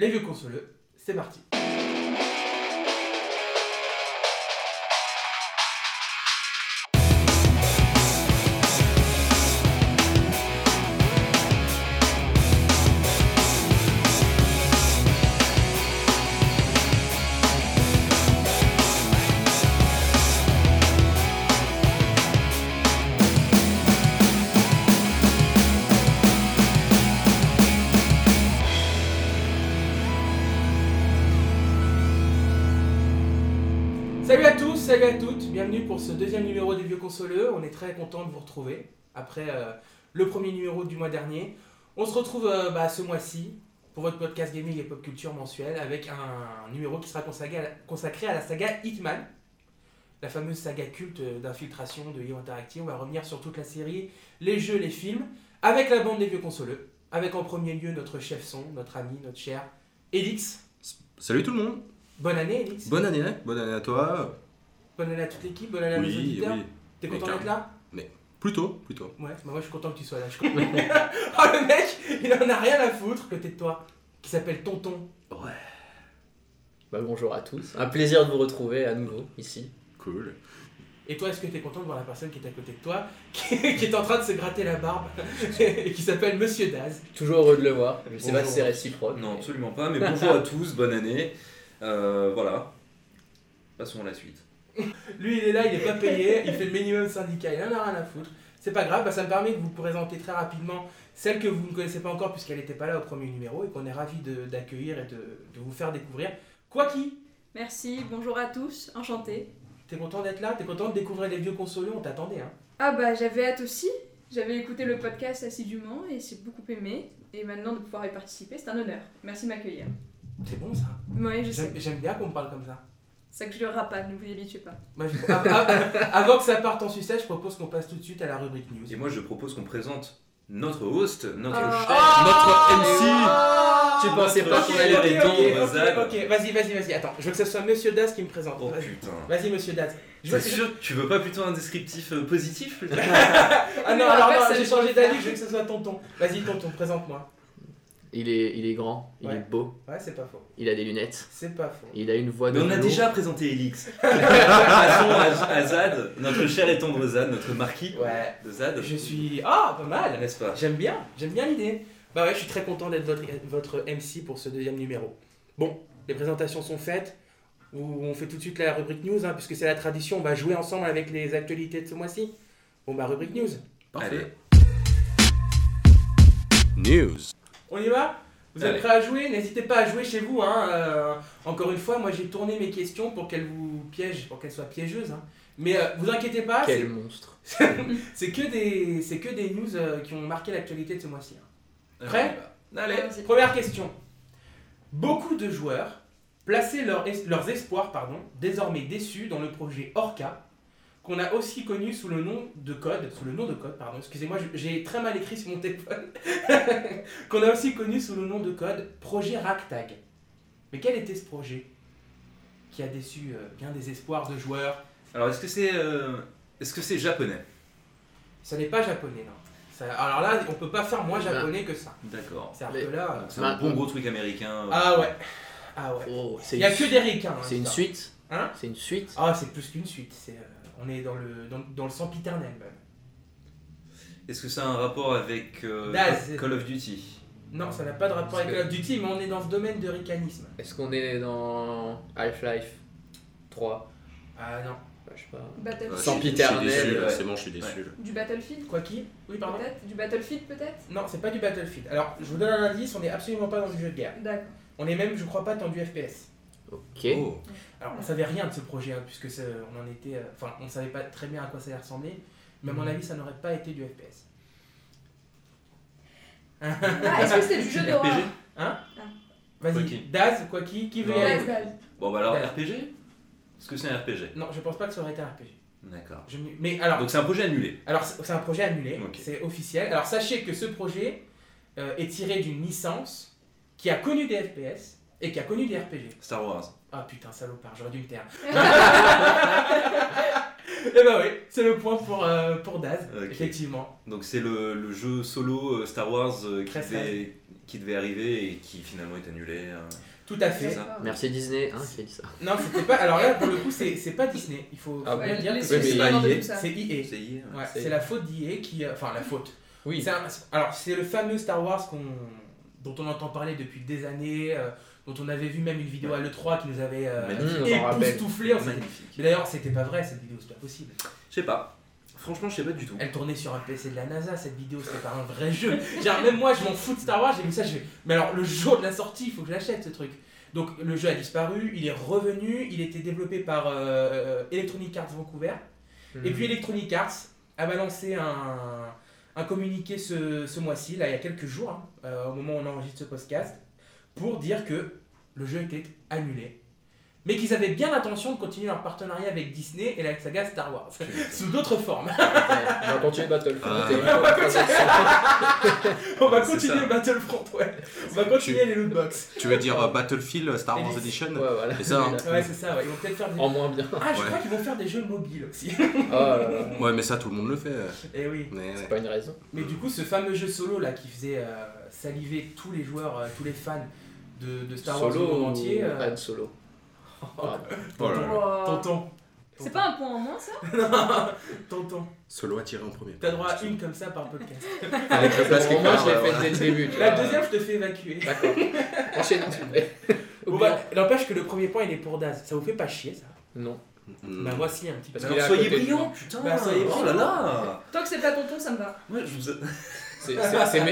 Les vieux consoleux, c'est parti. Consoleux. On est très content de vous retrouver après euh, le premier numéro du mois dernier. On se retrouve euh, bah, ce mois-ci pour votre podcast gaming et pop culture mensuel avec un, numéro qui sera consacré à, la, consacré à la saga Hitman, la fameuse saga culte d'infiltration de IO Interactive. On va revenir sur toute la série, les jeux, les films, avec la bande des Vieux Consoleux. Avec en premier lieu notre chef son, notre ami, notre cher Elix. Salut tout le monde Bonne année Elix. Bonne année, bonne année à toi. Bonne année à toute l'équipe, bonne année à Oui, auditeurs. oui. T'es Mais content d'être là Plutôt, plutôt. Ouais, bah moi je suis content que tu sois là. Je suis content. oh le mec, il en a rien à foutre côté de toi, qui s'appelle Tonton. Ouais. Bah, bonjour à tous, un plaisir de vous retrouver à nouveau ici. Cool. Et toi, est-ce que t'es content de voir la personne qui est à côté de toi, qui, qui est en train de se gratter la barbe, et qui s'appelle Monsieur Daz? Toujours heureux de le voir, je sais pas si c'est réciproque. Non, mais- absolument pas, mais bonjour à tous, bonne année. Euh, voilà. Passons à la suite. Lui, il est là, il est pas payé, il fait le minimum syndical, il en a rien à foutre. C'est pas grave, bah, ça me permet de vous présenter très rapidement celle que vous ne connaissez pas encore, puisqu'elle n'était pas là au premier numéro, et qu'on est ravi d'accueillir et de, de vous faire découvrir. Quoi qui? Merci, bonjour à tous, enchantée. T'es content d'être là? T'es content de découvrir les vieux consolos On t'attendait, hein Ah bah j'avais hâte aussi, j'avais écouté le podcast assidûment et j'ai beaucoup aimé. Et maintenant de pouvoir y participer, c'est un honneur. Merci de m'accueillir. C'est bon ça. Oui, je sais. J'aime bien qu'on me parle comme ça. Ça que je le rapane, ne vous y habituez pas. Moi, je- av- av- Avant que ça parte en sucette, je propose qu'on passe tout de suite à la rubrique news. Et moi, je propose qu'on présente notre host, notre Ah. chef, Ah notre MC. Tu pensais pas qu'on allait ok, dons, ok, vas-y, vas-y, vas-y. Attends, je veux que ce soit Monsieur Das qui me présente. Oh Vas-y. putain. Vas-y, Monsieur. Je veux- sûr, tu veux pas plutôt un descriptif euh, positif plutôt Ah non, Ah, alors ça j'ai me changé d'avis, je veux que ce soit Tonton. Vas-y, Tonton, présente-moi. Il est, il est grand, il Ouais. est beau, Ouais, c'est pas faux. il a des lunettes, C'est pas faux. il a une voix de Mais on a déjà présenté Elix. Passons à, à Zad, notre cher et tendre Zad, notre marquis Ouais, de Zad. je suis. Ah, pas mal N'est-ce pas? J'aime bien, j'aime bien l'idée. Bah ouais, je suis très content d'être votre, votre MC pour ce deuxième numéro. Bon, les présentations sont faites. Ou On fait tout de suite la rubrique news, hein, puisque c'est la tradition. On va jouer ensemble avec les actualités de ce mois-ci. Bon, bah, rubrique news. Parfait. News. On y va? Vous êtes prêts à jouer? N'hésitez pas à jouer chez vous. Hein. euh, encore une fois, moi j'ai tourné mes questions pour qu'elles vous piègent, pour qu'elles soient piégeuses. hein. Mais euh, vous inquiétez pas, Quel c'est- monstre. c'est que, des- c'est que des news euh, qui ont marqué l'actualité de ce mois-ci. hein. Prêt? Allez, première question. Beaucoup de joueurs plaçaient leur es- leurs espoirs pardon, désormais déçus dans le projet Orca, qu'on a aussi connu sous le nom de code, sous le nom de code, pardon, excusez-moi, j'ai très mal écrit sur mon téléphone, qu'on a aussi connu sous le nom de code Projet Ragtag. Mais quel était ce projet qui a déçu euh, bien des espoirs de joueurs? Alors, est-ce que c'est euh, est-ce que c'est japonais? Ça n'est pas japonais, non. Ça- alors là, on peut pas faire moins japonais que ça. D'accord. Que là... euh, C'est Bah, un bon gros truc américain. euh. Ah ouais. Ah ouais. Oh, c'est Il n'y a une, que des ricains. hein, c'est une suite? Hein? C'est une suite? Ah, c'est plus qu'une suite. C'est, euh, on est dans le, dans, dans le sempiternel même. Est-ce que ça a un rapport avec euh, Daz. Call of Duty? Non, ça n'a pas de rapport avec Call of Duty, mais on est dans ce domaine de ricanisme. Est-ce qu'on est dans Half-Life 3 Ah non. Bah, Je sais pas. Battlefield. Sans je suis- piternel, Je suis déçu, là, ouais. c'est bon, je suis déçu. là. Du Battlefield? Quoi qui? Oui, pardon Peut-être? Du Battlefield peut-être? Non, c'est pas du Battlefield. Alors, je vous donne un indice, on n'est absolument pas dans du jeu de guerre. D'accord. On est même, je crois pas, dans du FPS. Ok. Oh. Alors, on savait rien de ce projet, hein, puisque on en était... euh, Enfin, on savait pas très bien à quoi ça allait ressembler, mais à mon avis, ça n'aurait pas été du FPS. Ah, est-ce que c'était du jeu d'horreur RPG Vas-y, Quoi qui Daz, quoi qui Qui veut aller. Bon, bah alors. RPG Est-ce que c'est un RPG Non, je pense pas que ça aurait été un RPG. D'accord. Je Mais alors, Donc c'est un projet annulé. Alors, c'est c'est un projet annulé, Ok. c'est officiel. Alors, sachez que ce projet euh, est tiré d'une licence qui a connu des FPS et qui a connu des RPG. Star Wars. Ah putain, salopard, j'aurais dû me taire. Et bah oui, c'est le point pour, euh, pour Daz, effectivement. Donc c'est le, le jeu solo euh, Star Wars euh, qui, devait, qui devait arriver et qui finalement est annulé. euh. Tout à fait. Ça. Merci Disney hein, qui a dit ça. Non, c'était pas. Alors là, pour le coup, c'est c'est pas Disney. Il faut, Ah bien dire c'est EA. C'est. Ouais, C'est- la faute d'EA qui. euh, Enfin, la faute. Oui. Un- alors, c'est le fameux Star Wars qu'on, dont on entend parler depuis des années, euh, dont on avait vu même une vidéo à l'E3 qui nous avait euh, époustouflé. Mais d'ailleurs, c'était pas vrai cette vidéo, c'est pas possible. Je sais pas. Franchement, je sais pas du tout. Elle tournait sur un PC de la NASA, cette vidéo, c'était pas un vrai jeu. Genre, même moi, je m'en fous de Star Wars, j'ai vu ça, je fais. Mais alors, le jour de la sortie, il faut que je l'achète ce truc. Donc, le jeu a disparu, il est revenu, il était développé par euh, Electronic Arts Vancouver. Et puis Electronic Arts a balancé un, un communiqué ce, ce mois-ci, là il y a quelques jours, hein, euh, au moment où on enregistre ce podcast, pour dire que le jeu était annulé. Mais qu'ils avaient bien l'intention de continuer leur partenariat avec Disney et la saga Star Wars, sous d'autres formes. On va continuer Battlefront. Ah. et on va continuer. Battlefront, ouais. On va continuer les lootbox. Tu veux dire euh, Battlefield Star Wars. Edition Ouais, voilà. C'est ça, hein. Ouais, c'est ça, ouais. ils vont peut-être faire des... En moins bien. Ah, je Ouais. crois qu'ils vont faire des jeux mobiles aussi. Oh là là. Ouais, mais ça, tout le monde le fait. Eh oui. C'est pas une raison. Mais du coup, ce fameux jeu solo là qui faisait euh, saliver tous les joueurs, euh, tous les fans de, de Star Wars Solo ou entier. euh, Han Solo. oh, Ah, Oh là là. Oh. tonton. C'est pas un point en moins ça? Tonton. Solo à tirer en premier. T'as droit à une comme ça par podcast. Avec le place moi, part, je l'ai fait dès le début. La deuxième, je te fais évacuer. D'accord. Enchaînons, s'il vous plaît. Bon, bah, N'empêche que le premier point il est pour Daz. Ça vous fait pas chier ça? Non. Mm. Bah, moi si, un petit peu. Soyez brillants, putain Bah, soyez Oh là là Tant que c'est pas tonton, ça me va. Moi, je vous...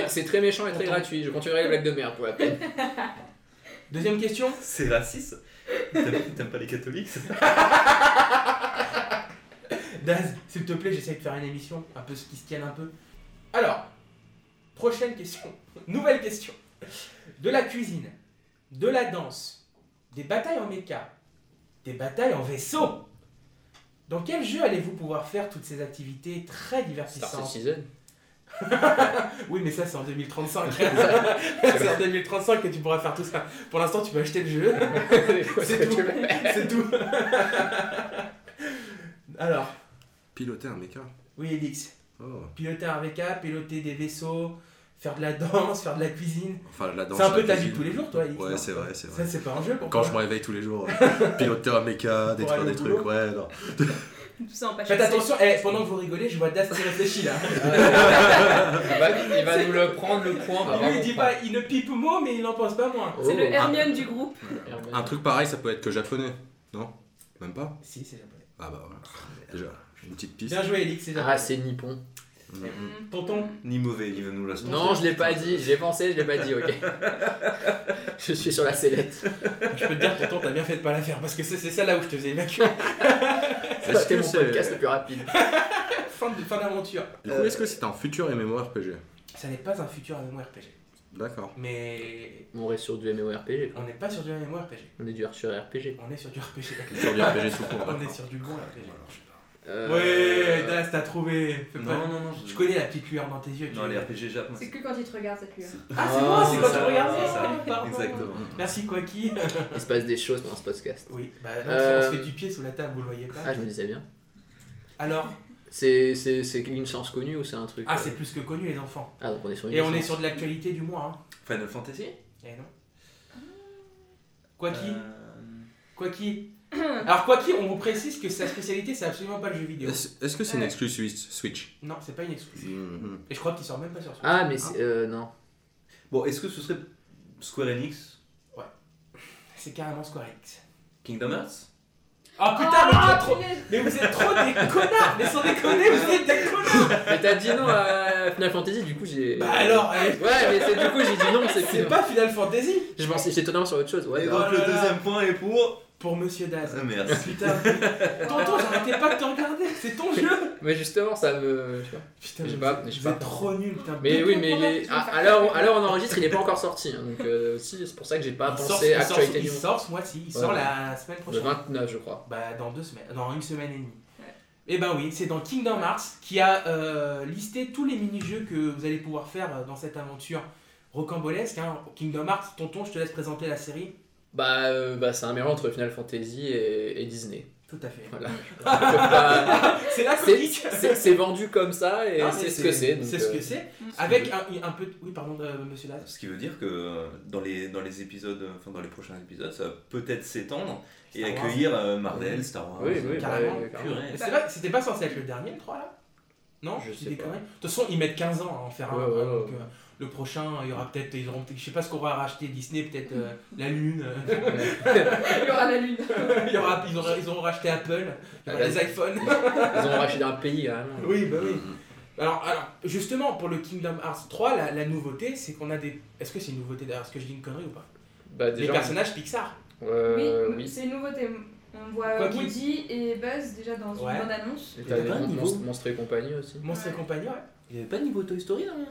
C'est très méchant et très gratuit. Je continuerai les blagues de merde pour la peine. Deuxième question C'est raciste T'aimes t'aimes pas les catholiques Daz, s'il te plaît, j'essaie de faire une émission, un peu ce qui se tienne un peu. Alors, prochaine question. Nouvelle question. De la cuisine, de la danse, des batailles en méca, des batailles en vaisseau. Dans quel jeu allez-vous pouvoir faire toutes ces activités très Star divertissantes Citizen. Oui, mais ça, c'est en 2035. c'est en 2035 que tu pourras faire tout ça. Pour l'instant, tu peux acheter le jeu. C'est tout. C'est tout. Alors, Piloter un méca. oui, Elix. Oh. Piloter un VK, piloter des vaisseaux, faire de la danse, faire de la cuisine. Enfin, la danse. C'est un peu ta vie tous les jours, toi, Elix. Ouais, c'est vrai, c'est Ça, vrai. c'est pas un jeu pour Quand toi. je me réveille tous les jours, piloter un méca, Pour détruire des trucs, ouais, non. Tout ça en pas Faites attention, eh, pendant que vous rigolez, je vois Das qui réfléchit là. il, va, il va nous le prendre le point. Lui, il dit pas, il ne pipe mot, mais il n'en pense pas moins. C'est le Oh. Hermione du groupe. Un truc pareil, ça peut être que japonais. Non? Même pas? Si, c'est japonais. Ah bah voilà. Déjà, une petite piste. Bien joué, Elix, c'est japonais. Ah, c'est nippon. Mm. Tonton, Ni mauvais, il va nous la Non, je l'ai pas dit. Je l'ai pensé, je l'ai pas dit, ok. je suis sur la sellette. je peux te dire, tonton, t'as bien fait de pas la faire parce que c'est ça là où je te faisais évacuer. Est-ce C'était que mon podcast le plus rapide. fin de- fin d'aventure. Du coup, est-ce que c'est un futur MMORPG Ça n'est pas un futur MMORPG. D'accord. Mais On reste sur du MMORPG. on n'est pas sur du MMORPG. On est du sur RPG. On est sur du RPG. Sur du RPG tout court. On est sur du bon RPG. Euh, Ouais, Das, t'as trouvé. Fais pas- Non, non, non. Je connais la petite lueur dans tes yeux. tu- Non, les RPG Jap, moi, C'est que quand il te regarde, cette lueur. Ah, c'est Ah, moi, c'est c'est quand ça, tu regardes c'est ça. ça. Pardon. Exactement. Merci, Quacky. Il se passe des choses pendant ce podcast. Oui, bah, Euh, on se fait du pied sous la table, vous le voyez pas. Ah, je me disais bien. Alors, C'est c'est- c'est une science connue ou c'est un truc ah, euh, c'est plus que connu, les enfants. Ah, donc on est sur une Et on est sur de l'actualité du mois. Hein. Final Fantasy? Eh non. Quacky, Euh, Alors, Quacky, on vous précise que sa spécialité, c'est absolument pas le jeu vidéo. Est-ce que c'est une Ouais. exclue Switch Switch Non, c'est pas une exclusive. Mhm. Et je crois qu'il sort même pas sur Switch. Ah, mais c'est- euh, non. Bon, est-ce que ce serait Square Enix C'est carrément Square Enix. Kingdom Hearts Ah putain, mais, vous Ah, êtes trop... mais vous êtes trop des connards Mais sans déconner, vous êtes des connards Mais t'as dit non à Final Fantasy, du coup j'ai. Bah alors, eh, Ouais, mais c'est du coup j'ai dit non, c'est c'est pas Final Fantasy Je pensais j'étais totalement sur autre chose. Ouais, Et bah. donc le là là. deuxième point est pour. Pour Monsieur Daz. Ah, merci. Putain, tonton, j'arrêtais pas de te regarder, c'est ton jeu Mais justement, ça me. Putain, J'ai pas- j'ai pas trop nul, putain. Mais oui, mais il est- à, à l'heure à on enregistre, il est pas encore sorti. hein, donc euh, aussi, c'est pour ça que j'ai pas Il pensé il sort- actualité il sort ce mois-ci, il Ouais, sort la semaine Le prochaine. 29, je crois. Bah dans deux semaines, dans une semaine et demie. Ouais. Et ben oui, c'est dans Kingdom Hearts qui a euh, listé tous les mini-jeux que vous allez pouvoir faire euh, dans cette aventure rocambolesque. hein. Kingdom Hearts, tonton, je te laisse présenter la série. Bah, euh, bah c'est un mélange entre Final Fantasy et, et Disney. Tout à fait. Voilà. Pas- C'est la C'est- comique. c'est c'est vendu comme ça et c'est ce que c'est. C'est ce que euh, c'est. Avec un, un peu. Oui, pardon, euh, monsieur Laz. Ce qui veut dire que euh, dans les, dans les épisodes, euh, enfin dans les prochains épisodes, ça va peut-être s'étendre et Star accueillir euh, Marvel, Star Wars. Oui, oui, Carrément. ouais, c'était pas censé être le dernier, le 3 là? Non Je sais pas. De toute façon, ils mettent 15 ans à en faire un. Ouais, hein, ouais, donc, ouais. euh, le prochain, il y aura peut-être. Ils auront, je sais pas ce qu'on va racheter Disney, peut-être euh, la Lune. Il y aura la lune. il y aura, ils, auront, ils auront racheté Apple, il y aura Ah, les iPhones. Ils ont racheté un pays carrément. oui, bah oui. Mm. Alors, alors, justement, pour le Kingdom Hearts 3, la, la nouveauté, c'est qu'on a des. Est-ce que c'est une nouveauté d'ailleurs Est-ce que je dis une connerie ou pas? Bah, Des déjà, personnages Pixar. euh, oui, oui. c'est une nouveauté. On voit Quoi Woody et Buzz déjà dans Ouais. une bande annonce. Et Il y t'as avait des monstres, et compagnie aussi. Monstres et Ouais. compagnie, ouais. Il n'y avait pas de niveau Toy Story non?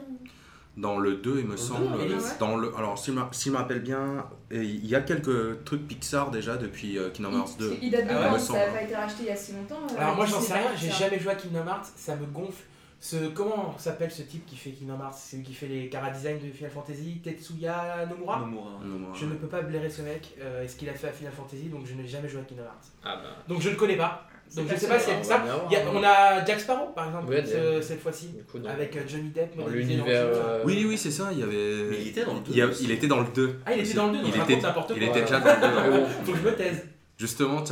Dans le 2, il me le semble. deux, ouais Dans le, alors, si je me si me rappelle bien, il y a quelques trucs Pixar déjà depuis euh, Kingdom Hearts 2. Il date de Ah ouais, quand? me Ça n'a pas été racheté il y a si longtemps. euh, Alors, moi, j'en sais rien, j'ai jamais joué à Kingdom Hearts, ça me gonfle. Ce, comment s'appelle ce type qui fait Kingdom Hearts? C'est lui qui fait les cara design de Final Fantasy, Tetsuya Nomura? Nomura. Moi, Je ne peux pas blairer ce mec euh, et ce qu'il a fait à Final Fantasy, donc je n'ai jamais joué à Kingdom Hearts. Ah bah. Donc je ne connais pas. Donc je sais pas si c'est ça. Il y a- voir. on a Jack Sparrow par exemple Ouais, ce- cette fois-ci, avec euh, Johnny Depp. dans l'univers. euh, Oui, oui, c'est ça. Il y avait. Mais il était dans le 2. il, a- il était dans le 2. Ah, il était dans le 2, donc il je était, n'importe il quoi. était déjà dans le 2. mais bon, Faut que je me taise. Justement,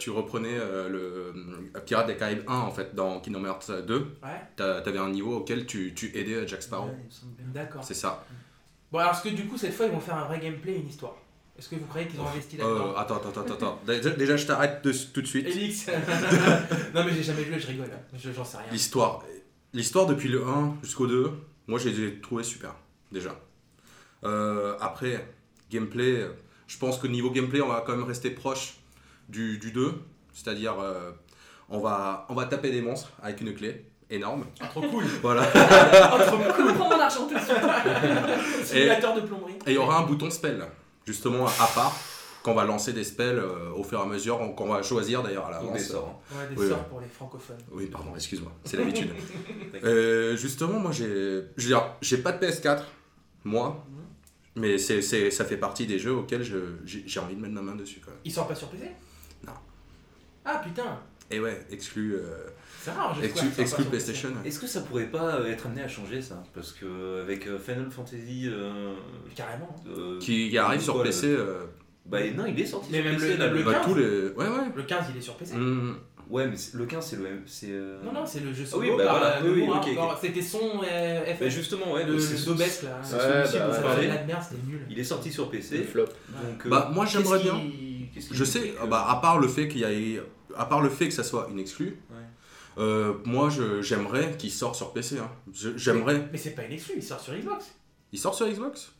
tu reprenais euh, le euh, Pirates des Caraïbes 1 en fait dans Kingdom Hearts 2. Ouais, T'as- T'avais un niveau auquel tu, tu aidais Jack Sparrow. Ouais, il d'accord. C'est ça. Bon, alors est-ce que du coup cette fois ils vont faire un vrai gameplay, une histoire Est-ce que vous croyez qu'ils ont investi là-dedans Euh, attends, attends, attends, attends. Déjà, je t'arrête de- tout de suite. Elix Non, mais j'ai jamais joué, je rigole. hein. Je- J'en sais rien. L'histoire. L'histoire depuis le 1 jusqu'au 2, moi je les ai trouvés super, déjà. Euh, après, gameplay, je pense que niveau gameplay, on va quand même rester proche du, du 2. C'est-à-dire, euh, on, va, on va taper des monstres avec une clé énorme. Ah, trop cool Voilà. Ah, trop cool Prends mon argent tout de suite. Simulateur de plomberie. Et il y aura un bouton spell, justement à part, qu'on va lancer des spells euh, au fur et à mesure, qu'on va choisir d'ailleurs à Ou des l'avance. sorts. hein. Ouais, des Oui, sorts ouais. pour les francophones. Oui, pardon, excuse-moi, c'est l'habitude. Euh, justement, moi, j'ai, je veux dire, j'ai pas de PS4, moi, mais c'est, c'est, ça fait partie des jeux auxquels je, j'ai, envie de mettre ma main dessus quand même. Il sort pas sur PC Non. Ah putain Et ouais, exclu, euh, C'est rare, je exclu, exclu PlayStation. Est-ce que ça pourrait pas euh, être amené à changer ça? Parce que avec euh, Final Fantasy. euh, Carrément. euh, Qui arrive sur quoi, PC, euh, Bah non, il est sorti Mais sur même PC le- là. le- bah, 15. tous les, ouais, ouais. Le 15 il est sur PC. Mm. Ouais, mais le 15 c'est le même. c'est, euh, Non, non, c'est le jeu Ah solo oui, bah par voilà, euh, oui, oui. Encore- C'était son euh, FF. Bah justement, ouais, le, le là. c'est Ouais, bah, merde, c'était nul. Il est sorti sur PC. le flop. Donc, euh, Bah, moi, j'aimerais bien. Je sais, bah, à part le fait qu'il y ait, à part le fait que ça soit une exclue. Euh, moi, je, j'aimerais qu'il sorte sur PC. hein. J'aimerais. Mais c'est pas une exclu, il sort sur Xbox. Il sort sur Xbox?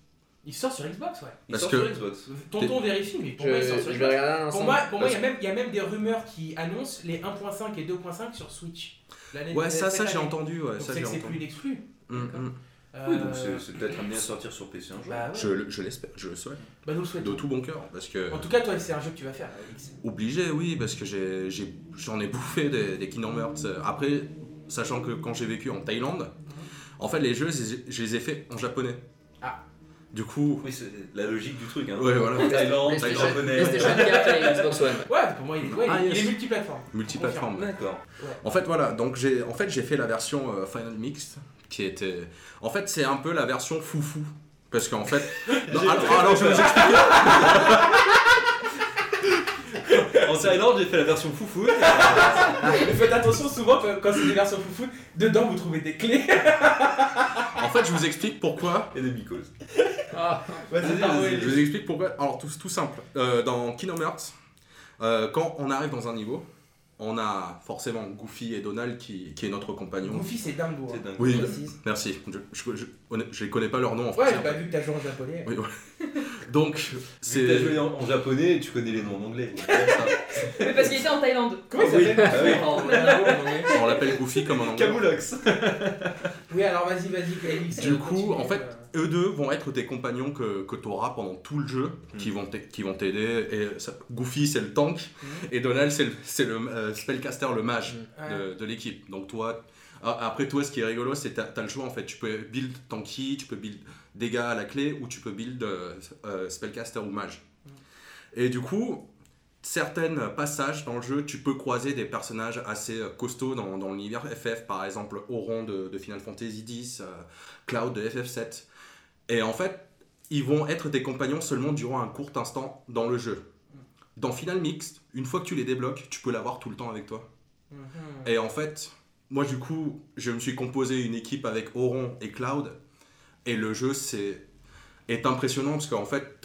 Il sort sur Xbox, ouais. Il Parce sort que- sur Xbox. Tonton vérifie, mais pour Je, moi il sort sur Xbox. Pour moi, pour moi, il y, a même- il y a même des rumeurs qui annoncent les 1.5 et 2.5 sur Switch. L'année- Ouais, ça, ça j'ai entendu. Ouais, Donc ça c'est j'ai que c'est plus entendu. une exclu. Mm, mm. Oui, Euh, donc c'est peut-être amené à sortir sur PC un jour. Bah ouais. Je, je l'espère, je le souhaite. Bah nous le souhaitons. De tout bon cœur. Parce que. En tout cas, toi, c'est un jeu que tu vas faire, Alix. Obligé, oui, parce que j'en ai bouffé des, des Kingdom Hearts. Après, sachant que quand j'ai vécu en Thaïlande, en fait, les jeux, je, les ai- faits en japonais. Ah. Du coup, Oui, c'est la logique du truc. Hein. Ouais, voilà. Thaïlande, japonais. PlayStation 4 et Xbox One. Ouais, pour moi, il est, ouais, il Ah, il yes. est multiplateforme. multiplateforme. D'accord. En fait, voilà, donc j'ai, en fait, j'ai fait la version euh, Final Mix, qui était. En fait, c'est un peu la version foufou. Parce qu'en fait. Non, alors, alors, je vais vous expliquer. En Thaïlande, j'ai fait la version foufou. Mais faites attention, souvent, quand, quand c'est des versions foufou, dedans, vous trouvez des clés. En fait, je vous explique pourquoi. Et des mycoses. Ah, Vas-y, Je vous explique pourquoi. Alors, tout, tout simple. Euh, dans Kingdom Hearts, euh, quand on arrive dans un niveau, on a forcément Goofy et Donald qui, qui est notre compagnon. Goofy, c'est dingo. C'est hein. dingue. Oui, merci. Je, je, je, connais pas leur nom en Ouais, français. bah, vu que t'as joué en japonais. Oui, Donc, C'est... T'as joué en, en japonais et tu connais les noms en anglais. Mais parce qu'il était en Thaïlande. Comment il Oui. s'appelle Ah oui. En en. On l'appelle Goofy comme en anglais. Camoulox. Oui, alors vas-y, vas-y. Du euh, coup, en fait, euh. Eux deux vont être tes compagnons que, que tu auras pendant tout le jeu, qui Mm. vont t'a- qui vont t'aider. Et ça- Goofy, c'est le tank, Mm. et Donald, c'est le, le euh, spellcaster, le mage Ouais. de, de l'équipe. Donc toi, ah, après toi, ce qui est rigolo, c'est que tu as le choix en fait. Tu peux build tanky, tu peux build dégâts à la clé, ou tu peux build euh, euh, spellcaster ou mage. Mm. Et du coup, certains passages dans le jeu, tu peux croiser des personnages assez costauds dans, dans l'univers FF, par exemple Auron de, de Final Fantasy X, euh, Cloud de FF7. Et en fait, ils vont être des compagnons seulement durant un court instant dans le jeu. Dans Final Mix, une fois que tu les débloques, tu peux l'avoir tout le temps avec toi. Mhm. Et en fait, moi du coup, je me suis composé une équipe avec Auron et Cloud. Et le jeu c'est est impressionnant parce qu'en fait,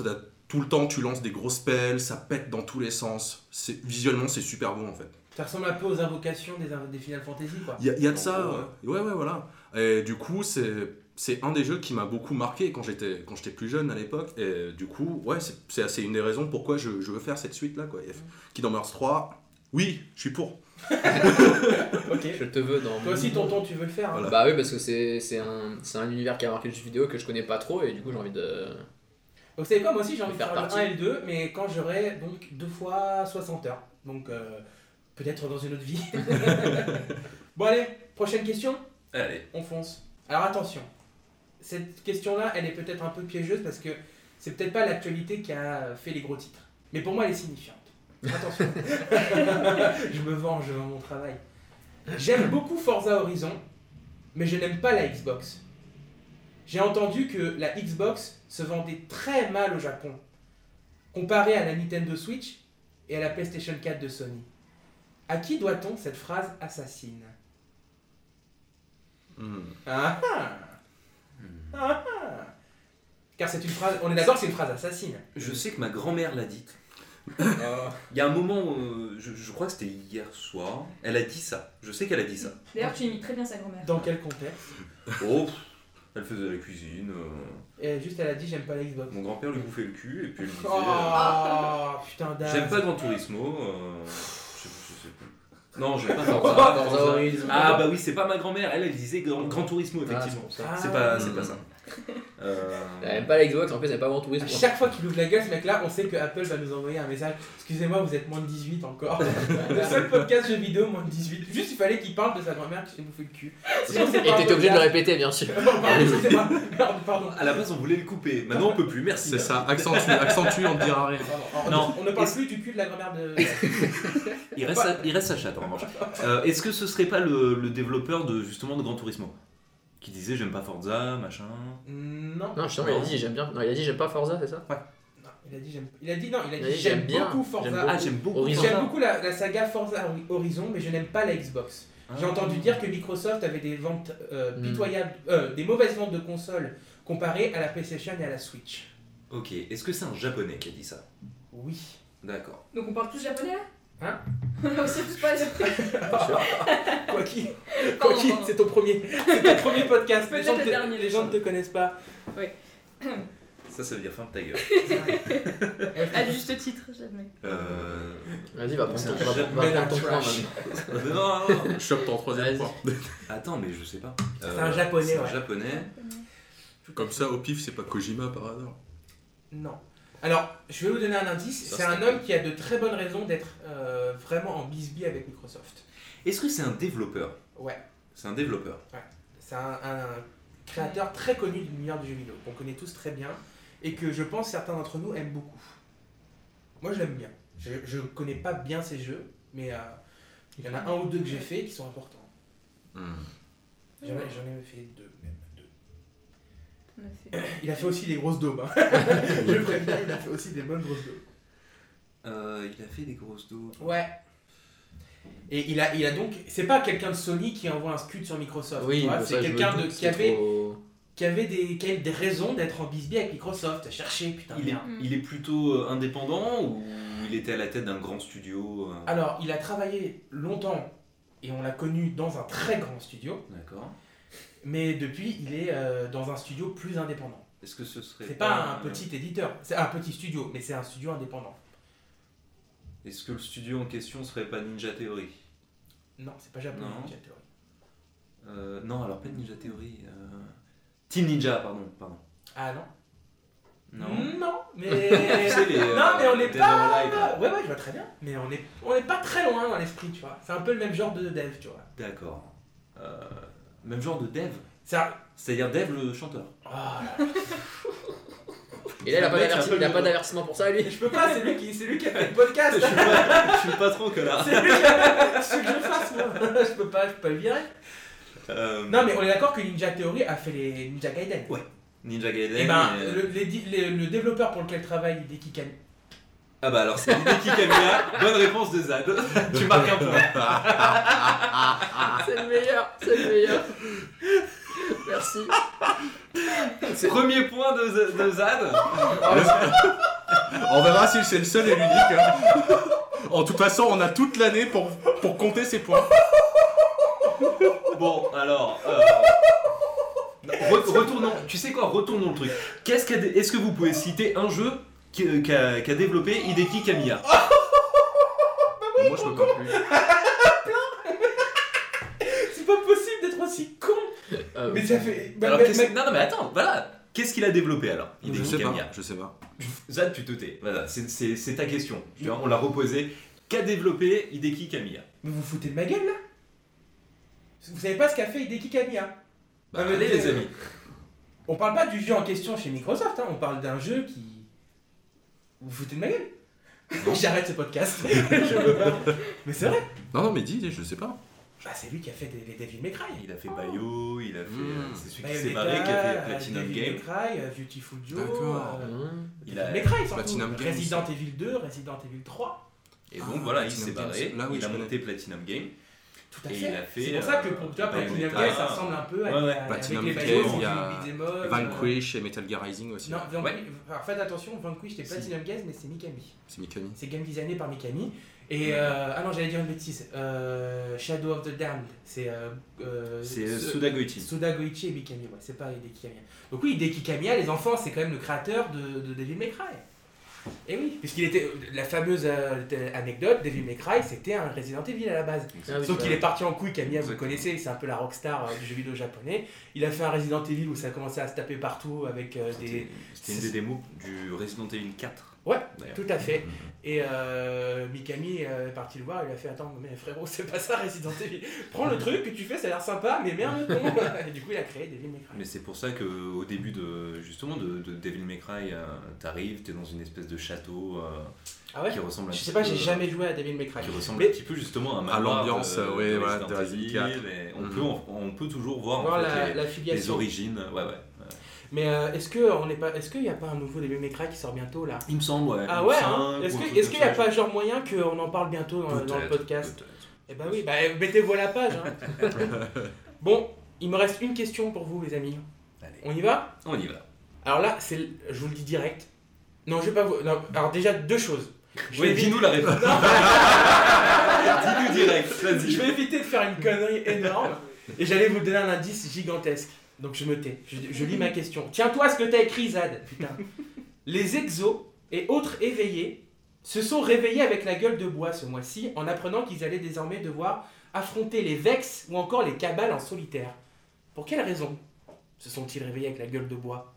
tout le temps tu lances des gros spells, ça pète dans tous les sens. Visuellement c'est super bon en fait. Ça ressemble un peu aux invocations des, des Final Fantasy, quoi. Il y, a- il y a de ça. gros, euh, ouais ouais voilà. Et du coup c'est c'est un des jeux qui m'a beaucoup marqué quand j'étais quand j'étais plus jeune à l'époque. Et du coup ouais c'est c'est assez une des raisons pourquoi je, je veux faire cette suite là quoi. Et Kingdom Hearts 3, oui je suis pour. Ok. Je te veux dans Toi aussi, tonton, tu veux le faire hein Voilà. Bah oui, parce que c'est c'est un, c'est un univers qui a marqué le jeu vidéo que je connais pas trop et du coup j'ai envie de. Donc, vous savez quoi, moi aussi j'ai envie de Faire faire, partie. le 1 et le 2, mais quand j'aurai donc deux fois 60 heures. Donc, euh, peut-être dans une autre vie. bon, allez, prochaine question, Allez. on fonce. Alors, attention, cette question-là, elle est peut-être un peu piégeuse parce que c'est peut-être pas l'actualité qui a fait les gros titres. Mais pour moi, elle est signifiante. Attention. je me venge dans mon travail. J'aime beaucoup Forza Horizon, mais je n'aime pas la Xbox. J'ai entendu que la Xbox se vendait très mal au Japon, comparé à la Nintendo Switch et à la PlayStation 4 de Sony. À qui doit-on cette phrase assassine? Hmm. Ah ah Ah Car c'est une phrase, on est d'accord que c'est une phrase assassine. Je sais que ma grand-mère l'a dite. Ah. Il y a un moment, euh, je, je crois que c'était hier soir, elle a dit ça. Je sais qu'elle a dit ça. D'ailleurs, tu imites très bien sa grand-mère. Dans quel contexte? Oh, elle faisait la cuisine. euh, Et juste elle a dit j'aime pas la Xbox. mon grand-père lui bouffait le cul et puis elle disait. Oh euh, putain. J'aime pas Gran Turismo. euh, je, je sais Non, j'aime pas Forza, Horizon. Ah bah oui, c'est pas ma grand-mère. Elle, elle disait Gran, Gran Turismo, Ah, c'est effectivement. Ah. c'est pas, c'est pas ça. Euh, Elle aime pas la Xbox, en plus elle aime pas Grand À Tourisme. chaque fois qu'il ouvre la gueule, ce mec-là, on sait que Apple va nous envoyer un message. Excusez-moi, vous êtes moins de 18 encore. le seul podcast jeux vidéo moins de 18. Juste, il fallait qu'il parle de sa grand-mère qui s'est bouffé le cul. Sinon, Et t'étais obligé de le répéter, bien sûr. Pardon, excusez-moi. Pardon, pardon. à la base, on voulait le couper. Maintenant, on peut plus. Merci. C'est ça, accentue, accentue, on ne dira rien. Pardon. Non. On ne parle plus du cul de la grand-mère de. Il reste, sa, il reste sa chatte en revanche. Euh, Est-ce que ce serait pas le, le développeur de justement de Gran Turismo? Qui disait j'aime pas Forza, machin Non. Non, justement, il a dit j'aime bien. Non, il a dit j'aime pas Forza, c'est ça Non, il a dit j'aime. Il a dit non, il a dit dit, j'aime beaucoup Forza. J'aime Ah, j'aime beaucoup Horizon. J'aime beaucoup la, la saga Forza Horizon, mais je n'aime pas la Xbox. J'ai Ah. entendu dire que Microsoft avait des ventes euh, Hmm. pitoyables, euh, des mauvaises ventes de consoles comparées à la PlayStation et à la Switch. Ok, est-ce que c'est un japonais qui a dit ça? Oui. D'accord. Donc on parle tous japonais là? Hein On a aussi tous pas Quoi qu'il, quoi qu'il, c'est ton premier, c'est ton premier podcast. Les gens, le te, dernier, les gens ne te connaissent pas. Ça, ça veut dire ferme ta gueule. À juste titre, jamais. Euh... Vas-y, va ton, un ton point non, non, non. Chope ton troisième point. Attends, mais je sais pas. Euh, C'est un japonais, C'est un ouais. japonais. Comme ça, au pif, c'est pas Kojima par hasard. Non. Alors, je vais vous donner un indice. C'est un homme qui a de très bonnes raisons d'être euh, vraiment en bisbee avec Microsoft. Est-ce que c'est un développeur? Ouais. C'est un développeur. C'est un, un créateur très connu de l'univers du jeu vidéo, qu'on connaît tous très bien, et que je pense certains d'entre nous aiment beaucoup. Moi, je l'aime bien. Je ne connais pas bien ses jeux, mais euh, il y en a un ou deux que j'ai fait qui sont importants. Hmm. J'en ai, ai fait deux, même a fait. Il a fait aussi des grosses daubes. hein. je préviens, il a fait aussi des bonnes grosses daubes. Euh, il a fait des grosses dos. Ouais. Et il a, il a donc. C'est pas quelqu'un de Sony qui envoie un scud sur Microsoft. Oui, pour c'est quelqu'un de qui avait, trop- qui avait des, qui avait des raisons d'être en bisbee avec Microsoft. Chercher, putain. Il est, merde. il est plutôt euh, indépendant ou il était à la tête d'un grand studio euh, Alors, il a travaillé longtemps et on l'a connu dans un très grand studio, D'accord. Mais depuis, il est euh, dans un studio plus indépendant. Est-ce que ce serait. C'est pas un petit éditeur, c'est un petit studio, mais c'est un studio indépendant. Est-ce que le studio en question serait pas Ninja Theory? Non, c'est pas japonais, Non. Ninja Theory. Euh, Non, alors pas Ninja Theory. euh, Team Ninja, pardon. pardon. Ah non? Non. Non, mais. Les, non, mais on n'est pas. Ouais, ouais, je vois très bien. Mais on n'est on est pas très loin dans l'esprit, tu vois. C'est un peu le même genre de dev, tu vois. D'accord. Euh, même genre de dev. Ça. C'est-à-dire Dev le chanteur. Oh là là. Et là, il a pas Le pas le- d'avertissement pour ça, lui. Je peux pas, c'est lui qui, c'est lui qui a fait le podcast. Je suis pas- je suis le patron, connard. C'est lui qui a ce que je fasse, moi? Je peux pas, je peux pas le virer. Euh, Non, mais on est d'accord que Ninja Theory a fait les Ninja Gaiden. Ninja Gaiden. Et ben, et- le, les di- les- le développeur pour lequel travaille Hideki. Ah bah alors c'est Hideki Kamiya. Bonne réponse de Zad. tu marques un point. C'est le meilleur, c'est le meilleur. Merci. C'est- Premier point de, Z- de Zad. On verra si c'est le seul et l'unique. hein. En toute façon, on a toute l'année pour, pour compter ces points. Bon, alors. euh, re- retournons. Tu sais quoi Retournons le truc. Qu'est-ce qu'a dé- Est-ce que vous pouvez citer un jeu qu'a qu'a développé Hideki Kamiya Moi, je peux pas plus. C'est pas possible d'être aussi con. Euh, Mais ça fait. bah, Alors, mais- qu'est-ce- mais- Non, non, mais attends, voilà. Qu'est-ce qu'il a développé alors Je Hideki sais pas. Kamiya? Je sais pas. Zad, tu te tais. Voilà, c'est- ta question. Tu vois, on l'a reposée. Qu'a développé Hideki Kamiya? Mais vous vous foutez de ma gueule là? Vous savez pas ce qu'a fait Hideki Kamiya? Bah, Ah, Allez, les amis. On parle pas du jeu en question chez Microsoft, hein, on parle d'un jeu qui. Vous vous foutez de ma gueule J'arrête ce podcast. Je veux pas. Mais c'est vrai. Non, non, mais dis, je sais pas. Bah, c'est lui qui a fait des, les Devil May Cry. Il a fait Bayo, il a fait. Hmm. C'est celui qui Bayonetta, s'est barré, qui a fait euh, Platinum Devil Game. May Cry, euh, Beautiful Joe. D'accord. euh, hum. Il a- May Cry. Platinum Games. Resident Evil 2, Resident Evil 3. Et donc Ah, voilà, il s'est barré. Là, oui, il a monté Platinum Game. Tout à Et fait. il a fait, C'est pour ça que pour toi, Platinum. Games, ça ressemble un peu à, Ouais, ouais. à- avec Platinum il y a up, euh, Vanquish et Metal Gear Rising aussi. Non, Vanquish, Ouais. alors faites attention, Vanquish c'est. Platinum Games, mais c'est Mikami. C'est Mikami. C'est game designé par Mikami. Et euh, ah non, j'allais dire une bêtise. Euh, Shadow of the Damned, c'est euh, C'est ce- Suda Goichi. Suda Goichi et Mikami, ouais, c'est pas Hideki Kamiya. Donc oui, Hideki Kamiya, les enfants, c'est quand même le créateur de, de Devil May Cry. Et oui, puisqu'il était la fameuse euh, anecdote, Devil May Cry, c'était un Resident Evil à la base. Ah oui, Sauf qu'il est parti en couille, Kamiya, vous connaissez, c'est un peu la rockstar euh, du jeu vidéo japonais. Il a fait un Resident Evil où ça a commencé à se taper partout avec euh, des, c'était une des démos du Resident Evil 4. Ouais. Tout à fait. Et euh, Mikami euh, est parti le voir, il lui a fait Attends, mais frérot, c'est pas ça Resident Evil. Prends le truc que tu fais, ça a l'air sympa, mais merde. Et du coup, il a créé Devil May Cry. Mais c'est pour ça que au début de justement de, de Devil May Cry, euh, t'arrives, t'es dans une espèce de château euh, Ah ouais qui ressemble un Je petit sais pas, peu- j'ai jamais joué à Devil May Cry. qui ressemble Mais un petit peu justement à, un À l'ambiance, de- ouais, de voilà, Resident de Resident Evil, Evil. et on, Mhm. peut, on, on peut toujours voir, voir en fait, la, les, la les origines. Ouais, ouais. Mais euh, est-ce que on est pas, est-ce qu'il y a pas un nouveau May Cry qui sort bientôt là? Il me semble, ouais. Ah Ou ouais. hein Est-ce que, qu'il y a pas genre moyen qu'on en parle bientôt dans, dans le podcast? Eh ben oui, bah mettez-vous à la page. hein. bon, il me reste une question pour vous, les amis. Allez, On y va? On y va. Alors là, c'est, je vous le dis direct. Non, je vais pas vous. non, alors déjà deux choses. Je dis-nous la réponse. Dis-nous direct, vas-y. Je vais éviter de faire une connerie énorme et j'allais vous donner un indice gigantesque. Donc je me tais. Je, je lis ma question. Tiens-toi à ce que t'as écrit, Zad. Putain. Les exos et autres éveillés se sont réveillés avec la gueule de bois ce mois-ci en apprenant qu'ils allaient désormais devoir affronter les Vex ou encore les Cabales en solitaire. Pour quelle raison se sont-ils réveillés avec la gueule de bois?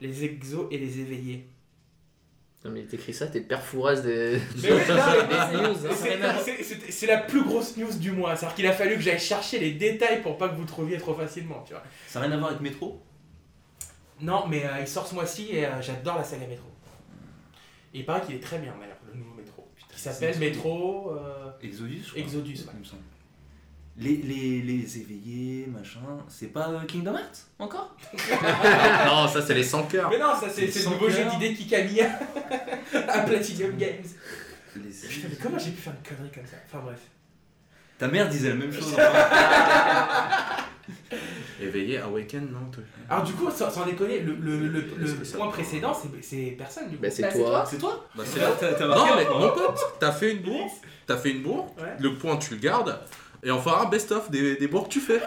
Les exos et les éveillés. Non, mais t'écris ça, t'es père Fouras des. Mais oui, non, mais- des news, hein. C'est- la plus grosse news du mois. C'est-à-dire qu'il a fallu que j'aille chercher les détails pour pas que vous trouviez trop facilement. Tu vois. Ça n'a rien à voir avec Métro? Non, mais euh, il sort ce mois-ci et euh, j'adore la saga Métro. Et il paraît qu'il est très bien d'ailleurs, le nouveau Métro. Qui s'appelle Métro. euh, Exodus, je crois. Exodus, ouais. Les, les, les éveillés, machin, c'est pas euh, Kingdom Hearts encore? Non, ça, c'est les 100 cœurs. Mais non, ça c'est le nouveau jeu d'idée Kikamiya à Platinum Games. Les Putain, mais comment j'ai pu faire une connerie comme ça? Enfin bref. Ta mère disait la même chose. Éveillé, Awaken, non toi Alors du coup, sans, sans déconner, le, le, le, point précédent, c'est- c'est personne du coup. Bah, c'est Bah, c'est toi. toi. c'est toi Bah, c'est là. T'as Non, mais point. mon pote, t'as fait une bourre, t'as fait une bourre, Ouais. le point tu le gardes, et on fera un best-of des, des que tu fais.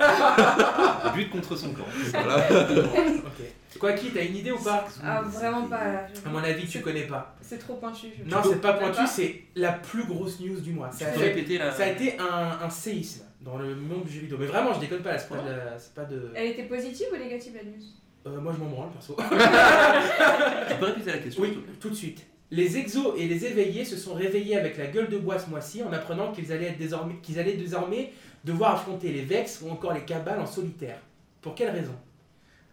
But contre son camp. Voilà. ok. Quoi qui, t'as une idée ou pas? Ah, vraiment pas là. je- À mon avis, tu connais pas. C'est trop pointu. je- Non, c'est pas pointu, c'est la plus grosse news du mois. Ça a, peux fait- répéter la. ça a été un, un séisme dans le monde du jeu vidéo. Mais vraiment, je déconne pas, là, c'est pas, de la- c'est pas de. Elle était positive ou négative la news? Euh, moi, je m'en branle, perso. Tu peux répéter la question oui, tout de suite. Les exos et les éveillés se sont réveillés avec la gueule de bois ce mois-ci en apprenant qu'ils allaient, être désormais, qu'ils allaient désormais devoir affronter les Vex ou encore les Cabales en solitaire. Pour quelle raison?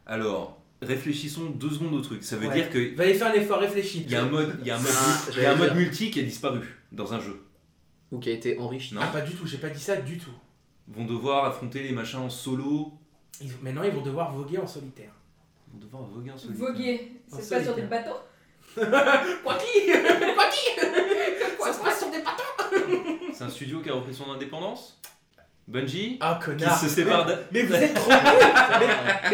Alors, réfléchissons deux secondes au truc. Ça veut Ouais. dire qu'il Va aller faire un effort, réfléchis. y a un mode, il y a un mode, Ah, il y a un mode multi qui a disparu dans un jeu. Ou qui a été enrichi. Non. Ah, pas du tout, j'ai pas dit ça du tout. Ils vont devoir affronter les machins en solo. Ils- Maintenant, ils vont devoir voguer en solitaire. Ils vont devoir voguer en solo. Voguer, En c'est pas sur des solitaire. bateaux Quoi qui Quoi qui Ça se passe sur des bateaux C'est un studio qui a repris son indépendance? Bungie, Ah, qui connard se sépare de... Mais vous êtes trop nuls mais,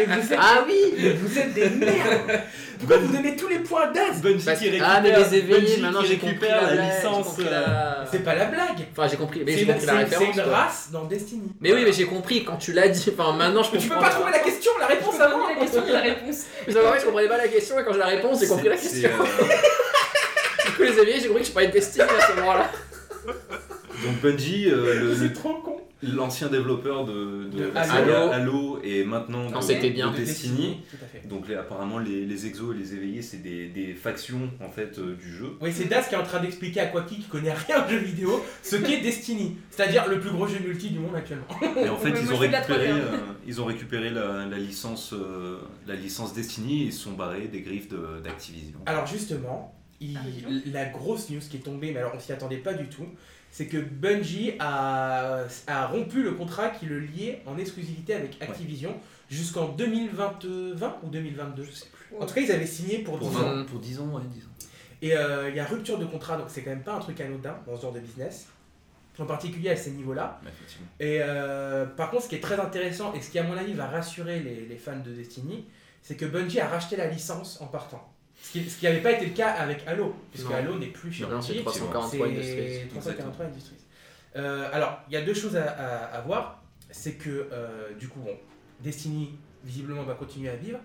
mais vous êtes... Ah oui mais vous êtes des merdes Pourquoi vous donnez tous les points d'Az Bungie Parce- qui récupère, Ah mais les éveillés, Bungie maintenant qui j'ai compris récupère la, la, blague, j'ai licence. euh, la- C'est pas la blague Enfin j'ai compris, mais C'est j'ai compris la référence. c'est une quoi. race dans Destiny. Mais oui, mais j'ai compris quand tu l'as dit. Enfin maintenant je Mais tu comprends. peux pas trouver la question, la réponse avant la question et la réponse. Mais en fait, je comprenais pas la question et quand j'ai la réponse, j'ai compris la question. euh, Du coup les éveillés, j'ai compris que je parlais de Destiny à ce moment-là. Donc Bungie, euh, le- C'est le- trop con l'ancien développeur de, de, De la Halo. saga Halo et maintenant Non, de, c'était bien. de Destiny. Tout à fait. Donc les- apparemment les, les exos et les éveillés c'est des, des factions en fait euh, du jeu. Oui, c'est Das qui est en train d'expliquer à Quacky qui connaît rien aux jeux vidéo ce qu'est Destiny, c'est-à-dire le plus gros jeu multi du monde actuellement. Et en fait ils moi, ont récupéré, 3D, euh, ils ont récupéré la, la licence euh, la licence Destiny et ils se sont barrés des griffes de- d'Activision. Alors justement, il- Ah, donc. la grosse news qui est tombée, mais alors on s'y attendait pas du tout, c'est que Bungie a, a rompu le contrat qui le liait en exclusivité avec Activision jusqu'en 2020 ou 2022 je sais plus. En tout cas, ils avaient signé pour, Pour 10 vingt- ans. 20 pour 10 ans, ouais, 10 ans. Et euh, il y a rupture de contrat, donc c'est quand même pas un truc anodin dans ce genre de business, en particulier à ces niveaux-là. Et euh, par contre, ce qui est très intéressant et ce qui, à mon avis, va rassurer les, les fans de Destiny, c'est que Bungie a racheté la licence en partant. Ce qui ce qui n'avait pas été le cas avec Halo, puisque Non. Halo n'est plus chez Non, c'est Bungie. 343 C'est Industries. 343 Industries. Euh, alors, il y a deux choses à, à- à voir. C'est que, euh, du coup, bon, Destiny, visiblement, va continuer à vivre.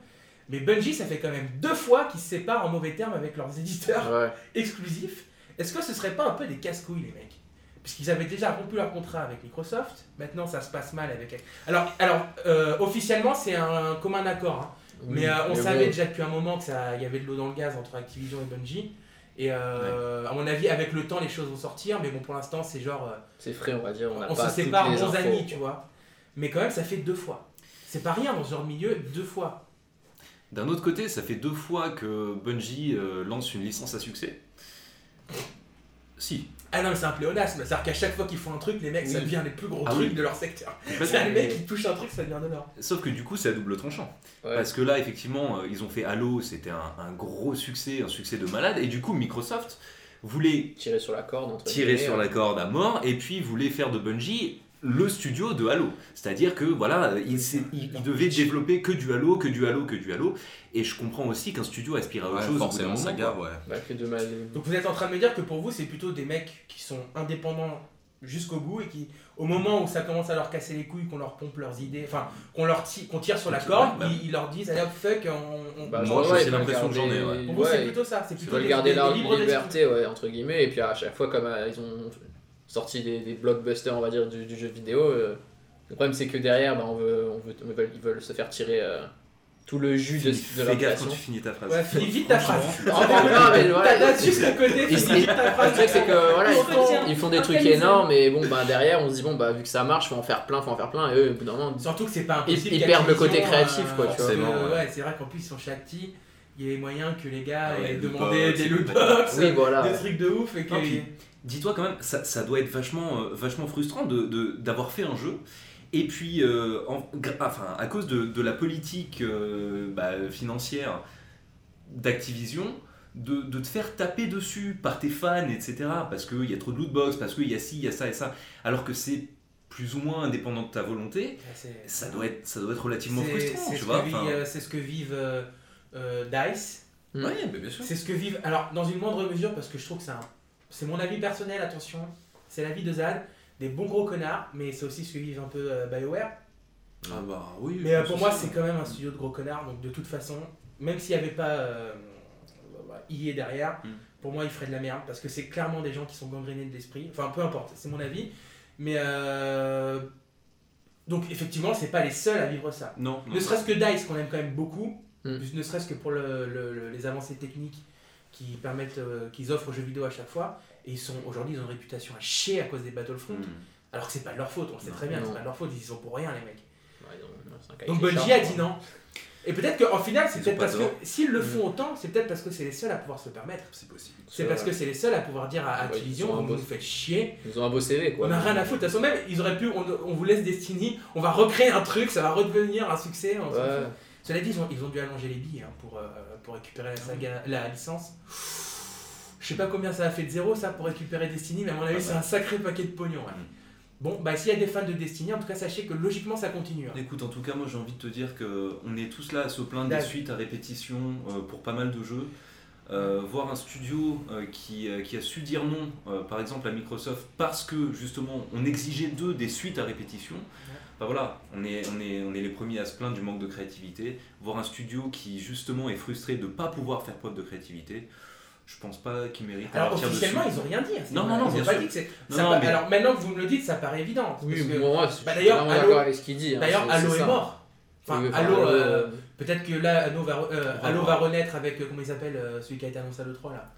Mais Bungie, ça fait quand même deux fois qu'ils se séparent en mauvais termes avec leurs éditeurs Ouais. exclusifs. Est-ce que ce serait pas un peu des casse-couilles, les mecs? Puisqu'ils avaient déjà rompu leur contrat avec Microsoft, maintenant ça se passe mal avec. Alors, alors euh, officiellement, c'est un commun accord. hein. Oui, mais euh, on mais savait déjà depuis un moment que ça, il y avait de l'eau dans le gaz entre Activision et Bungie. Et euh, à mon avis, avec le temps, les choses vont sortir. Mais bon, pour l'instant, c'est genre. euh, C'est frais, on va dire. On, a on pas se sépare bons amis, tu vois. Mais quand même, ça fait deux fois. C'est pas rien dans ce genre de milieu, deux fois. D'un autre côté, ça fait deux fois que Bungie euh, lance une licence à succès. Si. Ah non, mais c'est un pléonasme. C'est-à-dire qu'à chaque fois qu'ils font un truc, les mecs, ça devient les plus gros Ah trucs oui. de leur secteur. C'est les mecs qui touchent un truc, ça devient de l'or. Sauf que du coup, c'est à double tranchant. Ouais. Parce que là, effectivement, euh, ils ont fait Halo, c'était un, un gros succès, un succès de malade. Et du coup, Microsoft voulait Tirer sur la corde. entre tirer sur euh. la corde à mort et puis voulait faire de Bungie le studio de Halo. C'est-à-dire que voilà, il, il- il devait développer que du Halo, que du Halo, que du Halo. Et je comprends aussi qu'un studio aspire à autre Ouais, chose. au bout d'un forcément, moment, saga, ouais. Bah, que de mal. Donc vous êtes en train de me dire que pour vous, c'est plutôt des mecs qui sont indépendants jusqu'au bout et qui, au moment où ça commence à leur casser les couilles, qu'on leur pompe leurs idées, enfin, qu'on leur qu'on tire sur la corde, ils, ils leur disent allez hop, fuck, on. on- Bah, Moi, veulent l'impression que j'en ai, ouais. Pour vous, c'est plutôt ça. C'est Ils plutôt garder leur liberté, ouais, entre guillemets, et puis à chaque fois, comme euh, ils ont sorti des, des blockbusters, on va dire, du, du jeu vidéo, euh, le problème c'est que derrière, bah, on veut, on veut, on veut- ils veulent se faire tirer euh, tout le jus de, de Fais leur gaffe création. quand tu finis ta phrase. Ouais, finis vite ta phrase. Non, mais voilà, T'as juste à côté, finis ta Le phrase. truc c'est que voilà, ils On font, ils font des trucs énormes et bon bah derrière on se dit bon bah vu que ça marche faut en faire plein, faut en faire plein et eux au bout d'un moment Surtout que c'est pas impossible. Ils- ils perdent le côté créatif, quoi, tu vois. ouais. ouais, c'est vrai qu'en plus ils sont chez Acti, il y a moyen que les gars Ah ouais, aient demandé des et loot compagnie. box, oui voilà. des trucs de ouf et que. Dis-toi quand même, ça, ça doit être vachement, euh, vachement frustrant de- de- d'avoir fait un jeu. Et puis, euh, en- enfin, à cause de, de la politique euh, bah, financière d'Activision, de, de te faire taper dessus par tes fans, etc. Parce qu'il y a trop de lootbox, parce qu'il y a ci, il y a ça et ça. Alors que c'est plus ou moins indépendant de ta volonté, ça doit être, ça doit être relativement frustrant, c'est tu ce vois. que vit, enfin, euh, C'est ce que vivent euh, euh, Dice. Mm. Ouais, mais bien sûr. C'est ce que vivent. Alors, dans une moindre mesure, parce que je trouve que c'est un- c'est mon avis personnel, attention. C'est l'avis de Zad. Des bons gros connards, mais c'est aussi ce que vivent un peu euh, BioWare. Ah bah oui. Mais euh, pour moi, c'est quand même un studio de gros connards. Donc, de toute façon, même s'il n'y avait pas euh, bah, EA derrière, Mm. pour moi, il ferait de la merde. Parce que c'est clairement des gens qui sont gangrénés de l'esprit. Enfin, peu importe, c'est mon avis. Mais. euh, Donc, effectivement, c'est pas les seuls à vivre ça. non, non. Ne serait-ce que Dice, qu'on aime quand même beaucoup, Mm. ne serait-ce que pour le- le- le- les avancées techniques qui permettent, euh, qu'ils offrent aux jeux vidéo à chaque fois. Et ils sont aujourd'hui, ils ont une réputation à chier à cause des Battlefront. Mm. Alors que c'est pas de leur faute, on le sait Non. très bien, c'est pas de leur faute, ils y sont pour rien les mecs. Ouais, donc, Bungie a dit quoi. non. Et peut-être qu'en final, c'est peut-être parce que s'ils le font autant, c'est peut-être parce que c'est les seuls à pouvoir se le permettre. C'est possible. C'est parce que c'est les seuls à pouvoir dire à Ouais, Activision, ont un vous faites chier, Ils ont un beau CV quoi. on a rien à foutre. De toute façon, même, ils auraient pu, on, on vous laisse Destiny, on va recréer un truc, ça va redevenir un succès. on Ouais. Cela dit, ils ont, ils ont dû allonger les billes hein, pour, euh, pour récupérer la, saga, la licence. Je sais pas combien ça a fait de zéro ça pour récupérer Destiny, mais à mon avis, Pas c'est mal. un sacré paquet de pognon. ouais. Mm. Bon, bah s'il y a des fans de Destiny, en tout cas, sachez que logiquement ça continue. hein. Écoute, en tout cas, moi j'ai envie de te dire que on est tous là à se plaindre des suites à répétition euh, pour pas mal de jeux. Euh, voir un studio euh, qui, qui a su dire non, par exemple à Microsoft, parce que justement on exigeait d'eux des suites à répétition. Bah voilà, on est, on, est, on est les premiers à se plaindre du manque de créativité. Voir un studio qui justement est frustré de ne pas pouvoir faire preuve de créativité, je pense pas qu'il mérite à Alors officiellement, dessus. ils ont rien dit. ce Non, non, non, ils ont pas sûr. dit que c'est. Non, ça non, pa- mais- Alors maintenant que vous me le dites, ça paraît évident. Oui, parce que- moi, je Bah, d'ailleurs, d'accord avec ce qu'il dit. hein, D'ailleurs, c'est est ça. mort. Enfin, Oui, enfin, Halo, Halo, euh, peut-être que là, Halo va, re- euh, va renaître avec, euh, comment il s'appelle, euh, celui qui a été annoncé à l'E3 là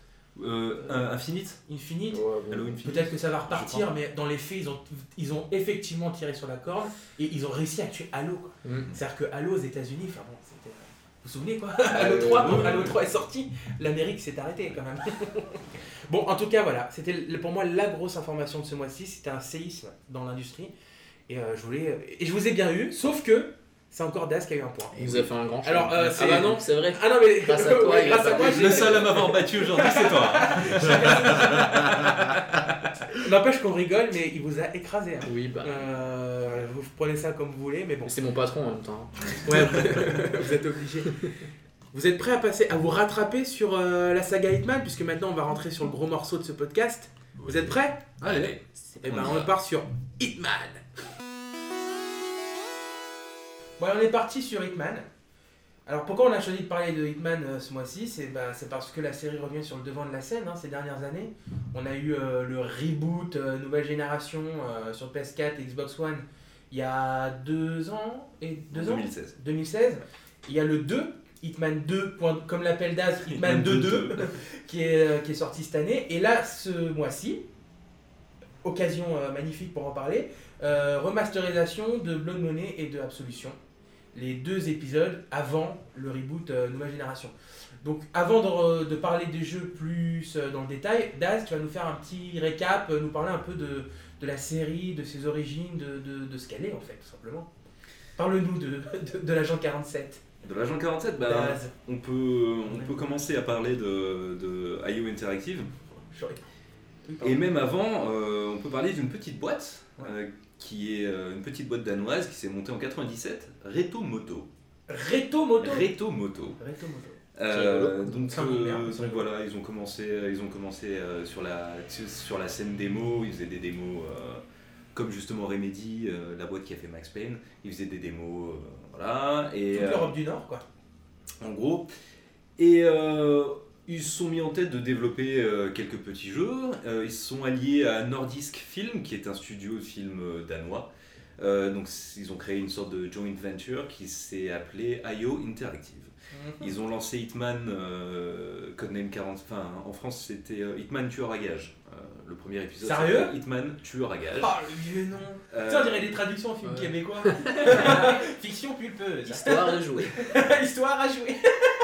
Euh, Infinite Infinite. Ouais, bon. Halo Infinite Peut-être que ça va repartir, mais dans les faits, ils ont, ils ont effectivement tiré sur la corde et ils ont réussi à tuer Halo. Mm. C'est-à-dire que Halo aux États-Unis, enfin bon, c'était. Vous vous souvenez quoi Euh, Halo 3, ouais, quand ouais. Halo 3 est sorti, l'Amérique s'est arrêtée quand même. bon, en tout cas, voilà, c'était pour moi la grosse information de ce mois-ci, c'était un séisme dans l'industrie. Et euh, je voulais. Et je vous ai bien eu, sauf que c'est encore Das qui a eu un point. Il vous a fait un grand Alors, show. euh, ah c'est- bah non, c'est vrai. Ah non, mais Grâce à toi, Ouais, grâce à moi, Le seul à m'avoir battu aujourd'hui, c'est toi. N'empêche qu'on rigole, mais il vous a écrasé. hein. Oui, bah. Euh, vous prenez ça comme vous voulez, mais bon. C'est mon patron en même temps. Ouais, vous êtes obligé. Vous êtes prêts à passer, à vous rattraper sur euh, la saga Hitman, puisque maintenant on va rentrer sur le gros morceau de ce podcast. Vous êtes prêts? Allez. Eh ben On part sur Hitman. Bon, on est parti sur Hitman. Alors pourquoi on a choisi de parler de Hitman euh, ce mois-ci? C'est bah, c'est parce que la série revient sur le devant de la scène hein, ces dernières années. On a eu euh, le reboot euh, nouvelle génération sur PS4 et Xbox One il y a deux ans et deux ans? 2016. 2016. Il y a le 2, Hitman 2, point- comme l'appelle Daz, Hitman Hitman 2 2, 2, qui est, qui est sorti cette année. Et là, ce mois-ci, occasion magnifique pour en parler, remasterisation de Blood Money et de Absolution. Les deux épisodes avant le reboot euh, Nouvelle Génération. Donc avant de, parler des jeux plus euh, dans le détail, Daz, tu vas nous faire un petit récap, euh, nous parler un peu de, de la série, de ses origines, de, de, ce qu'elle est en fait, tout simplement. Parle-nous de, l'agent 47. De l'agent 47, bah, Daz. on, peut, on peut commencer à parler de, de IO Interactive. Et même avant, euh, on peut parler d'une petite boîte, Ouais. euh, qui est euh, une petite boîte danoise qui s'est montée en 97, Reto Moto. Reto Moto. Reto Moto. Reto Moto. Euh, donc, euh, donc voilà, ils ont commencé, ils ont commencé euh, sur, la, sur la scène démo, ils faisaient des démos euh, comme justement Remedy, euh, la boîte qui a fait Max Payne, ils faisaient des démos, euh, voilà. Et, Toute euh, l'Europe du Nord, quoi. en gros. Et euh, ils se sont mis en tête de développer euh, quelques petits jeux. Euh, ils se sont alliés à Nordisk Film, qui est un studio de films euh, danois. Euh, donc ils ont créé une sorte de joint venture qui s'est appelée IO Interactive. Ils ont lancé Hitman, euh, Codename 40, enfin en France c'était euh, Hitman Tueur à gage. Euh, le premier épisode Sérieux Hitman Tueur à gage. Oh, le vieux nom. Euh, sais, on dirait des traductions en film ouais. québécois. Fiction pulpeuse. Histoire de jouer. Histoire à jouer.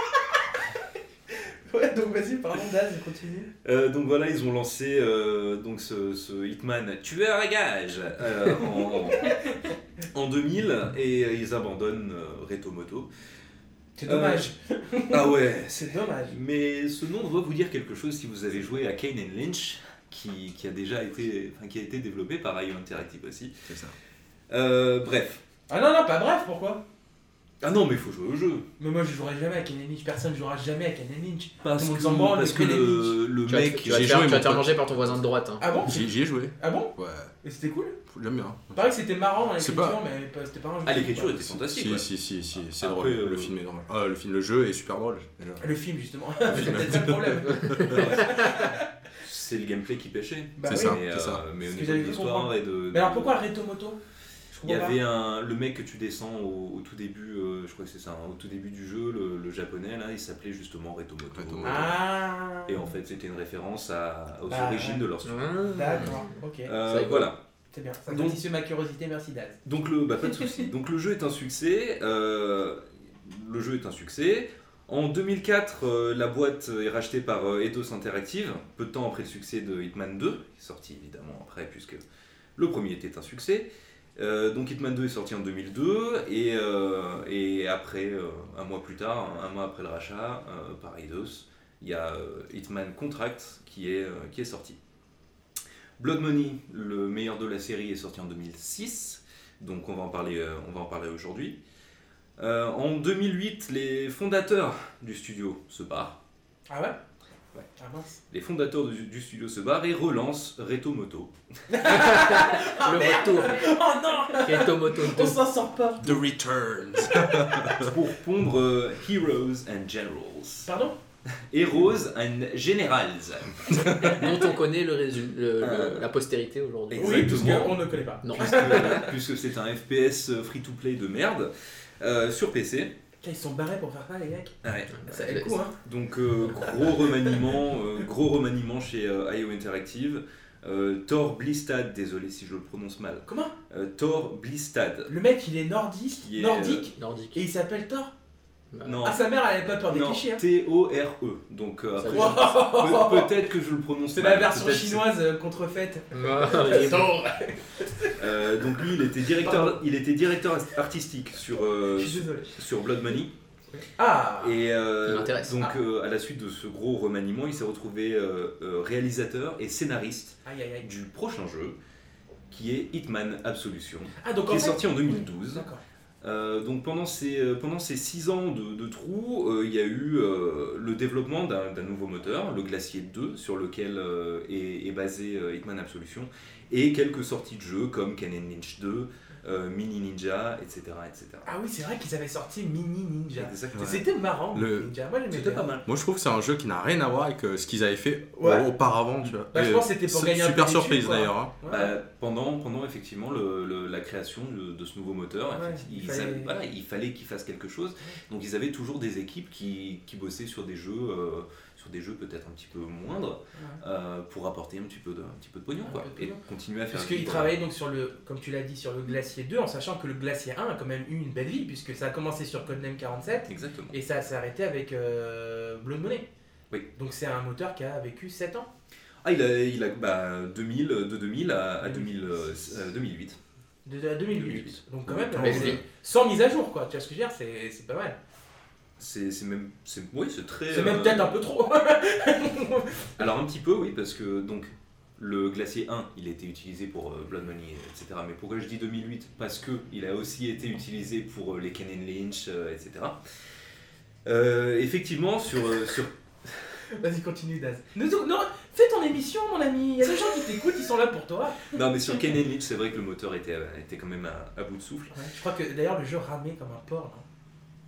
ouais, donc vas-y, pardon, Daz, continue. Euh, donc voilà, ils ont lancé euh, donc ce, ce Hitman tueur à gage euh, en, en 2000 et euh, ils abandonnent euh, Reto Moto. C'est dommage. Ah ouais, C'est dommage. mais ce nom doit vous dire quelque chose si vous avez joué à Kane and Lynch, qui, qui a déjà été, enfin, qui a été développé par IO Interactive aussi. C'est ça. Euh, bref. Ah non, non, pas bref, pourquoi? Ah non, mais il faut jouer au jeu. Mais moi, je jouerai jamais à Ken Lynch. Personne ne jouera jamais à Ken Lynch. Parce que, branle, parce le que le, le Tu vas, mec. j'ai joué, tu vas te faire manger par ton voisin de droite. hein. Ah bon J'y ai joué. Ah bon Ouais, Et c'était cool j'aime bien. Il paraît que c'était marrant dans C'est l'écriture, pas- mais c'était pas un jeu. Ah, l'écriture était fantastique. Si, ouais. si, si, si, c'est Après, drôle. euh, Le film est drôle. Ah, le film, le jeu est super drôle. déjà. Le film, justement. c'est peut-être ça le problème. C'est le gameplay qui pêchait. Bah C'est oui. ça. mais, euh, ça. mais au niveau de l'histoire et de. Mais alors pourquoi Reto Moto? Je Il y avait un, le mec que tu descends au, au tout début, euh, je crois que c'est ça, hein, au tout début du jeu, le, le japonais là, il s'appelait justement Retomoto. Ah Et en fait, c'était une référence à, aux Bah, origines ouais. de leur studio. Ah. D'accord, ok. Euh, voilà. C'est bien. Ça Donc- satisfait ma curiosité, merci Daz. Donc le, bah, pas de souci. Donc le jeu est un succès. euh, le jeu est un succès. En 2004, euh, la boîte est rachetée par euh, Eidos Interactive, peu de temps après le succès de Hitman 2, qui est sorti évidemment après, puisque le premier était un succès. Euh, donc Hitman 2 est sorti en 2002, et, euh, et après, euh, un mois plus tard, un mois après le rachat par Eidos, il y a Hitman Contract qui est, qui est sorti. Blood Money, le meilleur de la série, est sorti en 2006, donc on va en parler, on va en parler aujourd'hui. En 2008, les fondateurs du studio se barrent. Ah ouais? Ouais. Ah mince. Les fondateurs du, du studio se barrent et relancent Reto Moto le retour. Oh non Keto Moto On 2. s'en sort pas The Returns. pour pondre euh, Heroes and Generals. Pardon? Heroes and Generals. dont on connaît le résu- le- le- Euh, la postérité aujourd'hui. Exactement. Oui, qu'on ne connaît pas. Non. puisque, puisque c'est un FPS free-to-play de merde euh, sur PC. Ils sont barrés pour faire ça, les mecs. Ouais. Ça a le coup, hein. Donc euh, gros remaniement, euh, gros remaniement chez euh, IO Interactive. Thor Blistad, désolé si je le prononce mal. Comment? Thor Blistad. Le mec, il est nordiste, Qui est, nordique, Nordique. et il s'appelle Thor? Non, Ah, sa mère, elle avait pas peur des non clichés. Hein. T-O-R-E. Donc euh, Ça après, peut- peut-être que je le prononce C'est mal. la version peut-être chinoise euh, contrefaite. Euh, donc lui, il était directeur, il était directeur artistique sur, euh, Je suis désolé. sur Blood Money. Ah Et euh, m'intéresse. donc Ah. euh, à la suite de ce gros remaniement, il s'est retrouvé euh, euh, réalisateur et scénariste Aïe aïe aïe. du prochain jeu, qui est Hitman Absolution, Ah, donc qui en est fait. sorti en 2012. D'accord. Euh, donc pendant ces, euh, pendant six ans de, trou, euh, il y a eu le développement d'un nouveau moteur, le Glacier 2, sur lequel est, basé Hitman Absolution, et quelques sorties de jeux comme Ken Lynch 2, euh, Mini Ninja, etc. etc. Ah oui, c'est vrai qu'ils avaient sorti Mini Ninja. Exactement. C'était marrant, Le- Mini Ninja. Moi, j'aimais C'était bien. pas mal. Moi, je trouve que c'est un jeu qui n'a rien à voir avec euh, ce qu'ils avaient fait Ouais. auparavant. Tu vois. Bah, je pense que c'était pour gagner un peu Super surprise d'ailleurs. hein. Ouais. Bah, pendant, pendant effectivement le- le- la création de, de ce nouveau moteur, Ouais, il fallait- avaient- voilà, il fallait qu'ils fassent quelque chose. Donc ils avaient toujours des équipes qui, qui bossaient sur des jeux, euh, sur des jeux peut-être un petit peu moindres, Ouais. euh, pour apporter un petit peu de, un petit peu de pognon, quoi, et pognon. continuer à faire. Parce qu'ils travaillaient donc sur le, comme tu l'as dit, sur le Glacier 2, en sachant que le Glacier 1 a quand même eu une belle vie, puisque ça a commencé sur Codename 47 Exactement. et ça s'est arrêté avec euh, Blood Money. Oui. Donc c'est un moteur qui a vécu 7 ans. Ah, il a, il a bah, 2000, de 2000 à, à 2000, euh, euh, 2008. De, à 2008. Donc quand même, euh, sans mise à jour, quoi. Tu vois ce que je veux dire C'est c'est pas mal. C'est même, c'est, oui, c'est très. C'est même euh, peut-être un peu trop. Alors un petit peu, oui, parce que donc le glacier 1, il a été utilisé pour euh, Blood Money, etc. Mais pourquoi je dis 2008 Parce que il a aussi été utilisé pour euh, les and Lynch, etc. Euh, effectivement, sur, sur Vas-y, continue, Daz. Non, fais ton émission, mon ami. Il y a des gens qui t'écoutent, ils sont là pour toi. non mais sur and Lynch, c'est vrai que le moteur était, était quand même à, à bout de souffle. Ouais, je crois que d'ailleurs le jeu ramait comme un porc.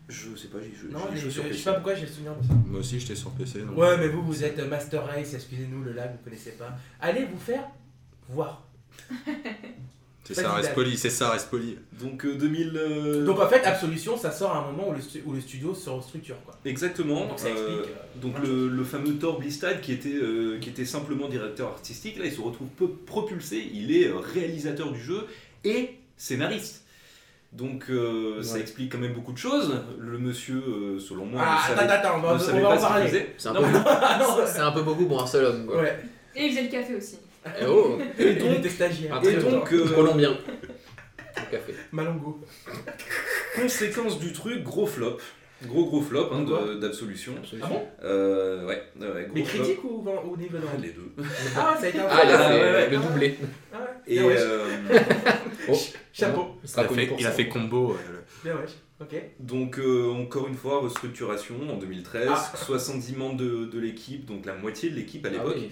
Je sais pas, j'ai joué Non, je, joué sur je sais pas pourquoi j'ai le souvenir de ça. Moi aussi, j'étais sur PC. donc- Ouais, mais vous, vous êtes euh, Master Race, excusez-nous, le lag, vous connaissez pas. Allez vous faire voir. C'est ça, reste poli. C'est ça, reste poli. Donc euh, 2000. euh, Donc en fait, Absolution, ça sort à un moment où le, stu- où le studio se restructure. Quoi. Exactement. Donc ça euh, explique. euh, Donc le, le fameux Thor Blistad qui était, euh, qui était simplement directeur artistique, là il se retrouve peu propulsé, il est euh, réalisateur du jeu et scénariste. Donc euh, ça explique quand même beaucoup de choses. Le monsieur, euh, selon moi, Ah, ne attends, savait, attends, on va, ne on va pas en parler. C'est un, peu- ah, un peu beaucoup pour un seul homme. Quoi. Ouais, Et il faisait le café aussi. Et oh, et il était stagiaire. un Et donc, euh, colombien. Malongo. Conséquence du truc, gros flop. Gros gros flop hein, d'absolution. Ah bon Euh, ouais, ouais, gros Les flop. critiques ou au au niveau de Les deux. Ah, ça a été un Ah, Ah, ouais, ouais. le doublé. Ah. Et euh, Chapeau. Il a fait, pour il a ça. fait combo. euh, le-. Donc euh, encore une fois, restructuration en 2013, Ah. 70 membres de, de l'équipe, donc la moitié de l'équipe à Ah l'époque, oui.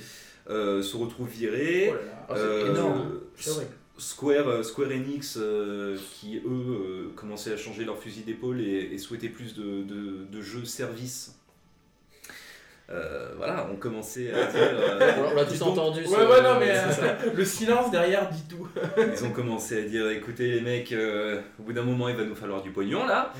euh, se retrouve virée. Oh là là. Ah, Square, euh, Square Enix, euh, qui eux euh, commençaient à changer leur fusil d'épaule et, et souhaitaient plus de, de- de jeux services. Euh, voilà, on commençait à dire. euh, On l'a tous entendu. Ouais, ouais, non, mais euh, le silence derrière dit tout. ils ont commencé à dire écoutez les mecs, euh, au bout d'un moment il va nous falloir du pognon là.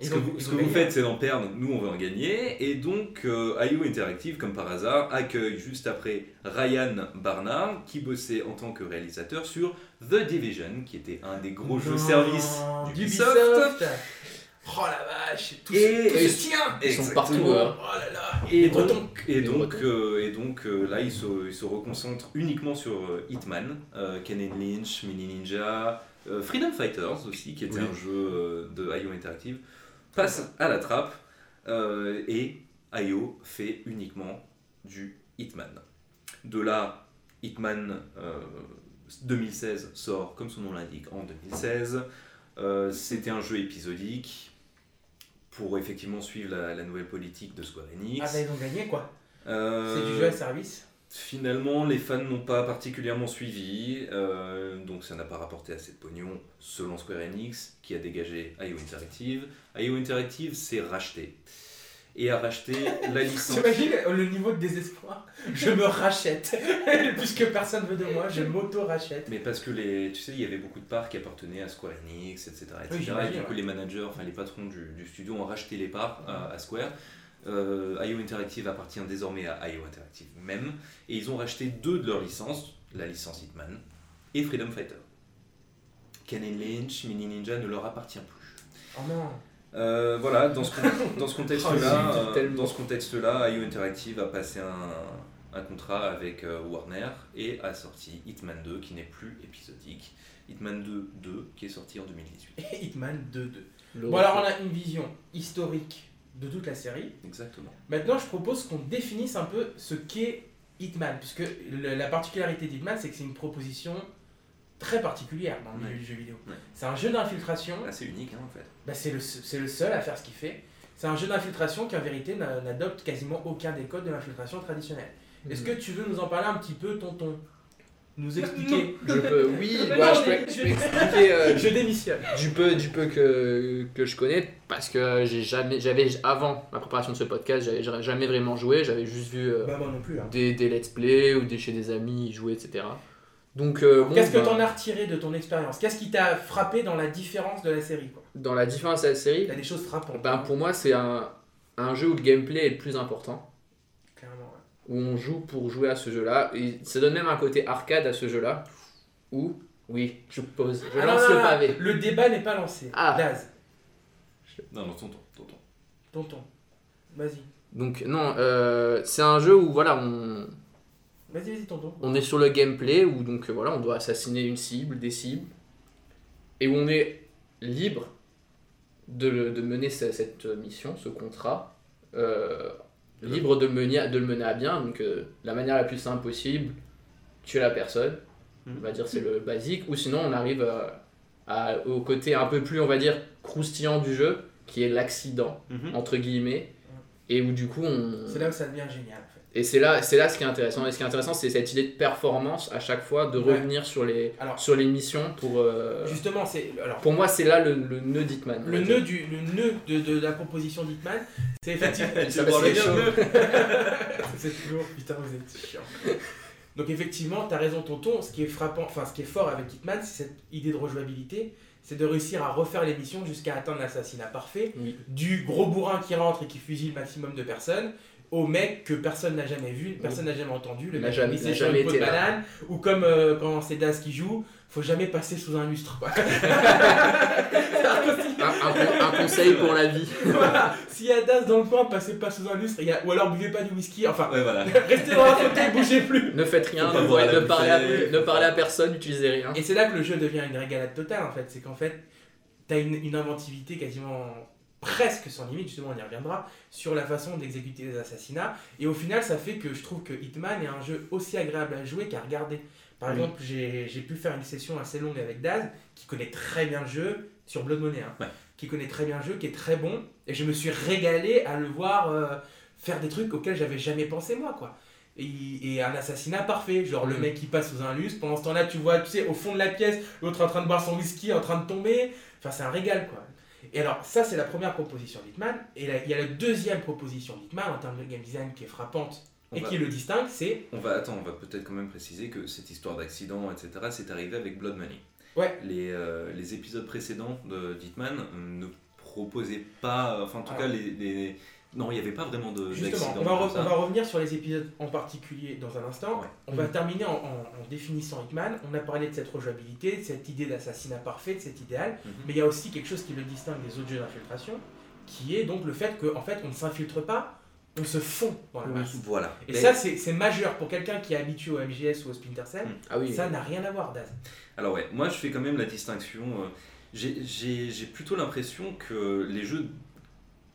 Ils Ce que vous, ils ce ont que vous gagné. faites, c'est d'en perdre, nous on veut en gagner. Et donc, euh, IO Interactive, comme par hasard, accueille juste après Ryan Barnard, qui bossait en tant que réalisateur sur The Division, qui était un des gros jeux Non, services d'Ubisoft. d'Ubisoft. Oh la vache, tout, Et- se, tout se et- tient Ils sont partout. hein. Oh là là Et donc, et donc, euh, et donc euh, là, il se, il se reconcentre uniquement sur euh, Hitman, euh, Ken Lynch, Mini Ninja, euh, Freedom Fighters aussi, qui était Oui. un jeu euh, de IO Interactive, passe à la trappe euh, et IO fait uniquement du Hitman. De là, Hitman euh, 2016 sort, comme son nom l'indique, en 2016. Euh, C'était un jeu épisodique pour effectivement suivre la, la nouvelle politique de Square Enix. Ah bah ils ont gagné quoi Euh, C'est du jeu à service Finalement, les fans n'ont pas particulièrement suivi, euh, donc ça n'a pas rapporté assez de pognon selon Square Enix, qui a dégagé IO Interactive. IO Interactive s'est racheté et a racheté la licence. T'imagines le niveau de désespoir? Je me rachète Puisque personne veut de moi, je m'auto-rachète. Mais parce que les, tu sais, il y avait beaucoup de parts qui appartenaient à Square Enix, etc. etc. Oui, et du coup, ouais. les managers, enfin les patrons du, du studio ont racheté les parts à, à Square. Euh, IO Interactive appartient désormais à IO Interactive même. Et ils ont racheté deux de leurs licences, la licence Hitman et Freedom Fighter. Ken and Lynch, Mini Ninja ne leur appartient plus. Oh non Euh, voilà, dans ce, con- dans ce Oh, contexte-là, j'ai euh, tellement- dans ce contexte-là, IO Interactive a passé un, un contrat avec euh, Warner et a sorti Hitman 2 qui n'est plus épisodique. Hitman 2 2 qui est sorti en 2018. Et Hitman 2-2. Le Bon alors on a une vision historique de toute la série. Exactement. Maintenant je propose qu'on définisse un peu ce qu'est Hitman. Puisque le- la particularité d'Hitman c'est que c'est une proposition très particulière dans le Ouais. milieu du jeu vidéo. Ouais. C'est un jeu d'infiltration. Assez unique hein, en fait. Bah, c'est le, c'est le seul à faire ce qu'il fait. C'est un jeu d'infiltration qui en vérité n'a- n'adopte quasiment aucun des codes de l'infiltration traditionnelle. Est-ce que tu veux nous en parler un petit peu, tonton? Nous expliquer Je peux, oui, Mais bah, non, je, peux, mais- je peux expliquer euh, Je démissionne. du peu, du peu que, que je connais parce que j'ai jamais, j'avais avant la préparation de ce podcast, j'avais jamais vraiment joué, j'avais juste vu euh, Bah moi non plus. hein. des, des let's play ou des chez des amis jouer, etc. Donc, euh, bon, Qu'est-ce que bah, t'en as retiré de ton expérience? Qu'est-ce qui t'a frappé dans la différence de la série quoi? Dans la différence de la série, Il y a des choses frappantes. ben, pour moi, c'est un, un jeu où le gameplay est le plus important. Où on joue pour jouer à ce jeu-là. Et ça donne même un côté arcade à ce jeu-là. Où, oui, je pose, je Ah, lance non, le non, non, pavé. Le débat n'est pas lancé. Ah. Daz, Non, non, tonton, tonton. tonton, vas-y. Donc non, euh, c'est un jeu où voilà, on, Vas-y, vas-y, tonton. on est sur le gameplay où donc euh, voilà, on doit assassiner une cible, des cibles, et où on est libre de, le- de mener ce- cette mission, ce contrat, euh, libre de le, mener, de le mener à bien. Donc euh, la manière la plus simple possible, tuer la personne, on va dire c'est le basique, ou sinon on arrive à- à- au côté un peu plus, on va dire, croustillant du jeu, qui est l'accident, Mhm. entre guillemets, et où du coup on... C'est là où ça devient génial. Et c'est là, c'est là ce qui est intéressant. Et ce qui est intéressant, c'est cette idée de performance à chaque fois, de Ouais. revenir sur les, Alors, sur les missions pour. euh, justement, c'est. Alors, pour moi, c'est là le, le nœud d'Hitman. le nœud, du, le nœud de, de la proposition d'Hitman, c'est effectivement. Ça va, c'est toujours. Putain, vous êtes chiant. Donc, effectivement, tu as raison, tonton. Ce qui est frappant, enfin, ce qui est fort avec Hitman, c'est cette idée de rejouabilité. C'est de réussir à refaire les missions jusqu'à atteindre l'assassinat parfait. Oui. Du gros bourrin qui rentre et qui fusille le maximum de personnes au mec que personne n'a jamais vu, personne n'a jamais entendu, le mec jamais- qui sur jamais une peau de banane, ou comme euh, quand c'est Daz qui joue, faut jamais passer sous un lustre. quoi. Un, un con- un conseil pour la vie. Voilà. S'il y a Das dans le coin, passez pas sous un lustre, il y a- ou alors buvez pas du whisky, enfin, Ouais, voilà. restez dans la fauteuil, bougez plus. Ne faites rien, ne, parlez à, bouffée. ne parlez à personne, n'utilisez rien. Et c'est là que le jeu devient une régalade totale en fait, c'est qu'en fait, t'as une, une inventivité quasiment presque sans limite, justement on y reviendra, sur la façon d'exécuter les assassinats, et au final ça fait que je trouve que Hitman est un jeu aussi agréable à jouer qu'à regarder. Par Oui. exemple, j'ai pu faire une session assez longue avec Daz, qui connaît très bien le jeu, sur Blood Money, hein, Ouais. qui connaît très bien le jeu, qui est très bon, et je me suis régalé à le voir euh, faire des trucs auxquels j'avais jamais pensé moi, quoi. Et, et un assassinat parfait, genre le Mhm. mec qui passe sous un lustre, pendant ce temps-là tu vois, tu sais, au fond de la pièce, l'autre en train de boire son whisky, en train de tomber, enfin c'est un régal, quoi. Et alors, ça, c'est la première proposition d'Hitman. Et là, il y a la deuxième proposition d'Hitman en termes de game design qui est frappante On et va- qui le distingue, c'est. On va, attends, on va peut-être quand même préciser que cette histoire d'accident, etc., c'est arrivé avec Blood Money. Ouais. Les, euh, les épisodes précédents de d'Hitman ne proposaient pas, enfin en tout cas les, les, Non, il n'y avait pas vraiment de. Justement, on va, comme re- ça. on va revenir sur les épisodes en particulier dans un instant. Ouais. On va terminer en, en- en définissant Hitman. On a parlé de cette rejouabilité, de cette idée d'assassinat parfait, de cet idéal. Mhm. Mais il y a aussi quelque chose qui le distingue des autres jeux d'infiltration, qui est donc le fait qu'en fait, on ne s'infiltre pas, on se fond dans la masse. Voilà. Et Mais- ça, c'est majeur pour quelqu'un qui est habitué au MGS ou au Splinter Cell. Mm. Ah oui. Ça n'a rien à voir, Daz. Alors ouais, moi je fais quand même la distinction. euh, j'ai plutôt l'impression que les jeux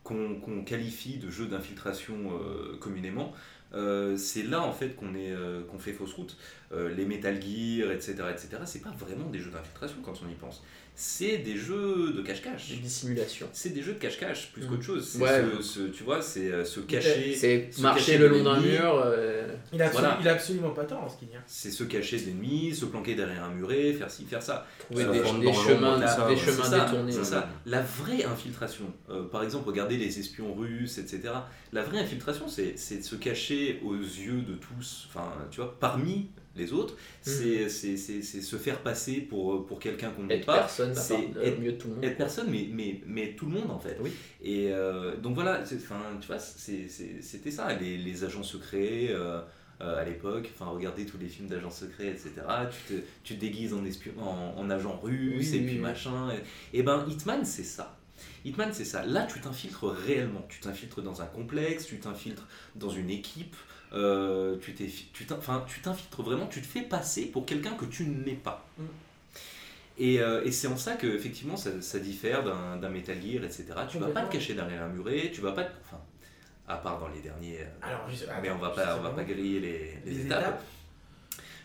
qu'on qualifie de jeux d'infiltration euh, communément, euh, c'est là en fait qu'on euh, fait fausse route. Les Metal Gear, etc., etc. C'est pas vraiment des jeux d'infiltration quand on y pense. C'est des jeux de cache-cache. Des dissimulations. C'est des jeux de cache-cache plus Mm. qu'autre chose. C'est Ouais. se- se- tu vois, c'est euh, se cacher. C'est marcher cacher le long d'un mur. euh, Il a, absolu- Voilà. il a absolument pas tort en ce qu'il dit. hein. C'est se cacher de l'ennemi, se planquer derrière un muret, faire ci, faire ça. trouver des, chemins, ça, des ouais. chemins C'est ça, détournés. C'est ça. La vraie infiltration, euh, par exemple, regardez les espions russes, etc. La vraie infiltration, c'est c'est de se cacher aux yeux de tous, enfin, tu vois, parmi les autres. Hmm. C'est c'est- c'est- c'est se faire passer pour, pour quelqu'un qu'on n'est Être pas. personne, à c'est euh, être- mieux tout le monde. Être personne, mais, mais, mais tout le monde en fait. Oui. Et euh, donc voilà, enfin, tu vois, c'était ça, les, les agents secrets. euh, euh, à l'époque, enfin regardez tous les films d'agents secrets, etc. Tu te, tu te déguises en, espion, en, en agent russe Oui, et oui, puis oui. machin. Et, et ben Hitman c'est ça. Hitman c'est ça. Là tu t'infiltres réellement. Tu t'infiltres dans un complexe, tu t'infiltres dans une équipe. Euh, tu t'infiltres vraiment, tu te fais passer pour quelqu'un que tu n'es pas. Mm. Et, euh, et c'est en ça que effectivement ça, ça diffère d'un Metal Gear, etc. Tu vas pas te cacher derrière un muret, tu vas pas, te- enfin, à part dans les derniers, euh, Alors, juste- mais on va pas, on va pas griller les, les Les étapes. étapes.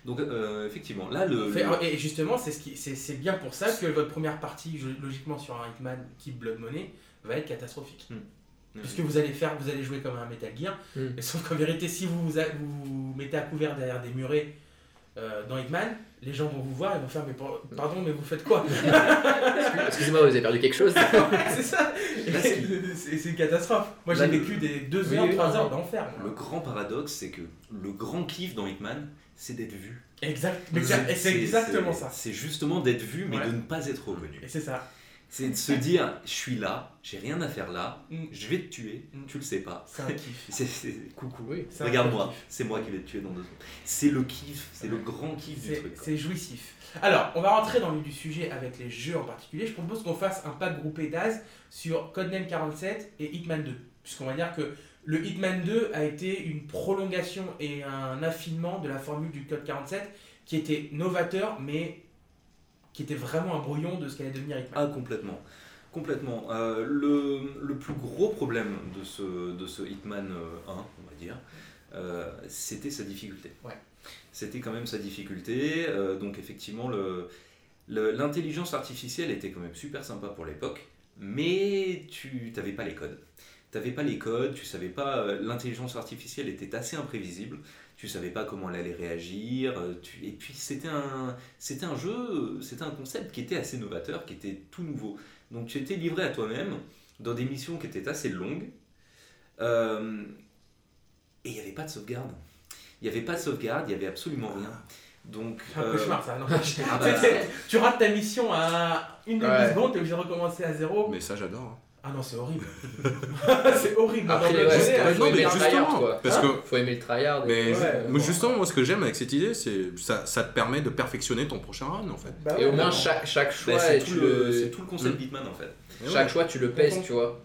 Donc euh, effectivement, là le, Et justement, c'est ce qui- c'est bien pour ça que votre première partie, logiquement sur un Hitman type Blood Money, va être catastrophique. Hmm. Puisque vous allez faire, vous allez jouer comme un Metal Gear. Hmm. Et sauf qu'en vérité, si vous vous, a- vous vous mettez à couvert derrière des murets euh, dans Hitman, les gens vont vous voir et vont faire mais par- pardon, mais vous faites quoi? Excusez-moi, vous avez perdu quelque chose C'est ça. C'est une catastrophe. Moi, j'ai le- vécu des 2 Oui, heures, oui, 3 non, heures d'enfer. le grand paradoxe, c'est que le grand kiff dans Hitman, c'est d'être vu. Exact. C'est exactement ça. C'est justement d'être vu, mais Ouais. de ne pas être reconnu. Et c'est ça. C'est de se dire, je suis là, j'ai rien à faire là, Mm. je vais te tuer, Mm. tu le sais pas. C'est un kiff. C'est- c'est- coucou. Oui. Regarde-moi, c'est moi qui vais te tuer dans deux secondes. C'est le kiff, c'est le grand kiff du truc. c'est jouissif. Alors, on va rentrer dans le vif du sujet avec les jeux en particulier. Je propose qu'on fasse un pack groupé d'Az sur Codename 47 et Hitman 2. Puisqu'on va dire que le Hitman 2 a été une prolongation et un affinement de la formule du Code 47 qui était novateur, mais qui était vraiment un brouillon de ce qu'allait devenir Hitman. Ah, complètement. Complètement. Euh, le, le plus gros problème de ce, de ce Hitman euh, 1, on va dire, euh, c'était sa difficulté. Ouais. C'était quand même sa difficulté. euh, donc, effectivement, le, le- l'intelligence artificielle était quand même super sympa pour l'époque, mais tu n'avais pas les codes. Tu n'avais pas les codes, tu savais pas. euh, L'intelligence artificielle était assez imprévisible. Tu savais pas comment elle allait réagir. euh, tu- et puis, c'était un, c'était un jeu, euh, c'était un concept qui était assez novateur, qui était tout nouveau. Donc tu étais livré à toi-même dans des missions qui étaient assez longues. Euh, et il n'y avait pas de sauvegarde. Il n'y avait pas de sauvegarde, il n'y avait absolument rien. Donc, un euh, cauchemar ça. non ah bah, tu rates ta mission à une demi Ouais. t'es obligé de recommencer à zéro. Mais ça, j'adore. hein. Ah non, c'est horrible. c'est horrible. Après, ouais, faut non, aimer mais le tryhard, justement, quoi. parce Hein que Faut aimer le tryhard. Mais Ouais, ouais, ouais. justement, moi, ce que j'aime avec cette idée, c'est ça, ça te permet de perfectionner ton prochain run, en fait. bah Et ouais, au moins, chaque, chaque bah, choix, c'est tout, tu le, tout le concept Mm. d'Hitman en fait. Et chaque ouais. choix, tu le pèses, tu vois.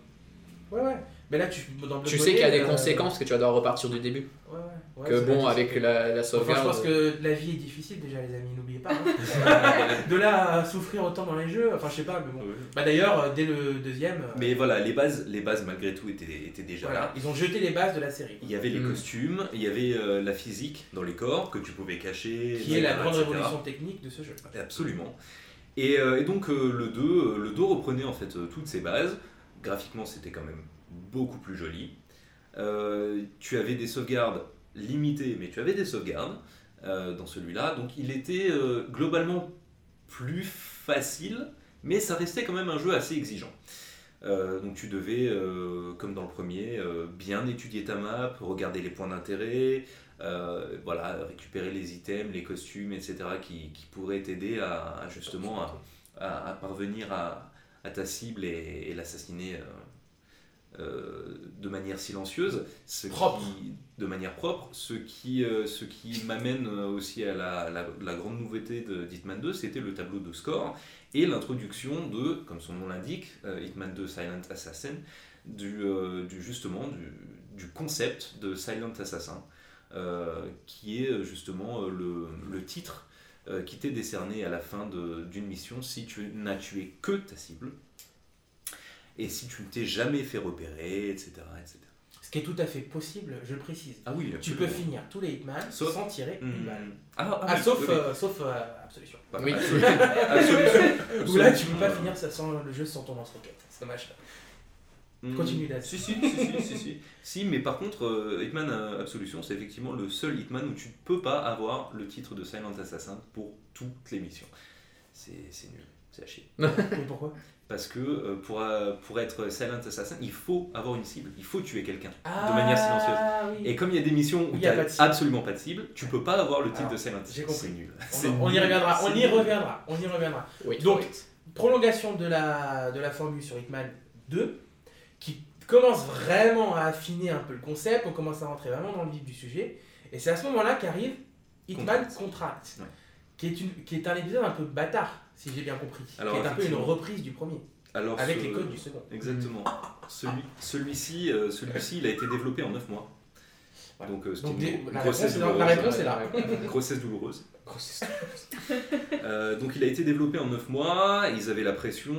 Ouais, ouais. Mais là, tu, dans Tu sais qu'il y a des euh, conséquences que tu vas devoir repartir du début. Ouais, ouais. Ouais, Que bon, avec la, Enfin, sauvegarde. je pense que la vie est difficile déjà, les amis, n'oubliez pas. hein. de là à souffrir autant dans les jeux, enfin, je sais pas, mais bon. Bah d'ailleurs, euh, dès le deuxième, euh, Mais voilà, les bases, les bases malgré tout étaient, étaient déjà voilà, là. ils ont jeté les bases de la série. Il y avait les Mm. costumes, il y avait euh, la physique dans les corps que tu pouvais cacher. Qui est la grande etc. révolution technique de ce jeu. Absolument. Et, euh, et donc euh, le 2, euh, le 2 reprenait en fait euh, toutes ces bases. Graphiquement, c'était quand même beaucoup plus joli. Euh, tu avais des sauvegardes limitées, mais tu avais des sauvegardes euh, dans celui-là. Donc il était euh, globalement plus facile, mais ça restait quand même un jeu assez exigeant. Euh, donc tu devais, comme dans le premier, bien étudier ta map, regarder les points d'intérêt, voilà, récupérer les items, les costumes, etc. qui, pourraient t'aider à, justement à, parvenir à, ta cible et, l'assassiner de manière silencieuse, Propre. De manière propre, ce qui, euh, m'amène euh, aussi à la, grande nouveauté de d'Hitman 2, c'était le tableau de score et l'introduction de, comme son nom l'indique, euh, Hitman 2 Silent Assassin, du, justement du, concept de Silent Assassin, qui est justement le, titre qui t'est décerné à la fin d'une mission si tu n'as tué que ta cible et si tu ne t'es jamais fait repérer, etc. etc. Ce qui est tout à fait possible, je le précise. Ah oui, Tu peux finir tous les Hitman Sauf- sans tirer une Hmm. balle. Ah, ah Ah, oui, sauf, oui, euh, sauf euh, Absolution. Bah, Oui. Absolution. Où là, tu peux pas finir ça sans le jeu sans ton lance-roquette. C'est dommage. hmm, Continue, Daz. Si, si, si, si, si, si. Si, mais par contre, euh, Hitman Absolution, c'est effectivement le seul Hitman où tu ne peux pas avoir le titre de Silent Assassin pour toutes les missions. C'est c'est nul, c'est à chier. Mais pourquoi? Parce que euh, pour, euh, pour être Silent Assassin, il faut avoir une cible, il faut tuer quelqu'un Ah, de manière silencieuse. oui. Et comme il y a des missions où de cible. absolument pas de cible, tu peux pas avoir le titre Alors, de Silent j'ai Assassin. compris. C'est nul. On- y reviendra, on y reviendra, on y reviendra. Donc, wait. Prolongation de la, de la formule sur Hitman 2, qui commence vraiment à affiner un peu le concept, on commence à rentrer vraiment dans le vif du sujet, et c'est à ce moment-là qu'arrive Hitman Contract. Contract, Ouais. qui, est une, qui est un épisode un peu bâtard, si j'ai bien compris, Alors, qui est un peu une reprise du premier, Alors, avec ce- les codes du second. Exactement. Celui, celui-ci, euh, celui-ci, il a été développé en 9 mois. Voilà. Donc, euh, c'était Donc, une, des- une la grossesse réponse est là- douloureuse. la réponse est là. Une grossesse douloureuse. Euh, donc il a été développé en 9 mois, ils avaient la pression,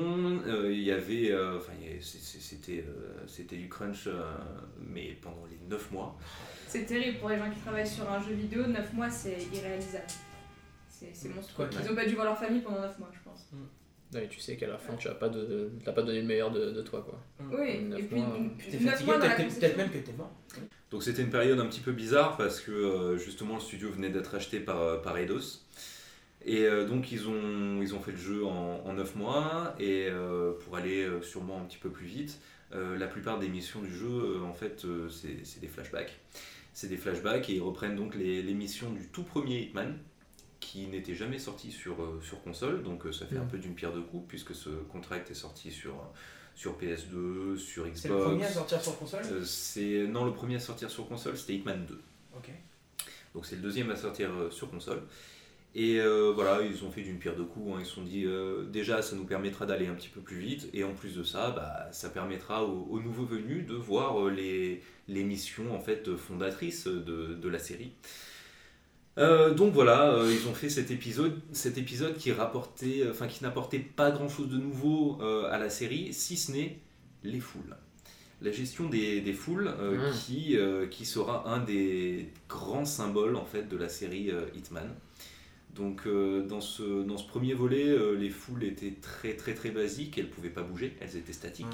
euh, il y avait, euh, enfin c'était euh, c'était du crunch, euh, mais pendant les 9 mois. C'est terrible pour les gens qui travaillent sur un jeu vidéo, 9 mois c'est irréalisable. C'est monstrueux. Quoi Ils ont pas dû voir leur famille pendant 9 mois, je pense. Non, mais tu sais qu'à la fin, tu n'as pas, de, t'as pas donné le meilleur de, de toi. Quoi. Oui, Neuf et puis mois, Puis t'es 9 fatigué, peut-être même que t'es mort. Donc c'était une période un petit peu bizarre parce que euh, justement le studio venait d'être acheté par, euh, par Eidos. Et euh, donc ils ont, ils ont fait le jeu en, en 9 mois et euh, pour aller sûrement un petit peu plus vite, euh, la plupart des missions du jeu en fait c'est c'est des flashbacks. C'est des flashbacks et ils reprennent donc les, les missions du tout premier Hitman qui n'était jamais sorti sur, euh, sur console, donc euh, ça fait un Mhm. peu d'une pierre deux coups puisque ce contract est sorti sur, sur PS2, sur Xbox. C'est le premier à sortir sur console? Euh, c'est non le premier à sortir sur console c'était Hitman 2 Ok. donc c'est le deuxième à sortir euh, sur console et euh, voilà ils ont fait d'une pierre deux coups hein. ils se sont dit euh, déjà ça nous permettra d'aller un petit peu plus vite et en plus de ça bah, ça permettra aux, aux nouveaux venus de voir euh, les, les missions en fait fondatrices de, de la série Euh, donc voilà, euh, ils ont fait cet épisode, cet épisode qui rapportait, euh, enfin qui n'apportait pas grand chose de nouveau euh, à la série, si ce n'est les foules. La gestion des, des foules, euh, Mm. qui, qui sera un des grands symboles en fait de la série Hitman. Donc dans, ce, dans ce premier volet, les foules étaient très très très basiques, elles pouvaient pas bouger, elles étaient statiques.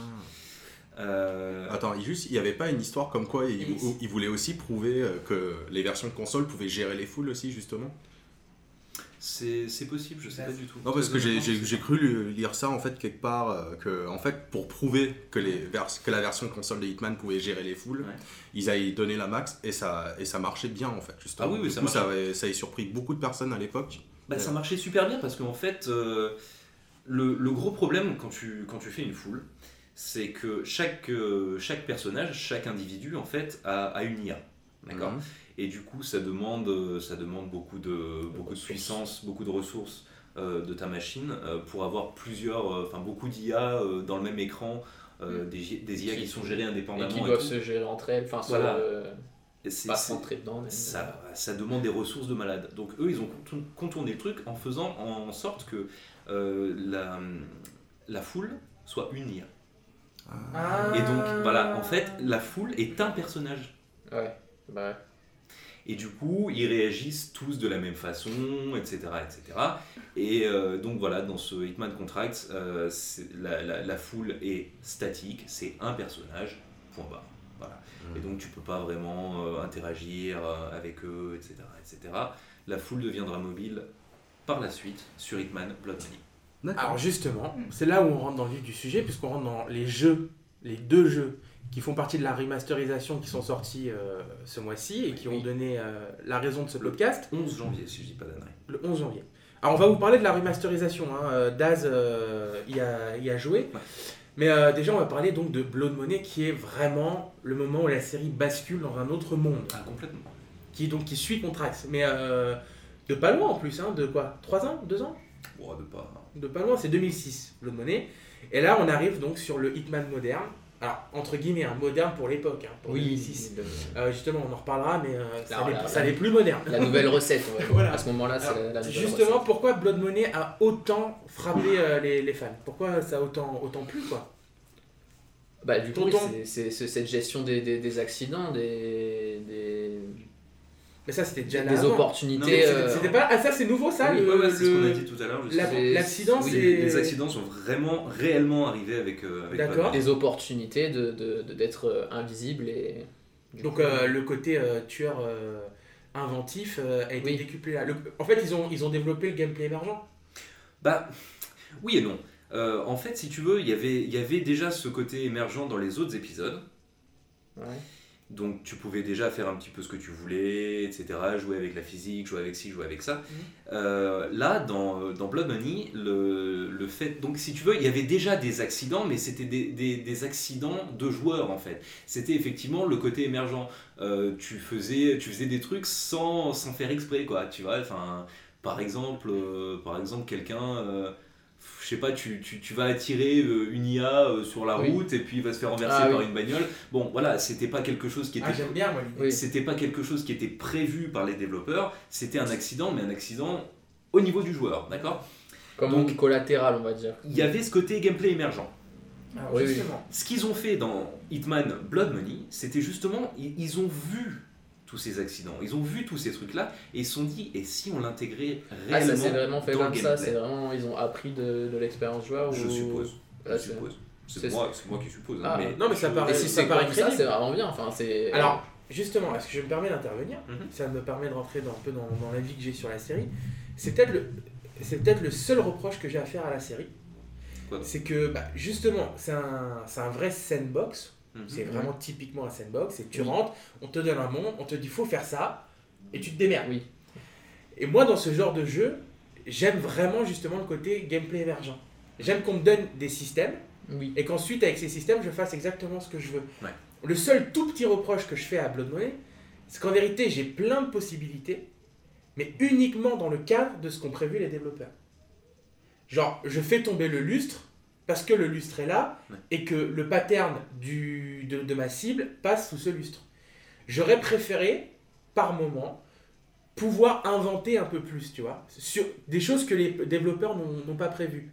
Euh, Attends, il juste, il n'y avait pas une histoire comme quoi il, voulait aussi prouver euh, que les versions console pouvaient gérer les foules aussi, justement? C'est possible, je sais pas du tout. Non, parce que j'ai- cru lire ça en fait quelque part, euh, que en fait pour prouver que, les vers- que la version console de Hitman pouvait gérer les foules, Ouais. ils avaient donné la max et ça, et ça marchait bien en fait. Justement. Ah oui, oui, du ça coup, ça, marchait. avait, ça avait surpris beaucoup de personnes à l'époque. Bah, ça marchait super bien parce qu'en fait, euh, le, le gros problème quand tu, quand tu fais une foule, c'est que chaque, euh, chaque personnage, chaque individu, en fait, a, a une IA. D'accord Mhm. Et du coup, ça demande, euh, ça demande beaucoup de, beaucoup de puissance, beaucoup de ressources euh, de ta machine euh, pour avoir plusieurs, euh, enfin beaucoup d'IA dans le même écran, Mm. des, des IA qui Qui- sont gérées Et indépendamment. qui et doivent tout. se gérer entre elles, enfin, Voilà. pas rentrer dedans. même. ça, ça demande des ressources de malade. Donc eux, ils ont contour- contourné le truc en faisant en sorte que la, la foule soit une IA. Ah. Et donc voilà, en fait, la foule est un personnage. Ouais, bah, Et du coup, ils réagissent tous de la même façon, etc. etc. Et euh, donc voilà, dans ce Hitman Contract, euh, la, la- la foule est statique, c'est un personnage, point barre. Voilà. Mm. Et donc tu peux pas vraiment euh, interagir avec eux, etc., etc. La foule deviendra mobile par la suite sur Hitman Blood Money. Alors justement, c'est là où on rentre dans le vif du sujet, puisqu'on rentre dans les jeux, les deux jeux qui font partie de la remasterisation qui sont sortis euh, ce mois-ci et qui ont donné euh, la raison de ce podcast, 11 janvier, si je dis pas d'annerie. le 11 janvier. Alors on va vous parler de la remasterisation, hein. euh, Daz euh, y, a, y a joué. Ouais. Mais déjà, on va parler donc de Blood Money, qui est vraiment le moment où la série bascule dans un autre monde, Ah, complètement. qui donc qui suit Contrax. Mais de pas loin en plus, hein, de quoi? 3 ans? 2 ans? De pas. De pas loin, c'est 2006, Blood Money. Et là, on arrive donc sur le Hitman moderne. Alors, entre guillemets, un moderne pour l'époque, hein, pour 2006. le- Euh, justement, on en reparlera, mais euh, ça Alors, n'est- la- ça n'est plus moderne. la nouvelle recette, dire. Voilà. À ce moment-là, c'est la, Justement, recette. pourquoi Blood Money a autant frappé euh, les, les fans? Pourquoi ça a autant, autant plu, quoi? Bah, du coup, oui, Tonton. c'est- cette gestion des, des, des accidents, des, des, Mais ça, c'était déjà là des avant. opportunités. C'était- euh, pas... Ah, ça, c'est nouveau, ça Oui, le- Ouais, ouais, c'est ce qu'on a dit tout à l'heure. la- L'accident, oui. Les, accidents sont vraiment, réellement arrivés avec. euh, avec D'accord. Batman. des opportunités de de- de- d'être euh, invisible et. du Donc coup, euh, le côté euh, tueur euh, inventif euh, a été Oui. décuplé là. Le- En fait, ils ont, ils ont développé le gameplay émergent. Bah, oui et non. Euh, en fait, si tu veux, il y avait- il y avait déjà ce côté émergent dans les autres épisodes. ouais. Donc tu pouvais déjà faire un petit peu ce que tu voulais, etc. Jouer avec la physique, jouer avec ci, jouer avec ça. Euh, là, dans, dans Blood Money, le, le fait... Donc si tu veux, il y avait déjà des accidents, mais c'était des, des- des accidents de joueurs en fait. C'était effectivement le côté émergent. Euh, tu, faisais, tu faisais des trucs sans, sans faire exprès, quoi. Tu vois, enfin... Par exemple, euh, par exemple quelqu'un... je sais pas, tu, tu, tu vas attirer euh, une IA euh, sur la Oui. route et puis il va se faire renverser Ah par oui. une bagnole. Bon, voilà, c'était pas quelque chose qui était Ah, j'aime bien. Oui. c'était pas quelque chose qui était prévu par les développeurs, c'était un accident, mais un accident au niveau du joueur, d'accord? Comme Donc- collatéral, on va dire. Il y avait ce côté gameplay émergent. Oui. justement. Ce qu'ils ont fait dans Hitman Blood Money, c'était justement, ils, ils ont vu tous ces accidents, ils ont vu tous ces trucs-là, et ils se sont dit, et si on l'intégrait Ah, réellement ça s'est vraiment fait dans comme ça, c'est vraiment, ils ont appris de, de l'expérience joueur Je ou- suppose. Ah, Je c'est- suppose. C'est c'est- moi, c'est moi qui suppose. hein, Ah, mais Non, mais ça paraît- Et si ça c'est paraît ça, c'est vraiment bien. Enfin, c'est. Alors, justement, est-ce que je me permets d'intervenir Mhm. Ça me permet de rentrer dans, un peu dans, dans l'avis que j'ai sur la série. C'est peut-être le, c'est peut-être le seul reproche que j'ai à faire à la série. C'est que, bah, justement, c'est un, c'est un vrai sandbox. Mhm. C'est vraiment typiquement un sandbox. Et tu Oui. rentres, on te donne un monde, on te dit faut faire ça, et tu te démerdes. Oui. Et moi, dans ce genre de jeu, j'aime vraiment justement le côté gameplay émergent. J'aime qu'on me donne des systèmes Oui. et qu'ensuite, avec ces systèmes, je fasse exactement ce que je veux. Ouais. Le seul tout petit reproche que je fais à Blood Money, c'est qu'en vérité, j'ai plein de possibilités, mais uniquement dans le cadre de ce qu'ont prévu les développeurs. Genre, je fais tomber le lustre parce que le lustre est là Ouais. et que le pattern du, de, de ma cible passe sous ce lustre. J'aurais préféré, par moment, pouvoir inventer un peu plus, tu vois, sur des choses que les développeurs n'ont n'ont pas prévues.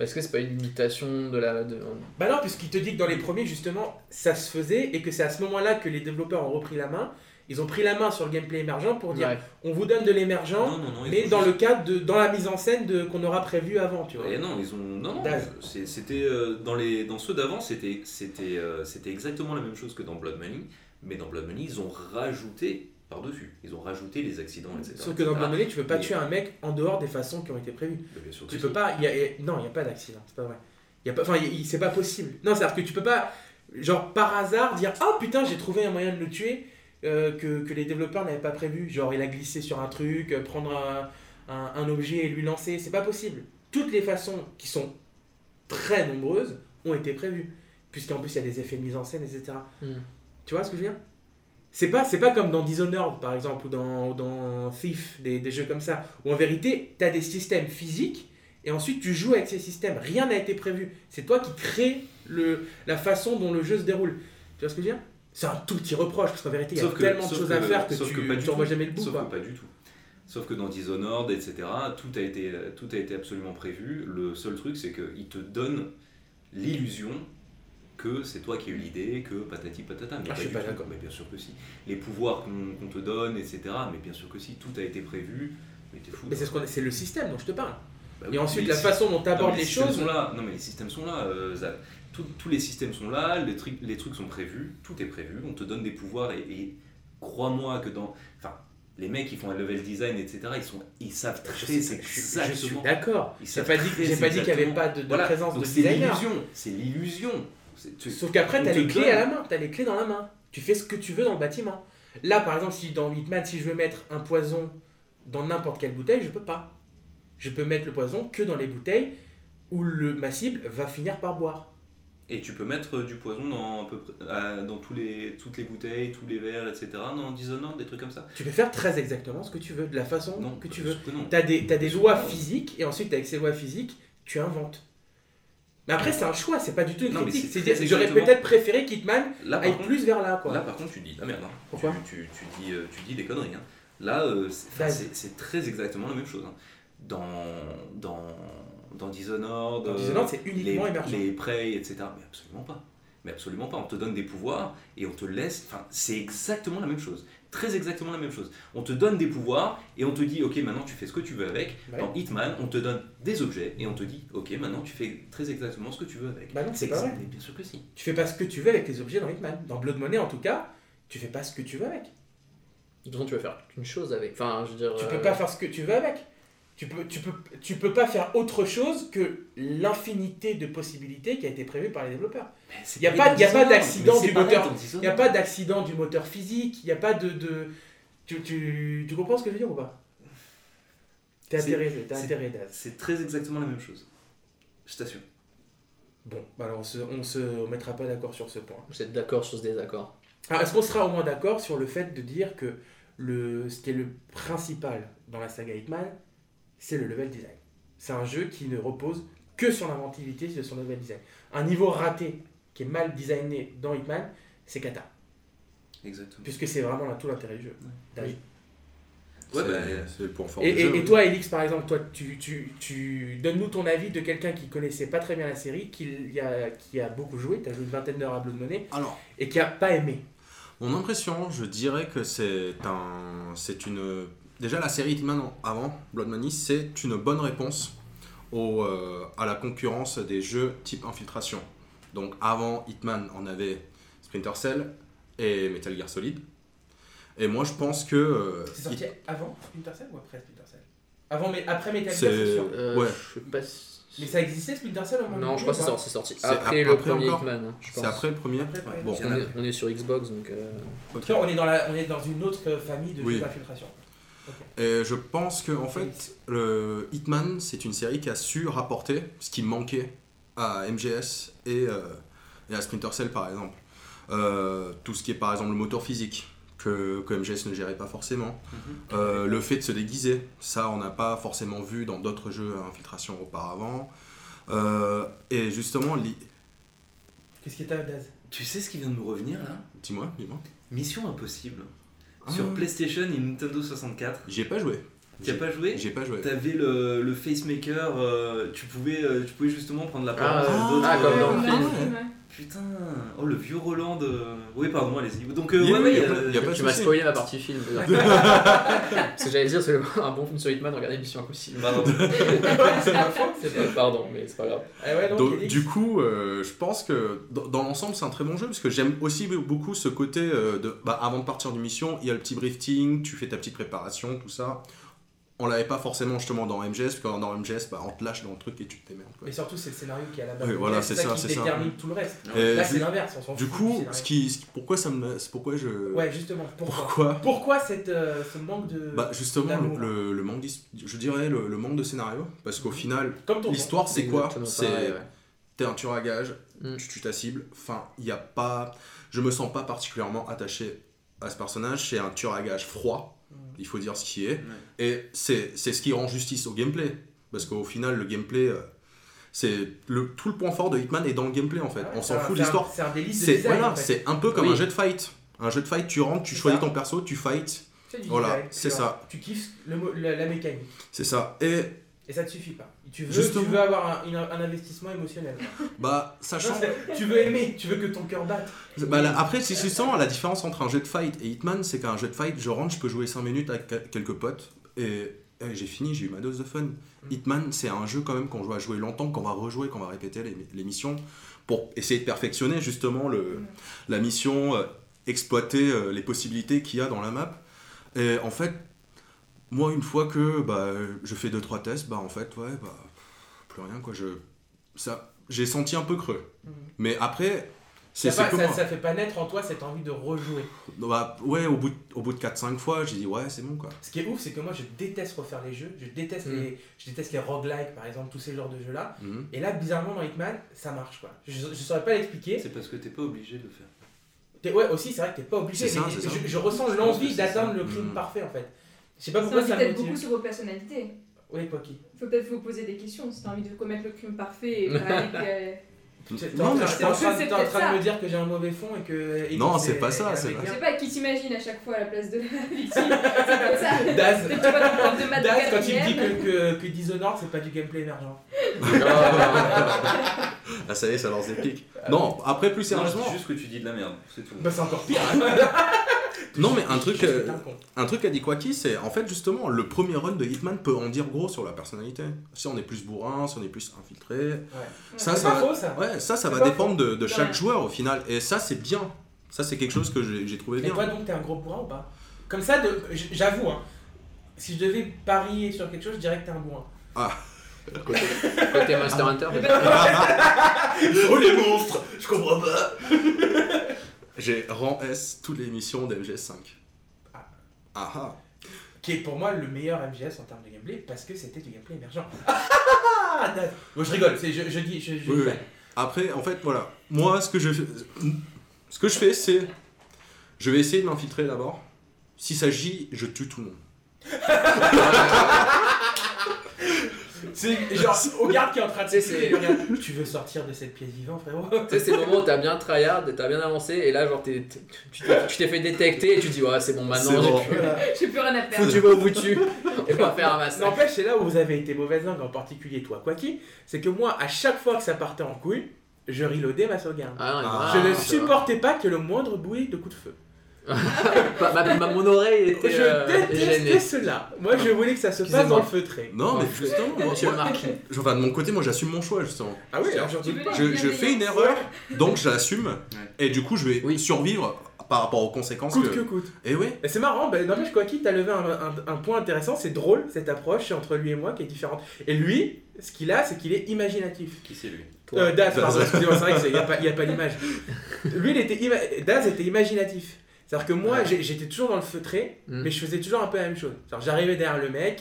Est-ce que c'est pas une limitation de la. De... Bah non, puisqu'il te dit que dans les premiers, justement, ça se faisait et que c'est à ce moment-là que les développeurs ont repris la main. Ils ont pris la main sur le gameplay émergent pour dire Ouais. on vous donne de l'émergent, Non, non, non. ils mais dans juste- le cadre de dans la mise en scène de qu'on aura prévu avant, tu vois. Et non, ils ont non non. C'était euh, dans les dans ceux d'avant, c'était c'était euh, c'était exactement la même chose que dans Blood Money, mais dans Blood Money, ils ont rajouté par dessus. Ils ont rajouté les accidents, etc. Sauf que dans. Blood Money, tu peux pas tuer un mec en dehors des façons qui ont été prévues. Mais bien sûr que Tu si. peux pas. y a- y a- non, il n'y a pas d'accident, c'est pas vrai. Y a pas, enfin, c'est pas possible. Non, c'est-à-dire que tu peux pas, genre par hasard, dire Oh putain, j'ai trouvé un moyen de le tuer euh, que, que les développeurs n'avaient pas prévu. Genre, il a glissé sur un truc, euh, prendre un, un- un objet et lui lancer. C'est pas possible. Toutes les façons qui sont très nombreuses ont été prévues. Puisqu'en plus, il y a des effets de mise en scène, etc. Hmm. Tu vois ce que je veux dire? C'est pas, c'est pas comme dans Dishonored par exemple ou dans, ou dans Thief, des, des jeux comme ça, où en vérité tu as des systèmes physiques et ensuite tu joues avec ces systèmes. Rien n'a été prévu. C'est toi qui crée le, la façon dont le jeu se déroule. Tu vois ce que je veux dire? C'est un tout petit reproche parce qu'en vérité il y a que- tellement de choses que- à faire que tu vois tout. jamais le bout. Sauf quoi. que pas du tout. Sauf que dans Dishonored, etc., tout a été, tout a été absolument prévu. Le seul truc, c'est qu'ils te donnent l'illusion que c'est toi qui as eu l'idée, que patati patata. Mais Ah, je suis pas d'accord. Mais bien sûr que si. Les pouvoirs qu'on te donne, etc., mais bien sûr que si. Tout a été prévu. Mais t'es fou. Mais c'est ce le système dont je te parle. Bah Et oui, ensuite la façon dont tu abordes les systèmes choses. sont là. Non, mais les systèmes sont là, euh, Tous- les systèmes sont là, les trucs, les trucs sont prévus, tout est prévu, on te donne des pouvoirs et, et crois-moi que dans. Enfin, les mecs qui font un level design, etc., ils, sont, ils savent très sais, je suis- je suis exactement. d'accord. J'ai pas dit, pas dit qu'il n'y avait exactement. pas de, de Voilà, présence donc de c'est designer. l'illusion. C'est l'illusion. Sauf qu'après, tu as les clés donne- à la main, tu as les clés dans la main. Tu fais ce que tu veux dans le bâtiment. Là, par exemple, si dans Hitman, si je veux mettre un poison dans n'importe quelle bouteille, je peux pas. Je peux mettre le poison que dans les bouteilles où le, ma cible va finir par boire. Et tu peux mettre du poison dans, à peu près, à- dans tous les, toutes les bouteilles, tous les verres, etc. Dans Dishonored, des trucs comme ça Tu peux faire très exactement ce que tu veux, de la façon Non, que tu veux. Tu as des, t'as des lois physiques, et ensuite, avec ces lois physiques, tu inventes. Mais après, c'est un choix, c'est pas du tout une critique. c'est J'aurais peut-être préféré qu'Hitman aille contre, plus vers là, quoi. Là, par contre, tu dis la merde. hein. Pourquoi tu, tu, tu dis, euh, tu dis des conneries. hein. Là, euh, c'est très exactement la même chose. hein. Dans, dans, dans Dishonored, Dans euh, Dishonored, c'est les, émergent. les Prey, etc. Mais absolument pas. Mais absolument pas. On te donne des pouvoirs et on te laisse. Enfin, c'est exactement la même chose. Très exactement la même chose. On te donne des pouvoirs et on te dit, ok, maintenant tu fais ce que tu veux avec. Ouais. Dans Hitman, on te donne des objets et on te dit, ok, maintenant tu fais très exactement ce que tu veux avec. Bah non, c'est pas exact- vrai. Mais bien sûr que si. Tu fais pas ce que tu veux avec les objets dans Hitman. Dans Blood Money, en tout cas, tu fais pas ce que tu veux avec. De toute façon, tu vas faire qu'une chose avec. Enfin, je veux dire. Tu euh, peux pas faire ce que tu veux avec. Tu peux, tu, peux, tu peux pas faire autre chose que l'infinité de possibilités qui a été prévue par les développeurs. Y a pas- y a pas d'accident du moteur. Il n'y a pas d'accident du moteur physique, il n'y a pas de... de... Tu, tu, tu comprends ce que je veux dire ou pas? T'es C'est- intéressé, t'es c'est- intéressé, Daz. C'est très exactement la même chose. Je t'assure. Bon, bah alors on se, on se mettra pas d'accord sur ce point. Vous êtes d'accord sur ce désaccord? Alors, est-ce qu'on sera au moins d'accord sur le fait de dire que le, ce qui est le principal dans la saga Hitman, c'est le level design C'est un jeu qui ne repose que sur l'inventivité de son level design. Un niveau raté qui est mal designé dans Hitman, c'est Kata. Exactement. Puisque c'est vraiment là tout l'intérêt du jeu. C'est Ouais, bah, fort Et, et- jeu. et toi, Elix, par exemple, toi, tu, tu, tu donnes-nous ton avis de quelqu'un qui connaissait pas très bien la série, qui, y a, qui a beaucoup joué, tu as joué une vingtaine d'heures à Blood Money, Alors, et qui a pas aimé. Mon impression, je dirais que c'est un, c'est une. Déjà, la série Hitman avant Blood Money, c'est une bonne réponse au, euh, à la concurrence des jeux type infiltration. Donc, avant Hitman, on avait Splinter Cell et Metal Gear Solid. Et moi, je pense que. euh, C'est sorti Hit- avant Splinter Cell ou après Splinter Cell? Avant, mais après Metal Gear, C'est- sûr. Euh, Ouais. Je sais pas Mais ça existait Splinter Cell au moment Non, je crois que c'est sorti, c'est sorti C'est après ap- le après premier encore Hitman. c'est après le premier Après, ouais. Bon, On est, on est sur Xbox donc. euh, Ok, on est dans, la, on est dans une autre famille de Oui. jeux d'infiltration. Et je pense que en fait, le Hitman, c'est une série qui a su rapporter ce qui manquait à MGS et, euh, et à Splinter Cell par exemple. Euh, tout ce qui est par exemple le moteur physique que, que MGS ne gérait pas forcément. Euh, le fait de se déguiser, ça on n'a pas forcément vu dans d'autres jeux à infiltration auparavant. Euh, et justement, li- Qu'est-ce qui est à Daz? Tu sais ce qui vient de me revenir là? Dis-moi, dis-moi. Mission Impossible. Ah. Sur PlayStation et Nintendo 64. J'y ai pas joué. Tu as pas joué J'ai pas joué. T'avais le, le facemaker, euh, tu, pouvais, euh, tu pouvais justement prendre la parole Ah, d'autres. ah, comme dans le Ouais, film. Putain, oh le vieux Roland de. Oui, pardon, allez-y. Donc, euh, ouais, euh, Tu m'as spoilé ma partie film. Ce que j'allais dire, c'est un bon film sur Hitman, regardez Mission Impossible. pardon. C'est ma faute, c'est Pardon, mais c'est pas grave. Ah ouais, donc, Donc, Elix, du coup, euh, je pense que dans, dans l'ensemble, c'est un très bon jeu parce que j'aime aussi beaucoup ce côté euh, de. Bah, avant de partir du mission, il y a le petit drifting, tu fais ta petite préparation, tout ça. On l'avait pas forcément justement dans MGS, parce que dans MGS, bah, on te lâche dans le truc et tu te démerdes. quoi. Mais surtout, c'est le scénario qui est à la base. Oui, voilà, c'est ça c'est ça. détermine tout le reste. Et Là, c'est l'inverse, on s'en du coup, ce qui, ce qui- pourquoi ça me, c'est pourquoi je, Ouais, justement, pourquoi? Pourquoi? Pourquoi cette, euh, ce manque de. Bah justement d'amour? le, le, le manque, je dirais le, le manque de scénario, parce qu'au final, Comme ton l'histoire c'est quoi? C'est ouais. t'es un tueur à gage, Mm. tu tues ta cible. Enfin, il y a pas, je me sens pas particulièrement attaché à ce personnage. C'est un tueur à gage froid, Mm. Il faut dire ce qui est, et c'est ce qui rend justice au gameplay, parce qu'au final le gameplay, euh, c'est le tout le point fort de Hitman est dans le gameplay en fait. Ouais, On s'en fout de l'histoire. C'est un délice de C'est design. voilà, en fait. c'est un peu comme Oui. un jeu de fight. Un jeu de fight, tu rentres, tu choisis ça. ton perso, tu fight, C'est du Voilà, c'est tu ça. Tu kiffes le la, la mécanique. c'est ça. Et Et ça te suffit pas. Tu veux, Justement. tu veux avoir un, une- un investissement émotionnel. bah sachant Non, tu veux aimer, tu veux que ton cœur batte. Bah, là, après, c'est justement la différence entre un jeu de fight et Hitman, c'est qu'un jeu de fight, je rentre, je peux jouer 5 minutes avec quel- quelques potes et, et j'ai fini, j'ai eu ma dose de fun. Hitman, c'est un jeu quand même qu'on va jouer longtemps, qu'on va rejouer, qu'on va répéter les, les missions pour essayer de perfectionner justement le, la mission, euh, exploiter euh, les possibilités qu'il y a dans la map. Et en fait, moi, une fois que bah, je fais 2-3 tests, bah en fait, ouais, bah, plus rien quoi. Je, ça, j'ai senti un peu creux. Mhm. Mais après, C'est Ça, ça, moi. ça fait pas naître en toi cette envie de rejouer. Bah, ouais, au bout de, au bout de 4-5 fois, j'ai dit ouais, c'est bon quoi. Ce qui est ouf, c'est que moi je déteste refaire les jeux, je déteste, Mm. les, je déteste les roguelikes par exemple, tous ces genres de jeux là. Mhm. Et là, bizarrement, dans Hitman, ça marche quoi. Je, je saurais pas l'expliquer. C'est parce que t'es pas obligé de le faire. Ouais, aussi, c'est vrai que t'es pas obligé, mais ça. je, je ressens l'envie d'atteindre le crime parfait en fait. Je sais pas Ça pourquoi ça me peut-être beaucoup sur vos personnalités. Oui, quoi qui. Faut peut-être vous poser des questions si t'as envie de commettre le crime parfait et pas avec, euh, Non, mais je pense train- que t'es en train de me dire que j'ai un mauvais fond et que. et Non, c'est pas ça, est c'est sais pas qui t'imagine à chaque fois à la place de la victime. C'est ça. Daz, quand il me dit que, que, que Dishonored c'est pas du gameplay émergent. Ah, ça y est, ça lance des pics. Non, après, plus sérieusement. c'est juste que tu dis de la merde, c'est tout. Bah, c'est encore pire. Non, mais un truc, euh, un con. un truc qu'a dit Quacky, c'est en fait justement le premier run de Hitman peut en dire gros sur la personnalité. Si on est plus bourrin, si on est plus infiltré. Ça, C'est ça pas ça. Ouais, ça, ça va dépendre de, de chaque Ouais. joueur au final. Et ça, c'est bien. Ça, c'est quelque chose que j'ai trouvé Et bien. toi donc t'es un gros bourrin ou pas? Comme ça, j'avoue, hein, si je devais parier sur quelque chose, je dirais que t'es un bourrin. Côté, côté Monster Hunter. Oh les monstres Je comprends pas J'ai rang S toutes les missions d'MGS5. Ah. Ah ah Qui est pour moi le meilleur MGS en termes de gameplay parce que c'était du gameplay émergent. Ah. Bon, je rigole, je, je dis. Je, je Oui, dis oui. Après, en fait, voilà. Moi, ce que je ce que je fais, c'est, je vais essayer de m'infiltrer d'abord. S'il s'agit, je tue tout le monde. C'est genre au garde qui est en train de regarde, Tu veux sortir de cette pièce vivante, frérot Tu sais, c'est le moment où t'as bien tryhard, t'as bien avancé, et là, genre, t'es- tu t'es- tu t'es fait détecter, et tu dis, ouais, c'est bon, maintenant, bon. j'ai plus. Voilà. plus rien à faire. Foutu au bout dessus, et pas faire un massacre. N'empêche, c'est là où vous avez été mauvaise langue, en particulier toi, Quacky, c'est que moi, à chaque fois que ça partait en couille, je reloadais ma sauvegarde. Ah, non, Ah, je ne supportais pas que le moindre bruit de coup de feu. Ma- ma- ma- mon oreille était Je euh, détestais cela. Moi, je voulais que ça se passe dans le feutré. Non, mais justement, moi, Monsieur moi- enfin, de mon côté, moi, j'assume mon choix, justement. Ah oui, alors Je, je fais une erreur, donc je l'assume, et du coup, je vais Oui. survivre par rapport aux conséquences Coûte que... que coûte. Et oui, Et c'est marrant, bah, n'empêche, Quacky, t'as levé un, un- un point intéressant, c'est drôle cette approche entre lui et moi qui est différente. Et lui, ce qu'il a, c'est qu'il est imaginatif. Qui c'est lui? Euh, Daz, pardon, excusez-moi, c'est vrai qu'il n'y a pas, y a pas d'image. Lui, il était ima- Daz était imaginatif. C'est-à-dire que moi, Ouais. j'étais toujours dans le feutré, Mm. mais je faisais toujours un peu la même chose. C'est-à-dire, j'arrivais derrière le mec,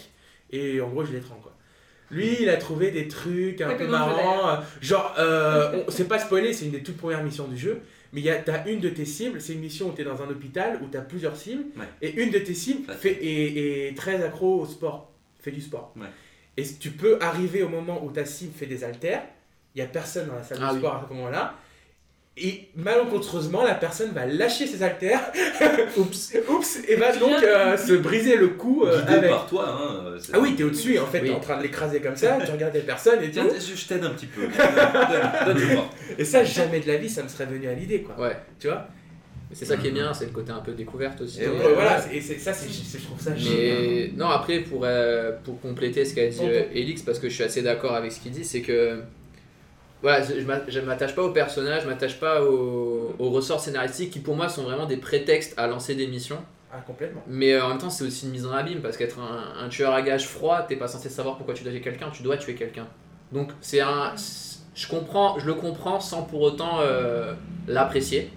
et en gros, je l'étrangle, quoi. Lui, il a trouvé des trucs un peu marrants. euh, Genre, euh, c'est pas spoilé, c'est une des toutes premières missions du jeu. Mais il y a- t'as une de tes cibles, c'est une mission où t'es dans un hôpital, où t'as plusieurs cibles. Ouais. Et une de tes cibles fait, est, est très accro au sport, fait du sport. Ouais. Et tu peux arriver au moment où ta cible fait des haltères, il y a personne dans la salle Ah de oui. sport à ce moment-là. Et malencontreusement, la personne va lâcher ses haltères, oups, oups, et va donc euh, se briser le cou euh, Guidé avec. par toi, hein. euh, Ah oui, t'es au-dessus, en fait, Oui. t'es en train de l'écraser comme ça, tu regardes les personnes et tout. Tiens, je, je t'aide un petit peu. Donne-. Et ça, jamais de la vie, ça me serait venu à l'idée, quoi. Ouais, Tu vois? C'est ça qui est bien, c'est le côté un peu découverte aussi. Et euh, voilà, et c'est- ça, c'est, c'est- je trouve ça génial. Mais non, après, pour, euh, pour compléter ce qu'a dit euh. Elix, parce que je suis assez d'accord avec ce qu'il dit, c'est que voilà, je, je m'attache pas aux personnages, je m'attache pas aux, aux ressorts scénaristiques qui pour moi sont vraiment des prétextes à lancer des missions. Ah, complètement. Mais euh, en même temps, c'est aussi une mise en abîme parce qu'être un, un tueur à gages froid, t'es pas censé savoir pourquoi tu dois tuer quelqu'un, tu dois tuer quelqu'un. Donc c'est un, je comprends, je le comprends sans pour autant euh, l'apprécier.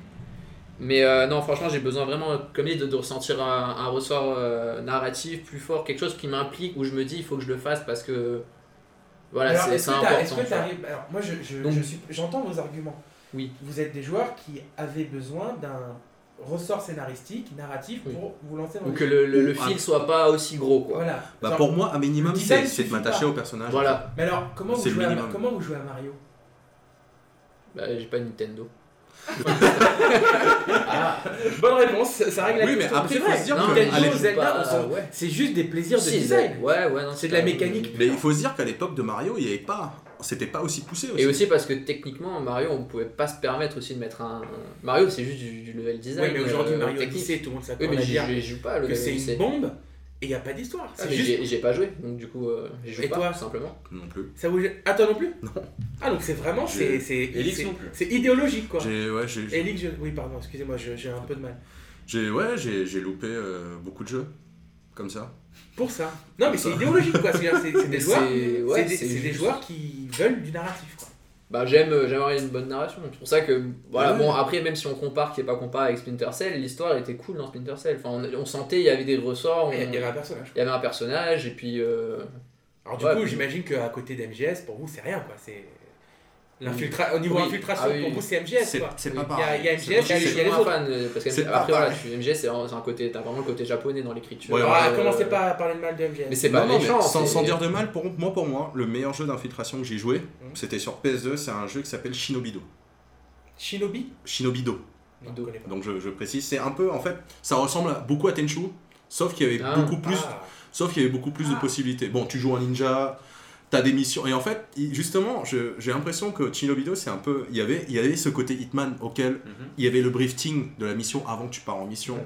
Mais euh, non, franchement, j'ai besoin vraiment, comme dit, de, de ressentir un, un ressort narratif plus fort, quelque chose qui m'implique où je me dis il faut que je le fasse parce que voilà, c'est t'as- important. Est-ce que tu vois. t'arrives. Alors, moi, je, je, je j'entends vos arguments. Oui. Vous êtes des joueurs qui avaient besoin d'un ressort scénaristique, narratif Oui. pour vous lancer dans Ou le que jeu. le, le, le fil un- soit pas aussi gros quoi. Voilà. bah Genre- pour moi, un minimum, c'est c'est de m'attacher au personnage. Voilà, Mais alors, comment vous, jouez à, comment vous jouez à Mario? Bah, j'ai pas Nintendo. Ah, bonne réponse, ça règle la Oui, mais question. après, C'est faut vrai. se dire Non, que- mais Nintendo, je joue Zelda, pas- on s'en- ouais. c'est juste des plaisirs de Si, design. Ouais, ouais, non, C'est de la pas- mécanique. Mais il faut se dire qu'à l'époque de Mario, il y avait pas, c'était pas aussi poussé aussi. Et aussi parce que techniquement, Mario, on pouvait pas se permettre aussi de mettre un. Mario, c'est juste du, du level design. Oui, mais aujourd'hui, euh, Mario technique. Odyssey, tout le monde Oui, mais à j'y dire j'y joue pas le que c'est Odyssey. une bombe et il n'y a pas d'histoire. Ah, mais juste. j'ai j'ai pas joué, donc du coup, euh, j'y joue Et pas, toi tout simplement. Non plus. Ça vous... Ah, toi non plus Non. Ah, donc c'est vraiment. C'est, c'est, idéologique, quoi. J'ai, ouais, j'ai, j'ai- Elix, je- oui, pardon, excusez-moi, j'ai un peu de mal. j'ai, ouais, j'ai, j'ai loupé euh, beaucoup de jeux comme ça. Pour ça. Non, mais c'est idéologique, quoi. C'est, des joueurs. c'est- ouais, des, joueurs qui veulent du narratif, quoi. Bah j'aime euh, j'aime avoir une bonne narration. C'est pour ça que voilà Ouais. bon après même si on compare qui est pas comparé avec Splinter Cell, l'histoire était cool dans Splinter Cell. Enfin on, on sentait il y avait des ressorts, Il y avait un personnage. il y avait un personnage et puis euh, Alors du Ouais, coup, puis- j'imagine qu'à côté d'MGS, pour vous, c'est rien quoi. C'est. Au niveau Oui. infiltration, Ah oui, pour vous, c'est MGS C'est quoi. c'est Oui. pas Il y a, pareil. il y a MGS, il y a, il y les autres. fan parce que après voilà, MGS c'est un côté t'as vraiment le côté japonais dans l'écriture. Ouais, Alors, ouais, Euh, commencez pas à parler de mal de MGS. Mais c'est pas Non, non, méchant. sans, dire de mal, pour moi, pour moi, le meilleur jeu d'infiltration que j'ai joué, Mhm. c'était sur PS2, c'est un jeu qui s'appelle Shinobido. Shinobi? Shinobido. Non, connais pas. Donc je, je précise, c'est un peu, en fait, ça ressemble beaucoup à Tenchu, sauf qu'il y avait Ah. beaucoup plus, Ah. sauf qu'il y avait beaucoup plus de possibilités. Bon, tu joues un ninja, t'as des missions, et en fait, justement, j'ai l'impression que Shinobido, c'est un peu, il y avait, il y avait ce côté Hitman auquel Mhm. il y avait le briefing de la mission avant que tu pars en mission.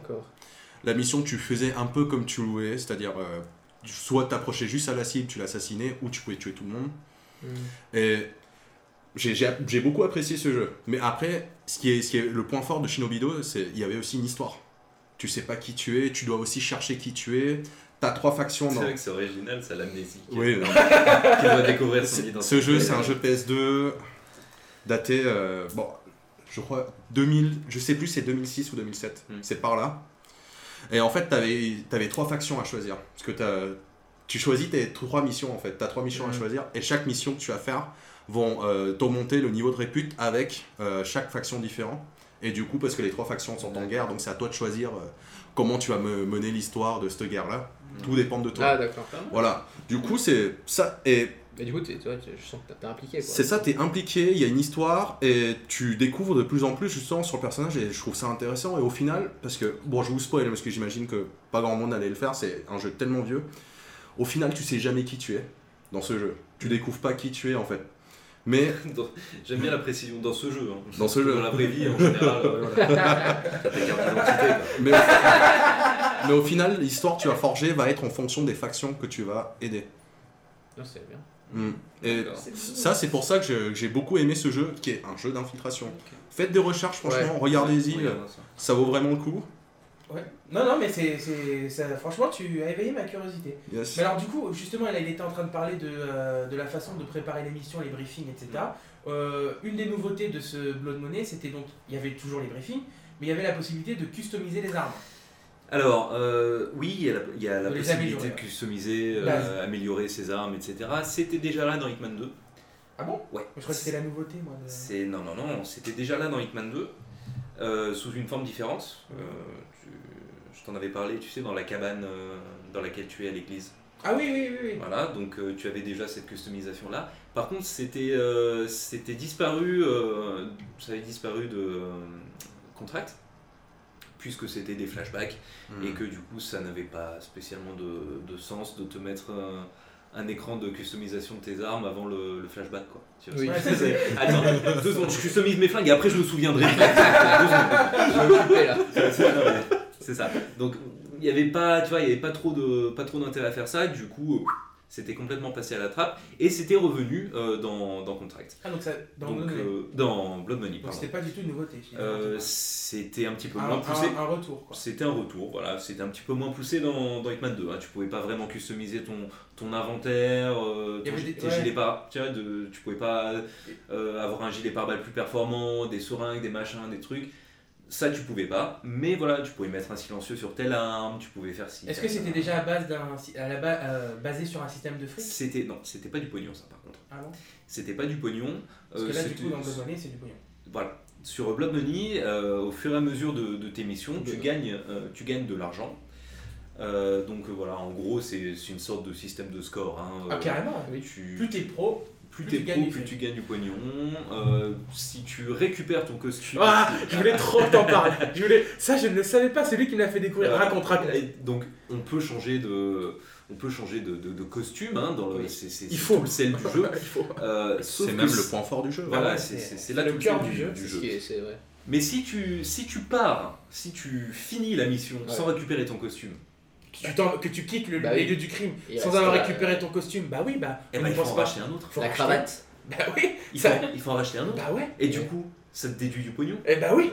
La mission, tu faisais un peu comme tu voulais, c'est-à-dire, euh, soit t'approchais juste à la cible, tu l'assassinais, ou tu pouvais tuer tout le monde. Hmm. Et j'ai beaucoup apprécié ce jeu. Mais après, ce qui est, ce qui est le point fort de Shinobido, c'est il y avait aussi une histoire. Tu sais pas qui tu es, tu dois aussi chercher qui tu es. T'as trois factions C'est vrai que c'est original, ça l'amnésie. Oui, non. Qui doit découvrir son identité. ce jeu, c'est un jeu PS2 daté, euh, bon, je crois 2000, je sais plus, c'est 2006 ou 2007. Hmm. C'est par là. Et en fait, t'avais avais trois factions à choisir. Parce que tu choisis tes trois missions en fait. T'as trois missions à Hmm. choisir et chaque mission que tu vas faire vont euh, t'augmenter le niveau de répute avec euh, chaque faction différente. Et du coup, parce que les trois factions sont en guerre, donc c'est à toi de choisir euh, comment tu vas me- mener l'histoire de cette guerre-là. Tout dépend de toi. Ah d'accord. Voilà. Du coup, c'est ça. Et Mais du coup tu- je sens que t'es impliqué c'est ça, t'es impliqué, il y a une histoire et tu découvres de plus en plus justement sur le personnage et je trouve ça intéressant. Et au final, parce que, bon, je vous spoil parce que j'imagine que pas grand monde allait le faire, c'est un jeu tellement vieux. Au final, tu sais jamais qui tu es dans ce jeu. Tu découvres pas qui tu es en fait. Mais Dans- J'aime bien la précision dans ce jeu. hein. Dans ce jeu. Dans la vraie vie, en général, euh, voilà. Mais, au final, l'histoire que tu vas forger va être en fonction des factions que tu vas aider. Non, c'est bien. Mm. Et ça, c'est pour ça que j'ai beaucoup aimé ce jeu, qui est un jeu d'infiltration. Faites des recherches, franchement, Ouais. regardez-y, ça. ça vaut vraiment le coup. Ouais. Non, non, mais c'est, c'est, ça- franchement, tu as éveillé ma curiosité. Yes. Mais alors, du coup, justement, il était en train de parler de, euh, de la façon de préparer l'émission, les briefings, etc. Euh, une des nouveautés de ce Blood Money, c'était donc, il y avait toujours les briefings, mais il y avait la possibilité de customiser les armes. Alors, euh, oui, il y a la, y a possibilité de customiser, euh, Base. améliorer ses armes, etc. C'était déjà là dans Hitman 2. Ah bon? Ouais. Je crois que c'était la nouveauté, moi. de- C'est non non non, c'était déjà là dans Hitman 2 euh, sous une forme différente. T'en avais parlé, tu sais, dans la cabane euh, dans laquelle tu es à l'église. Ah oui, oui, oui, oui. Voilà, donc euh, tu avais déjà cette customisation là. Par contre, c'était euh, c'était disparu, euh, ça avait disparu de euh, contract puisque c'était des flashbacks Mm. et que du coup ça n'avait pas spécialement de, de sens de te mettre un, un écran de customisation de tes armes avant le, le flashback quoi. Tu vois, Oui. c'est- c'est- Attends, deux secondes, je customise mes flingues et après je me souviendrai. Je occupé là. C'est- ça. Donc il n'y avait pas, tu vois, il y avait pas trop de pas trop d'intérêt à faire ça. Du coup, euh, c'était complètement passé à la trappe et c'était revenu euh, dans, dans Contract. Ah, donc ça, dans Donc Blood Money. euh, dans Blood Money. Donc c'était pas du tout une nouveauté. Euh, c'était un petit peu un, moins poussé. un- un retour. C'était un retour, voilà, c'était un petit peu moins poussé dans, dans Hitman 2. Hein. Tu pouvais pas vraiment customiser ton, ton inventaire, ton- des- tes ouais. gilets par, tu vois, de, tu pouvais pas avoir un gilet pare-balles plus performant, des seringues, des machins, des trucs. Ça, tu pouvais pas. Mais voilà, tu pouvais mettre un silencieux sur telle arme, tu pouvais faire ci. Est-ce que c'était déjà à base d'un, à la ba- euh, basé sur un système de fric? C'était non, c'était pas du pognon ça par contre. Ah bon? C'était pas du pognon. Parce que Euh, là, du coup, dans Blood Money, c'est du pognon. Voilà. Sur Blood Money, euh, au fur et à mesure de, de tes missions, tu gagnes, euh, tu gagnes de l'argent. Donc voilà, en gros, c'est une sorte de système de score. hein. Ah, carrément oui, tu, Plus t'es pro, plus t'es tu pro, gagnes du plus tu gagnes du pognon. Euh, si tu récupères ton costume. Ah, je voulais trop t'en parler. Je voulais... Ça, je ne le savais pas, c'est lui qui me l'a fait découvrir. Euh, Raconte, raconte. donc on peut changer de, on peut changer de, de- de costume. Hein, dans le, Oui. c'est c'est- Il c'est faut. tout le sel du jeu. Euh, C'est que même le point fort du jeu. Voilà, Ouais, c'est- c'est- c'est c'est là le cœur du du, jeu. du est-. Mais si tu, si tu pars, si tu finis la mission Ouais. sans récupérer ton costume, Que tu, que tu quittes le, Bah les oui. lieux du crime sans avoir la- récupéré ton costume, bah oui, bah. eh on ben, il faut pense en pas. racheter un autre. Faut La racheter. cravate. Bah oui. Il Ça- faut, il faut en racheter un autre. Bah ouais. Et du coup, ça te déduit du pognon. Eh bah oui.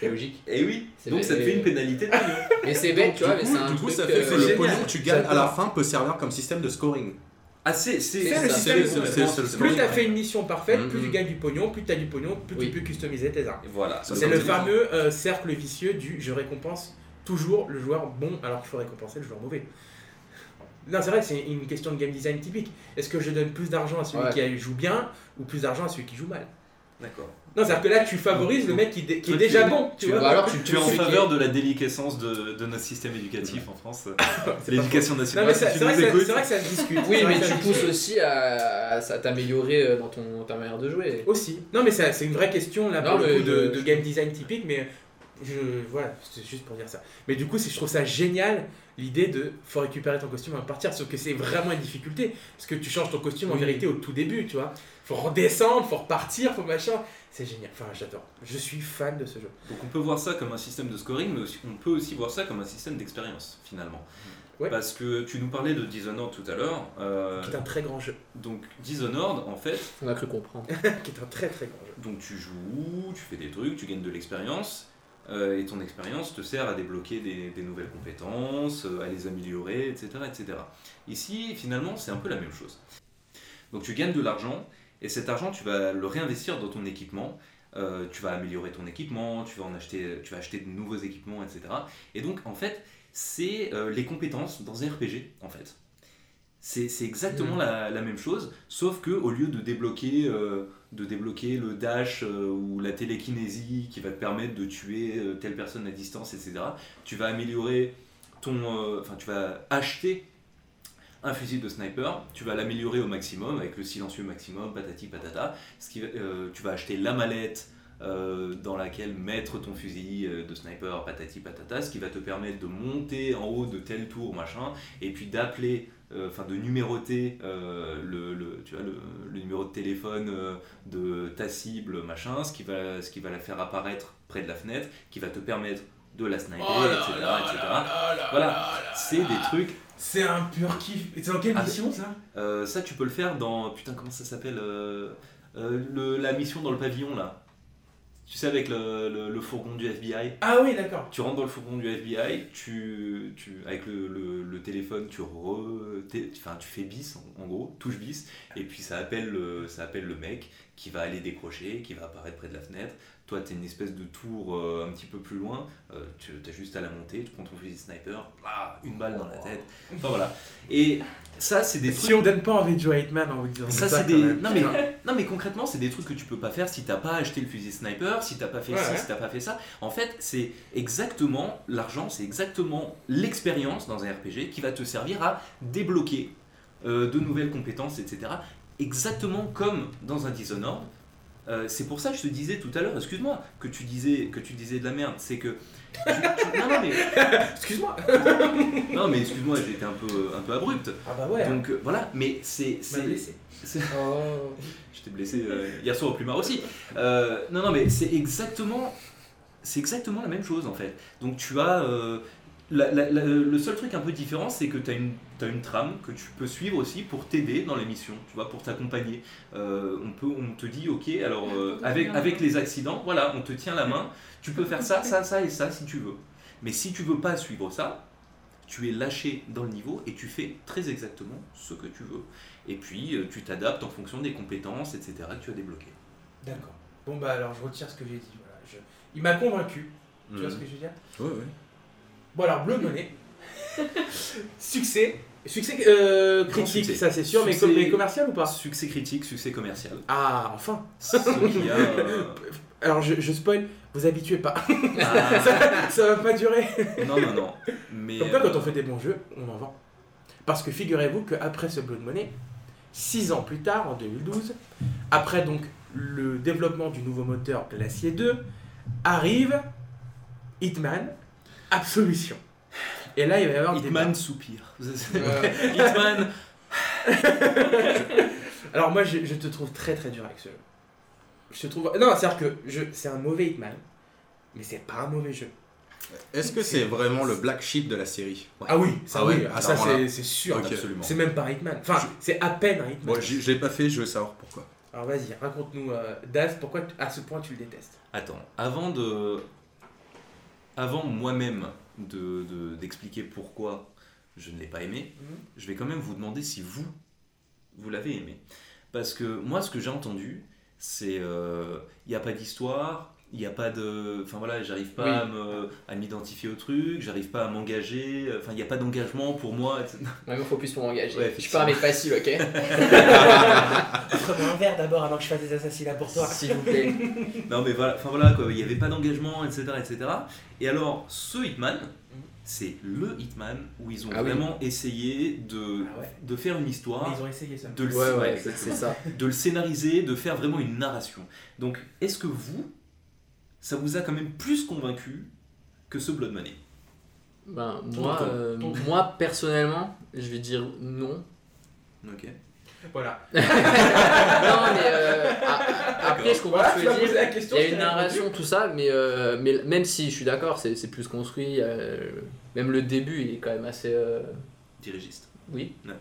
C'est logique. Et oui, C'est donc ça te fait une pénalité de pognon. Mais c'est bête, tu vois, mais du c'est coup, un du coup, truc. ça fait que le pognon que tu gagnes à la fin peut servir comme système de scoring. Ah, c'est le système. Plus scoring, tu as ouais. fait une mission parfaite, Mhm. plus tu gagnes du pognon, plus tu as du pognon, plus Oui. tu peux customiser tes armes. Voilà. C'est le fameux euh, cercle vicieux du je récompense toujours le joueur bon alors qu'il faut récompenser le joueur mauvais. Non, c'est vrai que c'est une question de game design typique. Est-ce que je donne plus d'argent à celui Ouais. qui joue bien ou plus d'argent à celui qui joue mal? D'accord. Non, c'est-à-dire que là, tu favorises le mec qui, est Toi, déjà bon. Tu tu- vois Bah alors, tu, Tu es en faveur de la déliquescence de, de notre système éducatif en France C'est pas L'éducation Non, nationale, si c'est vrai, c'est vrai que ça se discute. Oui, C'est mais tu se pousses aussi à, à t'améliorer euh, dans ton, ta manière de jouer. Aussi. Non, mais c'est une vraie question là Non, pour le mais coup de, je- de game design typique, mais je, voilà, c'est juste pour dire ça. Mais du coup, je trouve ça génial l'idée de faut récupérer ton costume avant de partir, sauf que c'est vraiment une difficulté parce que tu changes ton costume en Oui. vérité au tout début, tu vois. Faut redescendre, faut repartir, faut machin. C'est génial. Enfin, j'adore. Je suis fan de ce jeu. Donc on peut voir ça comme un système de scoring, mais aussi- on peut aussi voir ça comme un système d'expérience finalement. Ouais. Parce que tu nous parlais de Dishonored tout à l'heure. euh, Qui est un très grand jeu. donc Dishonored, en fait, On a cru comprendre. qui est un très très grand jeu. donc tu joues, tu fais des trucs, tu gagnes de l'expérience, et ton expérience te sert à débloquer des, nouvelles compétences, euh, à les améliorer, etc., etc. Ici, finalement, c'est un peu la même chose. Donc tu gagnes de l'argent, et cet argent, tu vas le réinvestir dans ton équipement. Euh, tu vas améliorer ton équipement, tu vas en acheter, tu vas acheter de nouveaux équipements, etc. Et donc, en fait, c'est euh, les compétences dans un RPG, en fait. C'est exactement Mhm. la, la même chose, sauf que au lieu de débloquer, euh, de débloquer le dash euh, ou la télékinésie qui va te permettre de tuer euh, telle personne à distance, etc., tu vas améliorer ton, enfin, tu vas acheter un fusil de sniper, tu vas l'améliorer au maximum avec le silencieux maximum, patati patata. Ce qui, va- tu vas acheter la mallette dans laquelle mettre ton fusil de sniper, patati patata, ce qui va te permettre de monter en haut de tel tour, machin, et puis d'appeler, enfin de numéroter euh, le, le- tu vois, le, le numéro de téléphone euh, de ta cible, machin, ce qui, va, ce qui va la faire apparaître près de la fenêtre, qui va te permettre de la sniper, Oh etc. etc. Voilà, c'est des trucs C'est un pur kiff. Et c'est dans quelle Ah, mission ça? euh, ça, tu peux le faire dans. Putain, comment ça s'appelle euh, euh, le- La mission dans le pavillon, là. Tu sais, avec le, le- le fourgon du FBI. Ah oui, d'accord. Tu rentres dans le fourgon du FBI, tu, tu, avec le, le- téléphone, tu, re, enfin, tu fais bis, en, en gros, touche bis, et puis ça appelle, le, ça appelle le mec qui va aller décrocher, qui va apparaître près de la fenêtre. Toi, tu une espèce de tour euh, un petit peu plus loin, euh, tu as juste à la monter, tu prends ton fusil sniper, bah, une balle dans la tête. Enfin voilà. Et ça, c'est des trucs. Si on donne pas envie de jouer à Hitman en vous disant Ça, ça, c'est des. Non mais, non, mais concrètement, c'est des trucs que tu peux pas faire si t'as pas acheté le fusil sniper, si t'as pas fait Ouais, ci, ouais. si t'as pas fait ça. En fait, c'est exactement l'argent, c'est exactement l'expérience dans un RPG qui va te servir à débloquer euh, de nouvelles compétences, etc. Exactement comme dans un Dishonored. Euh, c'est pour ça que je te disais tout à l'heure, excuse-moi, que tu disais que tu disais de la merde. C'est que tu- tu- non, non mais Excuse-moi. non mais excuse-moi, j'ai été un peu un peu abrupt. Ah bah ouais. Donc euh, voilà, mais c'est c'est blessé. c'est- Oh. je t'ai blessé euh, hier soir au plumard aussi. Euh, non, non, mais c'est exactement, c'est exactement la même chose en fait. Donc tu as euh, la- la- la- le seul truc un peu différent, c'est que tu as une, trame que tu peux suivre aussi pour t'aider dans les missions, tu vois, pour t'accompagner. Euh, on peut, on te dit, ok, alors euh, avec avec les accidents, voilà, on te tient la main. Tu peux faire ça, ça, ça et ça si tu veux. Mais si tu veux pas suivre ça, tu es lâché dans le niveau et tu fais très exactement ce que tu veux. Et puis euh, tu t'adaptes en fonction des compétences, etc. que tu as débloquées. D'accord. Bon bah alors je retire ce que j'ai dit. Voilà. Je- Il m'a convaincu. Tu vois ce que je veux dire? Ouais, ouais. Bon alors Bleu Money. succès. Succès euh, critique, succès. ça c'est sûr, mais, Succès- com- mais commercial ou pas? Succès critique, succès commercial. Ah enfin. Ce qui a, Alors je, je spoil, vous habituez pas. ah, ça, ça va pas durer. non, non, non. Mais Comme quoi quand euh, on fait des bons jeux, on en vend. Parce que figurez-vous qu'après ce Blood Money, 6 ans plus tard, en 2012, après donc le développement du nouveau moteur Glacier 2, arrive Hitman Absolution. Et là, il va y avoir des Hitman soupire. Ouais. Hitman. Alors moi, je, je te trouve très très dur avec ce jeu. Je te trouve... Non, c'est-à-dire que je... c'est un mauvais Hitman, mais c'est pas un mauvais jeu. Est-ce que c'est vraiment le black sheep de la série? Ah oui, ça, Ah oui, ah, ça c'est c'est sûr. Ok. Absolument. C'est même pas un Hitman. Enfin, c'est à peine un Hitman. Bon, je je l'ai pas fait, je veux savoir pourquoi. Alors vas-y, raconte-nous, euh, Daz, pourquoi tu- à ce point tu le détestes? Attends, avant de. Avant moi-même de, de- d'expliquer pourquoi je ne l'ai pas aimé, Mhm. je vais quand même vous demander si vous, vous l'avez aimé. Parce que moi, ce que j'ai entendu, c'est il n'y a pas d'histoire, il n'y a pas de. Enfin voilà, j'arrive pas Oui. à m'identifier au truc, j'arrive pas à m'engager, enfin il n'y a pas d'engagement pour moi. etc. Ouais, il me faut plus pour m'engager. Ouais, je suis pas un mec facile, ok Offre-moi un verre d'abord avant que je fasse des assassinats pour toi. S'il vous plaît. Non mais voilà, enfin voilà quoi, il n'y avait pas d'engagement, etc., etc. Et alors, ce Hitman, c'est le Hitman où ils ont Ah oui. vraiment essayé de, Ah ouais. de faire une histoire, Mais ils ont essayé ça. de le, Ouais, ça. de le scénariser, de faire vraiment une narration. Donc, est-ce que vous, ça vous a quand même plus convaincu que ce Blood Money Ben, moi, ton- euh, ton- moi, personnellement, je vais dire non. Ok. Voilà. non, mais euh, après, je comprends Voilà, ce que tu veux dire. la question. Il y a une narration, tout ça, mais, euh, mais même si je suis d'accord, c'est c'est plus construit. euh, même le début, il est quand même assez. euh, Dirigiste. oui. Ouais.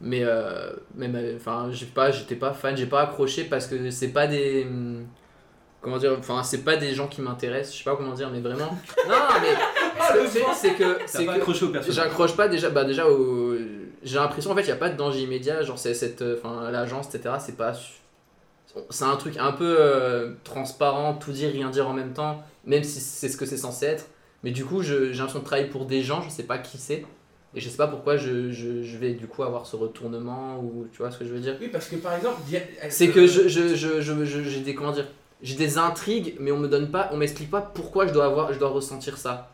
Mais euh, même, euh, enfin, j'ai pas, j'étais pas fan, j'ai pas accroché parce que c'est pas des. Comment dire Enfin, c'est pas des gens qui m'intéressent, je sais pas comment dire, mais vraiment. Non, mais c'est- c'est c'est que. C'est que- accroché au personnage J'accroche pas déjà, bah déjà au... j'ai l'impression en fait il y a pas de danger immédiat, genre c'est cette, euh, enfin l'agence etc c'est pas, c'est un truc un peu euh, transparent, tout dire rien dire en même temps, même si c'est ce que c'est censé être. Mais du coup je- j'ai l'impression de travailler pour des gens, je sais pas qui c'est et je sais pas pourquoi je, je, je vais du coup avoir ce retournement ou tu vois ce que je veux dire. Oui, parce que par exemple. C'est que je, je, je, je- je- j'ai des comment dire, j'ai des intrigues mais on me donne pas, on m'explique pas pourquoi je dois avoir, je dois ressentir ça.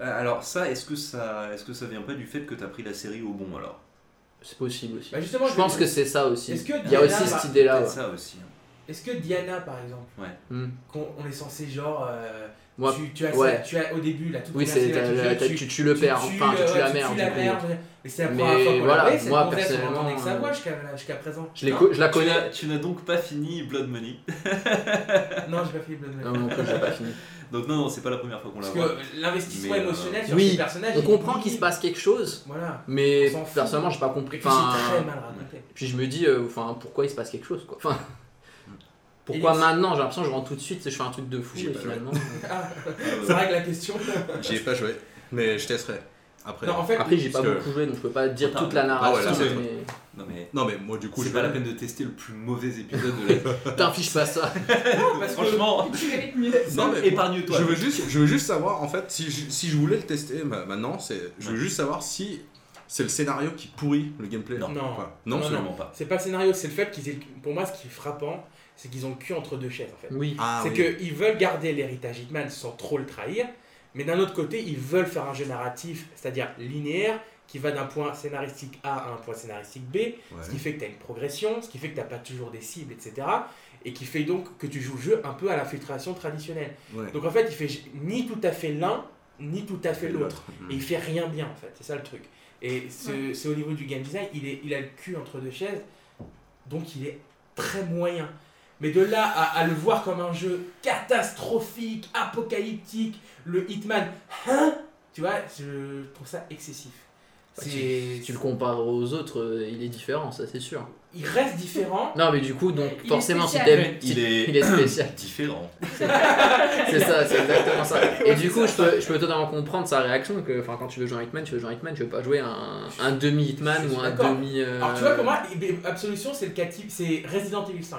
Euh, Alors ça, est-ce que ça, est-ce que ça vient pas du fait que t'as pris la série au bon alors? C'est possible aussi. Bah justement, Je pense que c'est ça aussi. Est-ce que Il y a Diana aussi cette idée là. Peut-être ça aussi. hein. Est-ce que Diana, par exemple, Hmm. qu'on on est censé genre. euh, Moi, tu, tu as ouais. ça- tu as au début la toute Oui, première c'est tu- tu- tu tues le père, tu tues, enfin tu euh, tues la tu mère. la mère, mais c'est la Mais première fois qu'on voilà, la voyait, cette moi, on personnellement, entendait que euh, voix jusqu'à jusqu'à présent. Je, l'ai je la Tu connais. n'as- Tu n'as donc pas fini Blood Money. Non, j'ai pas fait Blood Money. Non, non plus, j'ai pas fini. Donc non, non, c'est pas la première fois qu'on la Parce voit. que l'investissement Mais, euh, émotionnel sur oui, ces personnages. On comprend qu'il se passe quelque chose, Voilà. mais On personnellement, j'ai pas compris. Enfin, c'est très mal raconté. puis je me dis, euh, enfin, pourquoi il se passe quelque chose, quoi. Enfin, pourquoi maintenant J'ai l'impression que je rentre tout de suite, je fais un truc de fou et finalement. Ah, Euh, ça règle la question. J'y ai pas joué, mais je testerai. Après. Non, en fait, Après, j'ai pas que- beaucoup joué, donc je peux pas dire toute la ah ouais, là, narration. mais Non mais Non, mais moi, du coup, c'est je pas la peine de tester le plus mauvais épisode de la. t'infiches pas ça. parce que- Franchement. Non, épargne-toi. Je veux juste, je veux juste savoir, en fait, si je, si je voulais le tester ma- maintenant, c'est, je veux juste savoir si c'est le scénario qui pourrit le gameplay. Non. Non. Non, Non, pas. C'est pas le scénario, c'est le fait qu'ils aient. Pour moi, ce qui est frappant, c'est qu'ils ont le cul entre deux chaises en fait. Oui. Ah, c'est oui. qu'ils veulent garder l'héritage Hitman sans trop le trahir, mais d'un autre côté, ils veulent faire un jeu narratif, c'est-à-dire linéaire, qui va d'un point scénaristique A à un point scénaristique B, Ouais. ce qui fait que tu as une progression, ce qui fait que tu n'as pas toujours des cibles, etc. Et qui fait donc que tu joues le jeu un peu à l'infiltration traditionnelle. Ouais. Donc en fait, il fait ni tout à fait l'un, ni tout à fait l'autre. Et il fait rien bien en fait, c'est ça le truc. Et ce- c'est au niveau du game design, il, est, il a le cul entre deux chaises, donc il est très moyen. Mais de là à, à le voir comme un jeu catastrophique, apocalyptique, le Hitman, hein Tu vois, je trouve ça excessif. C'est- Tu le compares aux autres, euh, il est différent, ça c'est sûr. Il reste différent. Non, mais du coup, donc Il est forcément, si spécial. t'aimes. Il si- est- il est spécial. Différent. C'est ça, c'est exactement ça. Et du coup, je peux, je peux totalement comprendre sa réaction que enfin, quand tu veux jouer un Hitman, tu veux jouer un Hitman, tu veux pas jouer un, un demi-Hitman ou un demi. euh, Alors tu vois, pour moi, Absolution, c'est le cas type, c'est Resident Evil 5.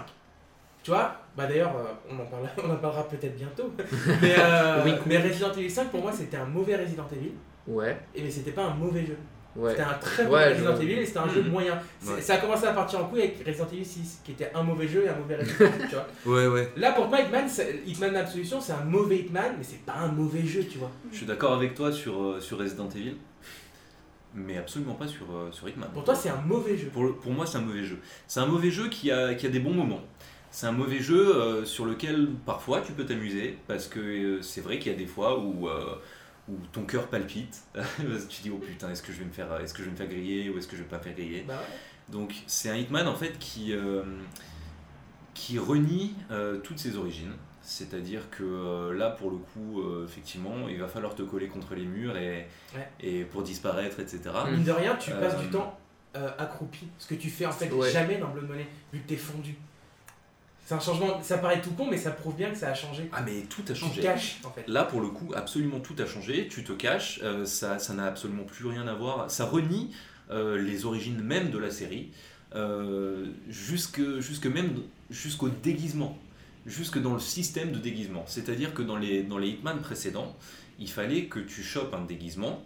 Tu vois, bah d'ailleurs, euh, on en parlera, on en parlera peut-être bientôt. Mais, euh, Oui. mais Resident Evil 5, pour moi, c'était un mauvais Resident Evil. Ouais, Et mais c'était pas un mauvais jeu. ouais. C'était un très bon Ouais, Resident je- Evil et c'était un jeu Mhm. moyen. Ouais. Ça a commencé à partir en couille avec Resident Evil 6, qui était un mauvais jeu et un mauvais Resident Evil, tu vois. Ouais, ouais. Là, pour moi, Hitman, Hitman Absolution, c'est un mauvais Hitman, mais c'est pas un mauvais jeu, tu vois. Je suis d'accord avec toi sur, euh, sur Resident Evil, mais absolument pas sur, euh, sur Hitman. Pour toi, c'est un mauvais jeu. Pour, pour moi, c'est un mauvais jeu. C'est un mauvais jeu qui a, qui a des bons moments. C'est un mauvais jeu euh, sur lequel parfois tu peux t'amuser, parce que euh, c'est vrai qu'il y a des fois où, euh, où ton cœur palpite. Parce que tu dis, oh putain, est-ce que, je vais me faire, est-ce que je vais me faire griller ou est-ce que je vais pas me faire griller? Bah ouais. Donc c'est un Hitman en fait qui, euh, qui renie euh, toutes ses origines. C'est-à-dire que euh, là, pour le coup, euh, effectivement, il va falloir te coller contre les murs et, Ouais. et pour disparaître, etc. Mm. Mine de rien, tu Euh, passes du temps euh, accroupi. Ce que tu fais en fait Ouais. jamais dans Blood Money, vu que t'es fondu. C'est un changement, ça paraît tout con, mais ça prouve bien que ça a changé. Ah mais tout a Tu changé. te caches en fait. Là, pour le coup, absolument tout a changé. Tu te caches, euh, ça ça n'a absolument plus rien à voir. Ça renie euh, les origines même de la série. euh, jusque, jusque même jusqu'au déguisement, jusque dans le système de déguisement. C'est-à-dire que dans les, dans les Hitman précédents, il fallait que tu chopes un déguisement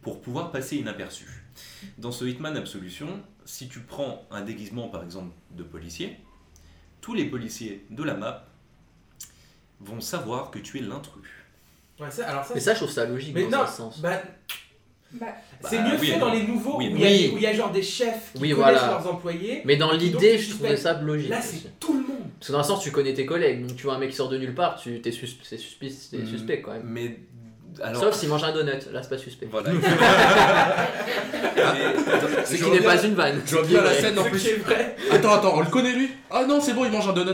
pour pouvoir passer inaperçu. Dans ce Hitman Absolution, si tu prends un déguisement par exemple de policier, tous les policiers de la map vont savoir que tu es l'intrus. Ouais, ça, alors ça, Mais ça, je trouve ça logique Mais dans non, un sens. bah, Bah, c'est Bah, mieux oui, fait dans les nouveaux oui, où, il y a, Oui. où il y a genre des chefs qui Oui, connaissent voilà. leurs employés. Mais dans l'idée, je trouvais ça logique. Là, c'est tout le monde. Parce que dans un sens, tu connais tes collègues, donc tu vois un mec qui sort de nulle part, tu t'es sus- c'est suspect, c'est Mm. suspect quand même. Mais alors, Sauf s'il mange un donut, là c'est pas suspect. voilà. Ce Je qui n'est pas une vanne. Je reviens à la scène en plus. Attends, attends, on le connaît lui? Ah non, c'est bon, il mange un donut.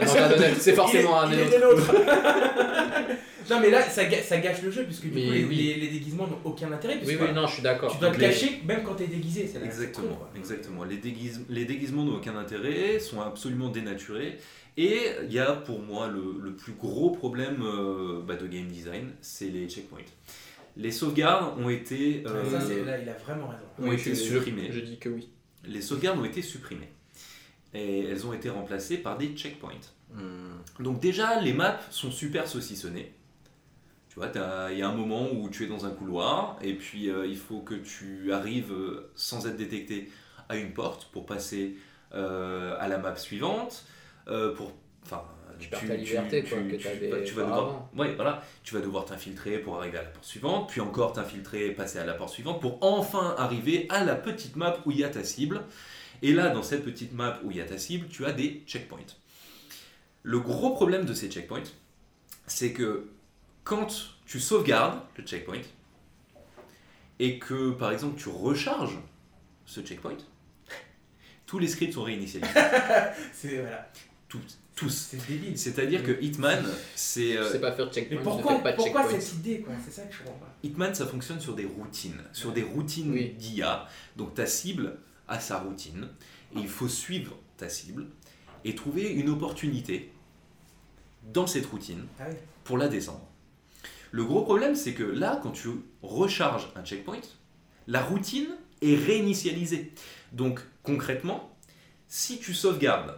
C'est forcément un nôtres. non, mais là, ça, gâche le jeu, puisque du Mais coup, les, oui. les- les déguisements n'ont aucun intérêt. Oui, puisque oui, non, je suis d'accord. Tu dois te les- cacher même quand t'es déguisé. c'est là, c'est Exactement, exactement. Les, déguise- les déguisements n'ont aucun intérêt, sont absolument dénaturés. Et il y a pour moi le, le plus gros problème euh, bah, de game design, c'est les checkpoints. Les sauvegardes ont été, euh, Ça, c'est- là, il a vraiment raison. ont Oui, été je- je- supprimées. Je dis que oui. Les sauvegardes ont été supprimées. Et elles ont été remplacées par des checkpoints. Hmm. Donc déjà, les maps sont super saucissonnées. Tu vois, il y a un moment où tu es dans un couloir, et puis euh, il faut que tu arrives euh, sans être détecté à une porte pour passer euh, à la map suivante. euh, pour, enfin, Tu perds ta liberté, quoi, que t'avais vas- tu vas devoir, ouais, voilà, tu vas devoir t'infiltrer pour arriver à la porte suivante, puis encore t'infiltrer et passer à la porte suivante pour enfin arriver à la petite map où il y a ta cible. Et là, dans cette petite map où il y a ta cible, tu as des checkpoints. Le gros problème de ces checkpoints, c'est que quand tu sauvegardes le checkpoint et que par exemple tu recharges ce checkpoint, tous les scripts sont réinitialisés. C'est voilà. Tous. C'est débile. C'est-à-dire que Hitman, c'est euh, pas faire de checkpoint, Mais pourquoi, pas pourquoi checkpoint. cette idée quoi? C'est ça que je comprends pas. Hitman, ça fonctionne sur des routines, sur des routines Oui. d'IA. Donc ta cible a sa routine et il faut suivre ta cible et trouver une opportunité dans cette routine Ah oui. pour la descendre. Le gros problème, c'est que là, quand tu recharges un checkpoint, la routine est réinitialisée. Donc concrètement, si tu sauvegardes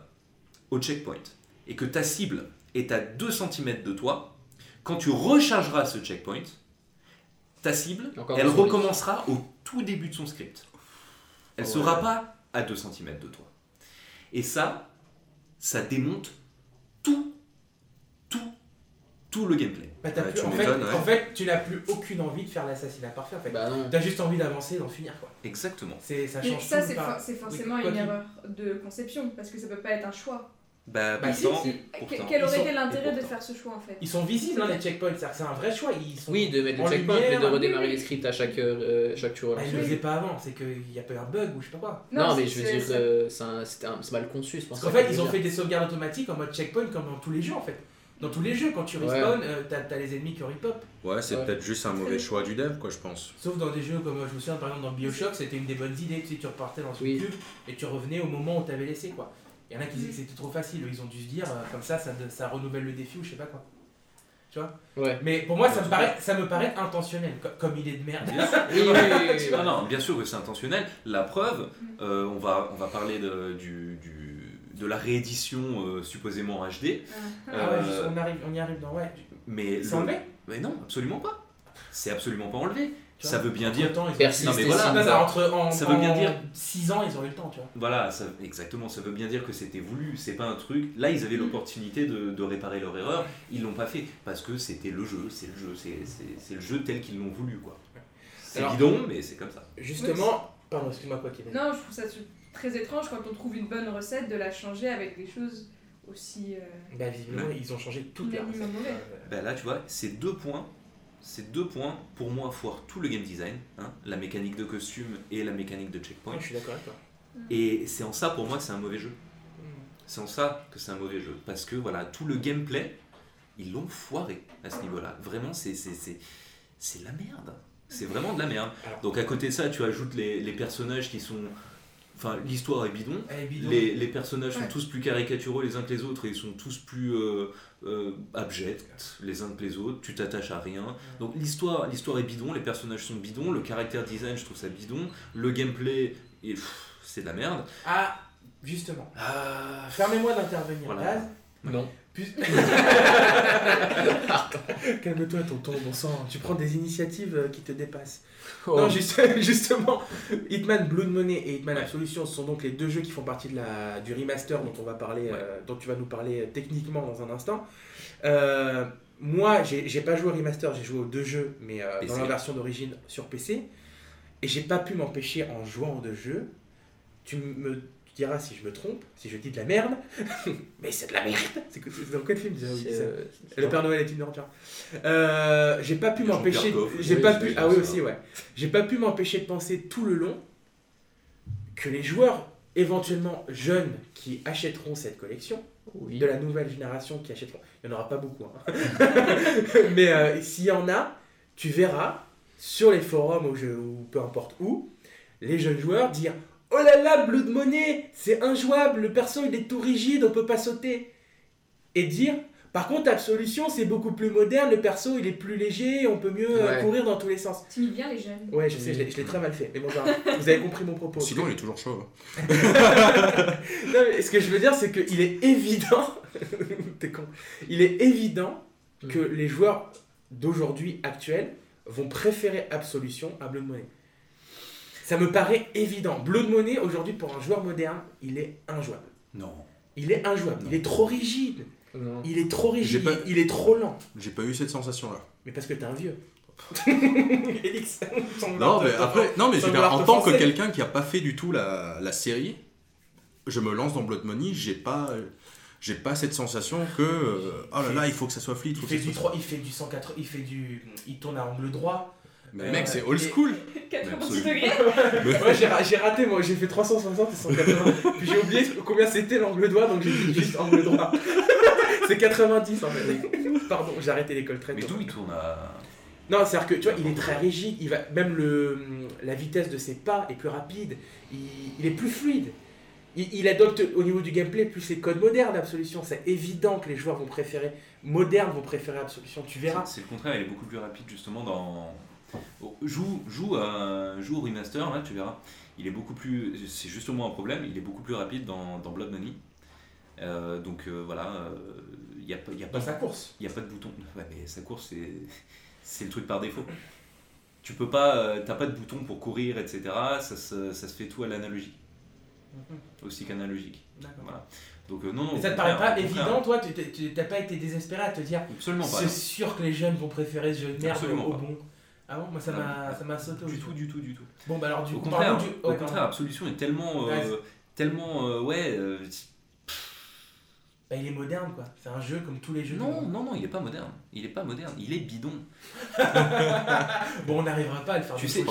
au checkpoint et que ta cible est à 2 cm de toi, quand tu rechargeras ce checkpoint, ta cible, Encore elle recommencera au tout début de son script. Elle ne Ouais. sera pas à 2 cm de toi. Et ça, ça démonte tout, tout, tout le gameplay. Bah, t'as Ouais, plus- tu en, fait, m'étonnes, ouais. en fait, tu n'as plus aucune envie de faire l'assassinat parfait. En fait. Bah non. T'as juste envie d'avancer et d'en finir quoi. Exactement. C'est ça Mais change ça, c'est for- forcément oui, une erreur de conception, parce que ça peut pas être un choix. Bah, Bah, si, pourtant, si. pourtant. Que- Quel aurait été l'intérêt de faire ce choix en fait Ils sont visibles hein, les checkpoints, c'est un vrai choix. Ils sont... Oui, de mettre En le checkpoint, mais de redémarrer oui, les scripts à chaque, euh, chaque tour. Bah, ils le faisaient pas avant, c'est qu'il y a pas eu un bug ou je sais pas quoi. Non, mais je veux dire, c'est- euh, c'est mal conçu, je pense. Parce qu'en fait, ils ont fait des sauvegardes automatiques en mode checkpoint comme dans tous les jeux en fait. Dans tous les jeux, quand tu Ouais. respawn, euh, t'as t'as les ennemis qui repop. Ouais, c'est Ouais. peut-être juste un mauvais choix du dev, quoi, je pense. Sauf dans des jeux comme euh, je me souviens par exemple dans Bioshock, c'était une des bonnes idées. Tu sais, tu repartais dans ce Oui. cube et tu revenais au moment où t'avais laissé quoi. Il y en a qui disaient que c'était trop facile, ils ont dû se dire euh, comme ça, ça, ça renouvelle le défi ou je sais pas quoi. Tu vois? Ouais. Mais pour moi, ça me paraît, ça me paraît intentionnel, co- comme il est de merde. Bien sûr. Oui, oui, oui, oui, oui. Non, non, bien sûr que c'est intentionnel. La preuve, euh, on, va, on va parler de, du, du- de la réédition euh, supposément en HD, Ah. Ah ouais, Euh, juste, on, arrive, on y arrive dans. Ouais. mais, C'est le- enlevé mais non, absolument pas. C'est absolument pas enlevé. Ça veut bien dire. temps, Persiste Non, mais voilà. ça, entre, en, Ça veut bien en dire- 6 ans, ils ont eu le temps, tu vois. Voilà, ça, exactement, ça veut bien dire que c'était voulu, c'est pas un truc. Là, ils avaient Mm. l'opportunité de, de réparer leur erreur, ils l'ont pas fait parce que c'était le jeu, c'est le jeu, c'est- le jeu tel qu'ils l'ont voulu, quoi. C'est bidon, mais c'est comme ça. Justement, pardon, excuse-moi quoi, Kevin. Non, je trouve ça très étrange quand on trouve une bonne recette de la changer avec des choses aussi euh, Bah, visiblement, ils ont changé toute la Unanimement recette. mauvais. Euh, Ben là, tu vois, ces deux points, ces deux points, pour moi, foirent tout le game design, hein, la mécanique de costume et la mécanique de checkpoint. ouais, je suis d'accord avec toi. Et c'est en ça, pour moi, que c'est un mauvais jeu. Mm. C'est en ça que c'est un mauvais jeu. Parce que, voilà, tout le gameplay, ils l'ont foiré à ce niveau-là. Vraiment, c'est c'est- c'est- c'est de la merde. C'est vraiment de la merde. Donc, à côté de ça, tu ajoutes les, les personnages qui sont... Enfin, l'histoire est bidon. Bidon. Les, les personnages sont tous plus caricaturaux les uns que les autres et ils sont tous plus euh, euh, abjects les uns que les autres. Tu t'attaches à rien. Donc l'histoire, l'histoire est bidon, les personnages sont bidons, le caractère design, je trouve ça bidon. Le gameplay, c'est de la merde. Ah, Justement. Ah, Permets-moi d'intervenir, Voilà. Non. Puis- Calme-toi, tonton, bon sang. Tu prends des initiatives euh, qui te dépassent. Oh. Non, juste- justement, Hitman Blood Money et Hitman Ouais. Absolution sont donc les deux jeux qui font partie de la, du remaster dont on va parler, euh, dont tu vas nous parler euh, techniquement dans un instant. Euh, moi, j'ai pas joué au remaster, j'ai joué aux deux jeux, mais euh, dans la version d'origine sur PC. Et j'ai pas pu m'empêcher en jouant aux deux jeux. Tu me diras si je me trompe, si je dis de la merde, mais c'est de la merde. C'est dans quel film déjà euh, le Père Noël est une ordure. Euh, j'ai pas pu m'empêcher. J'ai oui, pas pu. Ah oui aussi ouais. J'ai pas pu m'empêcher de penser tout le long que les joueurs éventuellement jeunes qui achèteront cette collection, oui. de la nouvelle génération qui achèteront, il n'y en aura pas beaucoup, hein. mais euh, s'il y en a, tu verras sur les forums ou, je- ou peu importe où, les jeunes joueurs dire Oh là là, Blood Money, c'est injouable, le perso il est tout rigide, on peut pas sauter. Et dire Par contre, Absolution, c'est beaucoup plus moderne, le perso il est plus léger, on peut mieux euh, Ouais. courir dans tous les sens. Tu bien les jeunes. Ouais, je sais, je l'ai- très mal fait, mais bon, vous avez compris mon propos. Sinon, il est toujours chaud. hein. Non, mais ce que je veux dire, c'est qu'il est évident, t'es con, il est évident que Mm. les joueurs d'aujourd'hui actuels vont préférer Absolution à Blood Money. Ça me paraît évident. Blood Money, aujourd'hui, pour un joueur moderne, il est injouable. Non. Il est injouable. Non. Il est trop rigide. Non. Il est trop rigide. Pas- Il, il est trop lent. J'ai pas eu cette sensation-là. Mais parce que t'es un vieux. Non, mais après, non, mais je dire, en tant que quelqu'un qui a pas fait du tout la, la série, je me lance dans Blood Money, j'ai pas, j'ai pas cette sensation que, euh, oh là là, il faut que ça soit fluide. Il faut fait, que ça du soit- 3, il fait du 180, il fait du... Il tourne à angle droit. Mais mec, c'est old school. 90 absolument. degrés. Ouais, j'ai ra- j'ai raté moi, j'ai fait 360 et 180. Puis j'ai oublié combien c'était l'angle droit, donc j'ai dit juste angle droit. c'est 90 en fait. Pardon, j'ai arrêté l'école très Mais tôt. d'où il tourne à. Non, c'est-à-dire que tu vois, il est très rigide, il va, même le, la vitesse de ses pas est plus rapide, il, il est plus fluide. Il, il adopte au niveau du gameplay plus les codes modernes d'Absolution. C'est évident que les joueurs vont préférer, modernes vont préférer Absolution, tu verras. C'est c'est le contraire, il est beaucoup plus rapide justement dans. Joue, joue, à, joue au remaster, là tu verras. Il est beaucoup plus. C'est justement un problème, il est beaucoup plus rapide dans, dans Blood Money. Euh, donc euh, voilà, euh, il n'y a, y a, pas- Dans sa course. il y a pas de bouton. Ouais, mais sa course, c'est, c'est le truc par défaut. Tu peux pas. euh, T'as pas de bouton pour courir, etc. Ça se, ça se fait tout à l'analogique, aussi qu'analogique. D'accord. Voilà. Donc euh, non, non. Mais ça te paraît pas évident, toi Tu t'as pas été désespéré à te dire Absolument pas. c'est sûr que les jeunes vont préférer ce jeu de merde Absolument au bon. Ah bon Moi ça Non, m'a ça m'a sauté au Du tout, du tout, du tout. Bon bah alors du Au coup, contraire, du- au ouais, contraire. Absolution est tellement, euh, Ouais. tellement, euh, ouais. euh, Bah, il est moderne quoi. C'est un jeu comme tous les jeux. non, non, non, il est pas moderne. Il est pas moderne. Il est bidon. Bon, on n'arrivera pas à le faire. Tu sais, est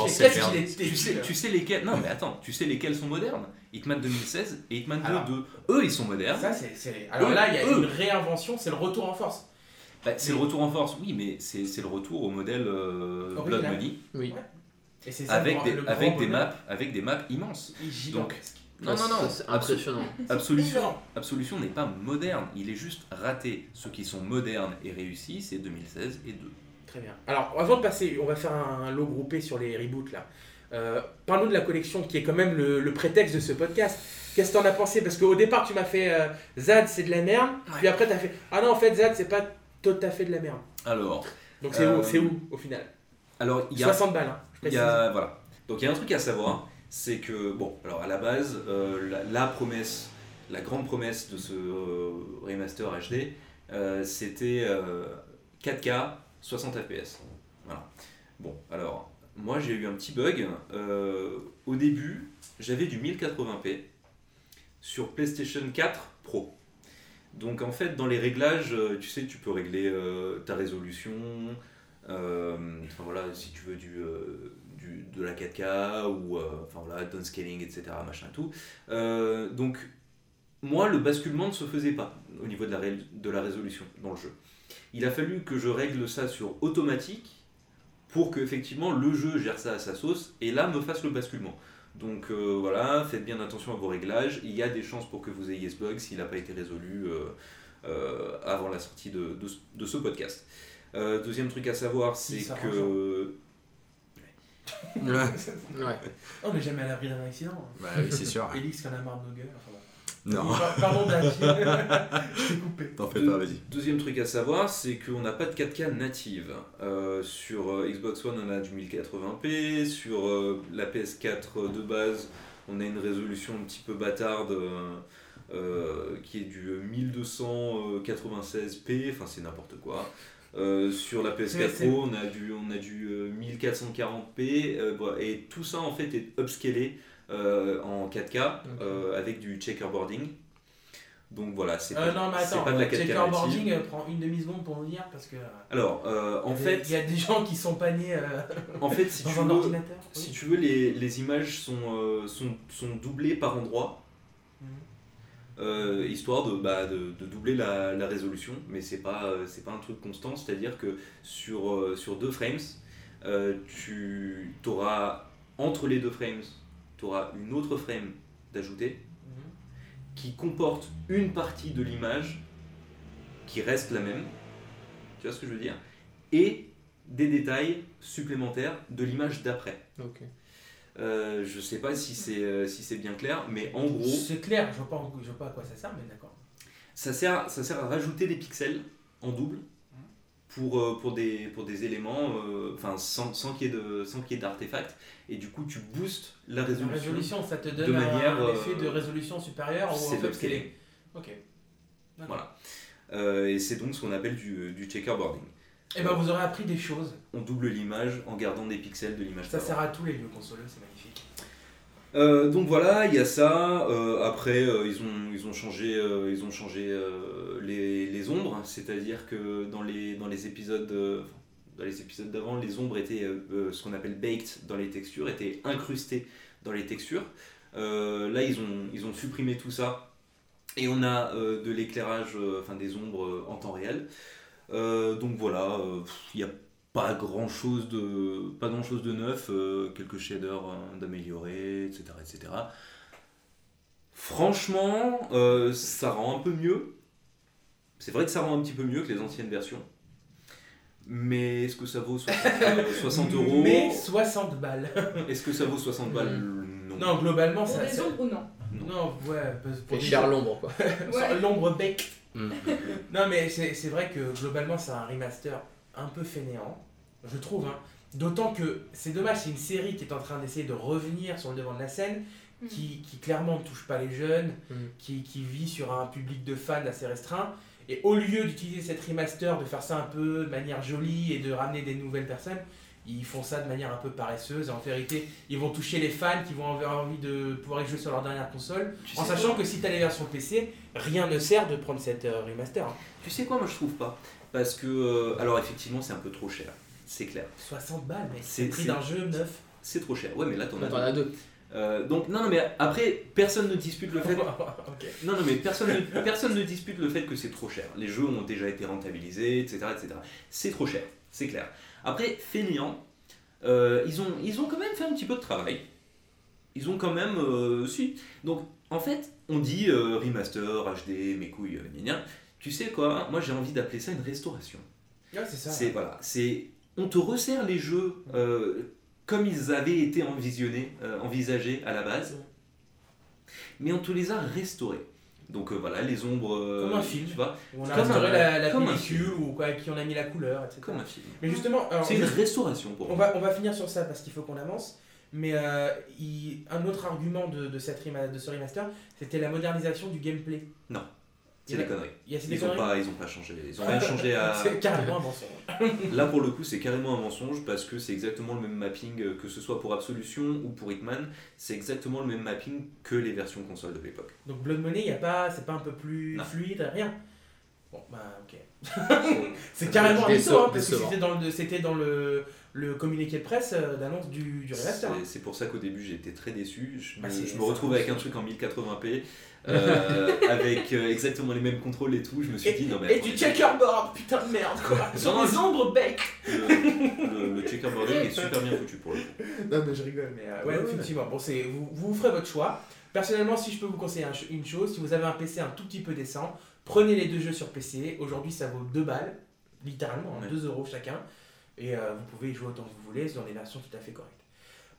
Tu sais, tu sais lesquels. Non, mais attends. Tu sais lesquels sont modernes? Hitman 2016 et Hitman 2 Alors. 2. Eux, ils sont modernes. Ça, c'est, c'est- Alors Eux, là, il y a eux. une réinvention, c'est le retour en force. Bah, c'est le retour en force, oui, mais c'est c'est le retour au modèle euh, Blood. Money Oui. Et c'est ça avec le- des, le avec des maps, avec des maps immenses. Gigantesque. Non, non, non. C'est impressionnant. Absolution, Absolution n'est pas moderne. Il est juste raté. Ceux qui sont modernes et réussis, c'est 2016 et 2. Très bien. Alors, avant de passer, on va faire un, lot groupé sur les reboots là. Euh, Parle-nous de la collection qui est quand même le, le prétexte de ce podcast. Qu'est-ce que t'en as pensé? Parce qu'au départ, tu m'as fait euh, Zad, c'est de la merde. Puis après, t'as fait Ah non, en fait, Zad, c'est pas tout à fait de la merde. Alors, Donc, c'est Euh, où, c'est où au final? alors il y a 60 balles, hein, je Il précise. y a, voilà. Donc il y a un truc à savoir, c'est que, bon, alors à la base, euh, la, la promesse, la grande promesse de ce euh, remaster HD, euh, c'était euh, 4K, 60 FPS. Voilà. Bon, alors, moi j'ai eu un petit bug. Euh, au début, j'avais du 1080p sur PlayStation 4 Pro. Donc en fait, dans les réglages, euh, tu sais, tu peux régler euh, ta résolution, euh, enfin voilà, si tu veux du, de la 4K ou enfin voilà, downscaling, etc. Machin tout. Donc moi, le basculement ne se faisait pas au niveau de la, de la résolution dans le jeu. Il a fallu que je règle ça sur automatique pour que effectivement le jeu gère ça à sa sauce et là me fasse le basculement. Donc euh, voilà, faites bien attention à vos réglages. Il y a des chances pour que vous ayez ce bug s'il n'a pas été résolu euh, euh, avant la sortie de, de ce- de ce podcast. Euh, deuxième truc à savoir, c'est que. Ouais. On n'est jamais à l'abri d'un accident. Bah oui, c'est sûr. Elix qui en a marre de nos gueules. Enfin, bon. Non, Pardon. Je t'ai coupé. t'en fais pas, vas-y. Deuxième truc à savoir, c'est qu'on n'a pas de 4K native. Euh, sur euh, Xbox One, on a du 1080p. Sur euh, la PS4 de base, on a une résolution un petit peu bâtarde euh, euh, qui est du 1296p. Enfin, c'est n'importe quoi. Euh, sur la PS4 C'est- c'est- Pro, on a du, on a du euh, 1440p. euh, voilà. et tout ça, en fait, est upscalé euh, en 4K euh, avec du checkerboarding. Donc voilà, c'est Euh, pas, de la euh, 4K checkerboarding euh, prend une demi-seconde pour nous dire parce que. euh, Alors, euh, en il y a des- fait, il y a des gens qui sont pas nés euh, en fait, si dans tu un veux, ordinateur. si oui. tu veux, les, les images sont, euh, sont, sont doublées par endroit, Mhm. euh, histoire de, bah, de, de doubler la, la résolution, mais c'est pas, euh, c'est pas un truc constant, c'est-à-dire que sur, euh, sur deux frames, euh, tu auras entre les deux frames, tu auras une autre frame d'ajouter Mhm. qui comporte une partie de l'image qui reste la même, tu vois ce que je veux dire, et des détails supplémentaires de l'image d'après. Ok. Euh, je sais pas si c'est euh, si c'est bien clair, mais en gros, C'est clair, je vois, pas, je vois pas à quoi ça sert, mais d'accord. ça sert, ça sert à rajouter des pixels en double pour, euh, pour, des, pour des éléments, euh, enfin sans, sans qu'il y ait de- sans qu'il y ait d'artefacts, et du coup tu boostes la La résolution. résolution, ça te donne de un- manière, un euh, effet de résolution supérieure ou en fait c'est- Ok. D'accord. Voilà. Euh, et c'est donc ce qu'on appelle du, du checkerboarding. Et ben vous aurez appris des choses. On double l'image en gardant des pixels de l'image. Ça sert à tous les vieux consoleux, c'est magnifique. Euh, donc voilà, il y a ça. Euh, après, euh, ils, ont, ils ont changé, ils ont changé les, les ombres, c'est-à-dire que dans les, dans les épisodes, dans les épisodes d'avant, les ombres étaient ce qu'on appelle baked dans les textures, étaient incrustées dans les textures. Là, ils ont, ils ont supprimé tout ça et on a de l'éclairage, enfin des ombres en temps réel. Donc voilà, il n'y a pas grand chose de pas grand chose de neuf euh, quelques shaders euh, d'améliorer etc etc franchement euh, ça rend un peu mieux c'est vrai que ça rend un petit peu mieux que les anciennes versions mais est-ce que ça vaut 60, euh, 60 euros Mais 60 balles. est-ce que ça vaut 60 balles non, Non, globalement, Pour ça. des ça- ombres ou non Non, ouais, pour cher l'ombre, quoi. Ouais. L'ombre bec. Mm. Non, mais c'est c'est vrai que globalement, c'est un remaster un peu fainéant, je trouve. hein. D'autant que c'est dommage, c'est une série qui est en train d'essayer de revenir sur le devant de la scène, Mm. qui, qui clairement ne touche pas les jeunes, Mm. qui, qui vit sur un public de fans assez restreint. Et au lieu d'utiliser cette remaster, de faire ça un peu de manière jolie et de ramener des nouvelles personnes, ils font ça de manière un peu paresseuse. En vérité, ils vont toucher les fans qui vont avoir envie de pouvoir y jouer sur leur dernière console. Tu En sachant quoi que si tu as les versions PC, rien ne sert de prendre cette euh, remaster. hein. tu sais quoi moi je trouve pas parce que euh, alors effectivement c'est un peu trop cher c'est clair 60 balles, mais C'est- prix c'est- d'un jeu neuf. c'est trop cher ouais mais là t'en as deux. as deux. Euh, donc non, non mais après personne ne dispute le fait Ok. Non, non, mais personne ne, personne ne dispute le fait que c'est trop cher. Les jeux ont déjà été rentabilisés, etc. etc. C'est trop cher, c'est clair. Après, fainéant, euh, ils, ont, ils ont quand même fait un petit peu de travail. Ils ont quand même... euh, si. Donc, en fait, on dit euh, remaster, HD, mes couilles, euh, gna gna. Tu sais quoi Moi, j'ai envie d'appeler ça une restauration. Ouais, c'est ça. C'est voilà, c'est on te resserre les jeux euh, comme ils avaient été envisionnés, euh, envisagés à la base, mais on te les a restaurés. Donc euh, voilà, les ombres. Comme un film. Tu vois, on a Comme un- la, la comme un pellicule ou quoi, qui on a mis la couleur, etc. comme un film. Mais justement, alors, C'est une restauration pour on, moi. va, on va finir sur ça parce qu'il faut qu'on avance. Mais euh, il- un autre argument de, de, cette de ce remaster, c'était la modernisation du gameplay. C'est des conneries. Il y a c'est des Ils ont, conneries pas, ils ont pas changé. Ils ont rien changé à. C'est carrément un mensonge. Là pour le coup, c'est carrément un mensonge parce que c'est exactement le même mapping euh, que ce soit pour Absolution ou pour Hitman. C'est exactement le même mapping que les versions console de l'époque. Donc Blood Money, il y a pas, c'est pas un peu plus Non. fluide, rien. Bon, bah ok. C'est carrément un décevant, hein, parce que c'était dans le, c'était dans le, le communiqué de presse euh, d'annonce du, du remaster. hein. C'est- pour ça qu'au début été très déçu. Je me, Bah, je me retrouve avec un truc en 1080p, euh, avec euh, exactement les mêmes contrôles et tout. Je me suis dit non mais. Et du checkerboard, putain de merde quoi. Sur Non, des ombres bec. Le, le, le checkerboarding est super bien foutu pour le coup. Non mais je rigole, mais euh, ouais, Ouais, ouais. effectivement. Bon, c'est vous, vous ferez votre choix. Personnellement, si je peux vous conseiller un une chose, si vous avez un PC un tout petit peu décent, prenez les deux jeux sur PC. Aujourd'hui, ça vaut 2 balles, littéralement, hein, Ouais. 2 euros chacun. Et euh, vous pouvez y jouer autant que vous voulez dans des versions tout à fait correctes.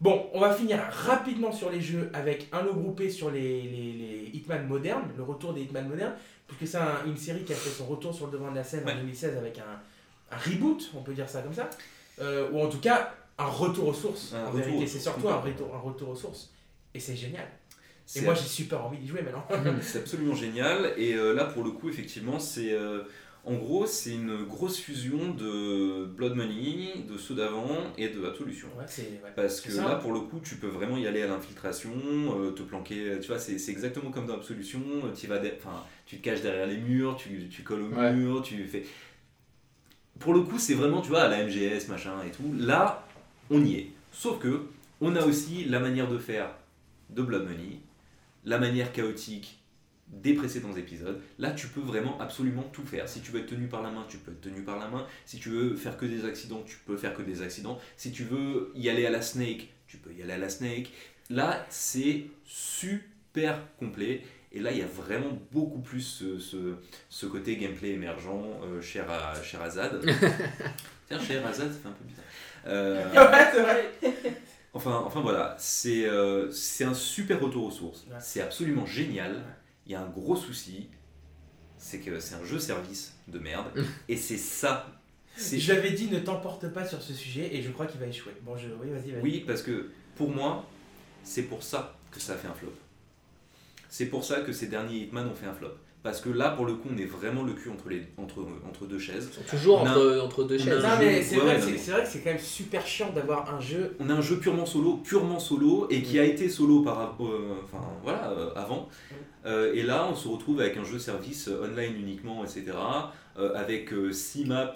Bon, on va finir rapidement sur les jeux avec un lot groupé sur les, les, les Hitman modernes, le retour des Hitman modernes, puisque c'est un- une série qui a fait son retour sur le devant de la scène Ouais. en 2016 avec un, un reboot, on peut dire ça comme ça, Euh, ou en tout cas un retour aux sources. Un en vérité, c'est surtout un retour, un retour aux sources. Et c'est génial. Et moi j'ai super envie d'y jouer maintenant. C'est absolument génial. Et euh, là, pour le coup, effectivement, c'est. euh, en gros, c'est une grosse fusion de Blood Money, de ceux d'avant et de Absolution. Ouais, c'est ouais. Parce que ça. là, pour le coup, tu peux vraiment y aller à l'infiltration, euh, te planquer. Tu vois, c'est exactement comme dans Absolution. euh, Tu vas, enfin, tu te caches derrière les murs, tu, tu colles au Ouais. mur, tu fais. Pour le coup, c'est vraiment, tu vois, à la MGS, machin et tout. Là, on y est. Sauf que, on a aussi la manière de faire de Blood Money, la manière chaotique des précédents épisodes. Là, tu peux vraiment absolument tout faire. Si tu veux être tenu par la main, tu peux être tenu par la main. Si tu veux faire que des accidents, tu peux faire que des accidents. Si tu veux y aller à la snake, tu peux y aller à la snake. Là, c'est super complet. Et là, il y a vraiment beaucoup plus ce, ce- ce côté gameplay émergent euh, cher, à, cher à Zad. Tiens, cher à Zad, ça fait un peu bizarre. Euh, Ouais, c'est vrai. Enfin, enfin voilà, c'est euh, c'est un super retour aux sources. Ouais. C'est absolument génial. Il y a un gros souci, c'est que c'est un jeu service de merde. et c'est ça. c'est- Je l'avais dit, ne t'emporte pas sur ce sujet et je crois qu'il va échouer. Bon, je... oui, vas-y, vas-y. Oui, parce que pour moi, c'est pour ça que ça a fait un flop. C'est pour ça que ces derniers Hitman ont fait un flop. Parce que là, pour le coup, on est vraiment le cul entre, les, entre, entre deux chaises. Ils sont toujours a- entre, entre deux chaises. Non, mais c'est ouais, vrai, mais- vrai que c'est quand même super chiant d'avoir un jeu. On a un jeu purement solo, purement solo, et qui a été solo par, euh, enfin, voilà, euh, avant. Euh, et là, on se retrouve avec un jeu service euh, online uniquement, etc. euh, avec 6 maps,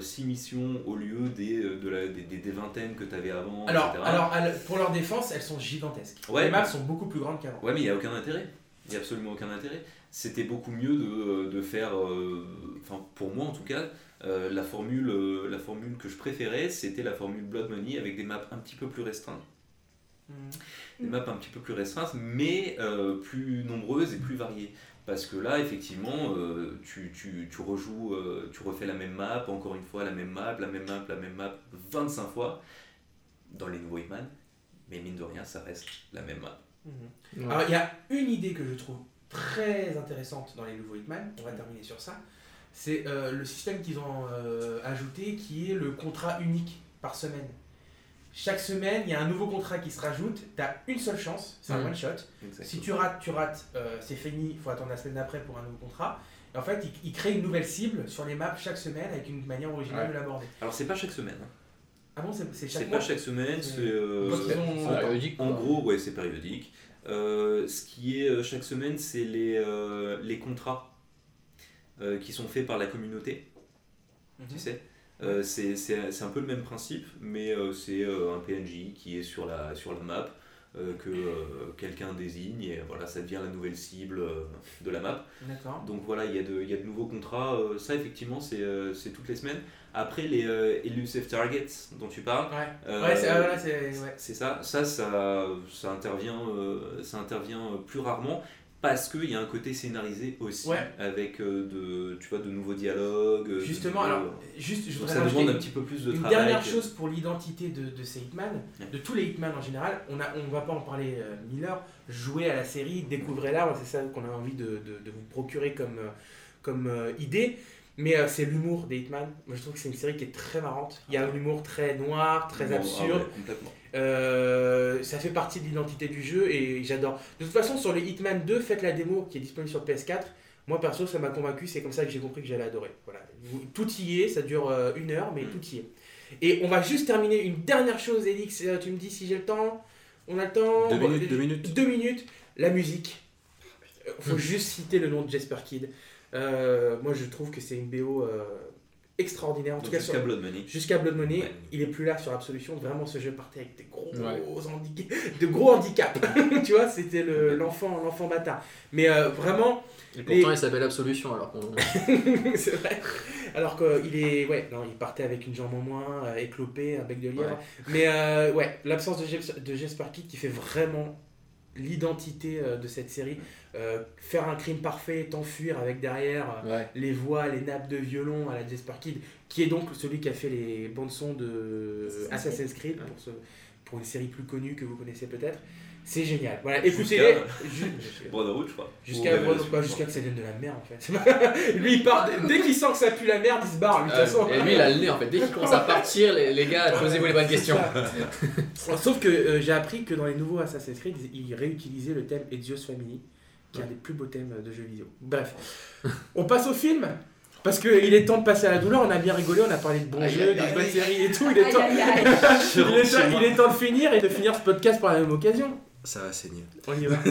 6 missions au lieu des, de la- des, des- des vingtaines que tu avais avant, Alors, etc. alors, pour leur défense, elles sont gigantesques. Ouais. Les maps sont beaucoup plus grandes qu'avant. Ouais, mais il n'y a aucun intérêt. Il n'y a absolument aucun intérêt. C'était beaucoup mieux de, de faire, euh, enfin pour moi en tout cas, euh, la, formule, euh, la formule que je préférais, c'était la formule Blood Money avec des maps un petit peu plus restreintes. Des maps un petit peu plus restreintes, mais euh, plus nombreuses et plus variées. Parce que là, effectivement, euh, tu, tu, tu rejoues, euh, tu refais la même map, encore une fois la même map, la même map, la même map, 25 fois dans les nouveaux Hitman. Mais mine de rien, ça reste la même map. Ouais. Alors, il y a une idée que je trouve très intéressante dans les nouveaux Hitman, on va terminer sur ça. C'est euh, le système qu'ils ont euh, ajouté qui est le contrat unique par semaine. Chaque semaine, il y a un nouveau contrat qui se rajoute, tu as une seule chance, c'est un Mhm. one shot. Si tu rates, tu rates, euh, c'est fini, il faut attendre la semaine d'après pour un nouveau contrat. Et en fait, il, il crée une nouvelle cible sur les maps chaque semaine avec une manière originale Ouais. de l'aborder. Alors c'est pas chaque semaine. hein. Ah bon, c'est c'est chaque C'est pas chaque semaine, C'est- euh, ils en gros ouais c'est périodique. Euh, ce qui est euh, chaque semaine c'est les, euh, les contrats qui sont faits par la communauté, Mhm. tu sais. Euh, c'est un peu le même principe, mais euh, c'est euh, un PNJ qui est sur la, sur la map que quelqu'un désigne et voilà ça devient la nouvelle cible de la map. Donc voilà, il y, a de- il y a de nouveaux contrats. ça, effectivement, c'est c'est toutes les semaines. Après, les euh, Elusive Targets dont tu parles, Ouais, euh, ouais, c'est ah, c'est- ouais. ça. Ça, ça, ça intervient, euh, ça intervient plus rarement parce qu'il y a un côté scénarisé aussi Ouais. avec euh, de, tu vois, de nouveaux dialogues. Justement, nouveaux- alors, juste, je voudrais ça demande un petit peu plus de Une travail. dernière chose pour l'identité de, de ces Hitman, de tous les Hitman en général, on a, on va pas en parler euh, mille heures, jouez à la série, découvrez-la, c'est ça qu'on a envie de, de- vous procurer comme, euh, comme euh, idée. Mais euh, c'est l'humour des Hitman. Moi je trouve que c'est une série qui est très marrante. Il y a un humour très noir, très ah absurde. ouais, complètement. Euh, ça fait partie de l'identité du jeu et j'adore. De toute façon, sur les Hitman 2, faites la démo qui est disponible sur PS4. Moi perso, ça m'a convaincu, c'est comme ça que j'ai compris que j'allais adorer. Voilà. Tout y est, ça dure euh, une heure, mais Mm. tout y est. Et on va juste terminer une dernière chose, Elix. Tu me dis si j'ai le temps On a le temps Deux minutes, deux minutes. Deux minutes. La musique. Euh, Faut Mm. juste citer le nom de Jasper Kidd. Euh, moi, je trouve que c'est une BO euh, extraordinaire. En tout cas, jusqu'à Blood Money. Jusqu'à Blood Money, Ouais. il est plus là sur Absolution. Vraiment, ce jeu partait avec des gros, Ouais. handi- de gros handicaps. tu vois, c'était le- l'enfant, l'enfant bâtard. Mais euh, vraiment, Et pourtant, Les- il s'appelle Absolution, alors qu'on. c'est vrai. Alors qu'il est, ouais, non, il partait avec une jambe en moins, euh, éclopé, un bec de lièvre. Ouais. Mais euh, ouais, l'absence de, Jes- de Kidd qui fait vraiment l'identité euh, de cette série. Euh, faire un crime parfait, t'enfuir avec derrière. euh, Ouais. les voix, les nappes de violon à la Jesper Kidd, qui est donc celui qui a fait les bandes son de Assassin's Creed, pour une série plus connue que vous connaissez peut-être. C'est génial. Voilà, écoutez-les. Ju- Brotherhood, je crois. Jusqu'à jusqu'à que ça devienne de la merde en fait. lui il part, dès qu'il sent que ça pue la merde, il se barre lui de toute façon. Et lui, il a le nez en fait. Dès qu'il commence à partir, les, les gars, posez-vous les bonnes questions. Sauf que euh, j'ai appris que dans les nouveaux Assassin's Creed, ils réutilisaient le thème Ezio's Family, qui est un des plus beaux thèmes de jeux vidéo. Bref, on passe au film. Parce qu'il est temps de passer à la douleur, on a bien rigolé, on a parlé de bons Aïe, jeux, aïe, bonnes séries et tout. Il est, temps, il, est temps, il est temps de finir et de finir ce podcast par la même occasion. Ça va saigner. On y va.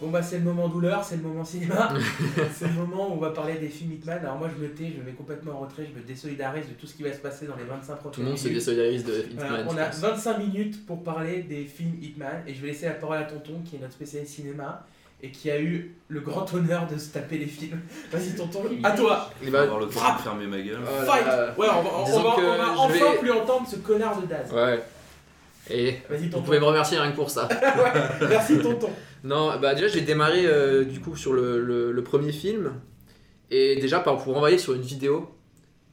Bon bah c'est le moment douleur, c'est le moment cinéma, c'est le moment où on va parler des films Hitman. Alors moi je me tais, je me mets complètement en retrait, je me désolidarise de tout ce qui va se passer dans les 25 prochaines Tout le monde se minutes. désolidarise de Voilà, Hitman. on a pense. 25 minutes pour parler des films Hitman et je vais laisser la parole à Tonton qui est notre spécialiste cinéma et qui a eu le grand honneur de se taper les films. Vas-y Tonton, à toi Il Je va- vais avoir l'occasion frappe. de fermer ma gueule. Fight là. Ouais, on va, on va- on va enfin vais- plus entendre ce connard de Daz. Ouais. Et Vas-y vous pouvez me remercier rien que pour ça. Ouais, Merci Tonton. Non, bah déjà j'ai démarré euh, du coup sur le, le- le premier film et déjà par pour envoyer sur une vidéo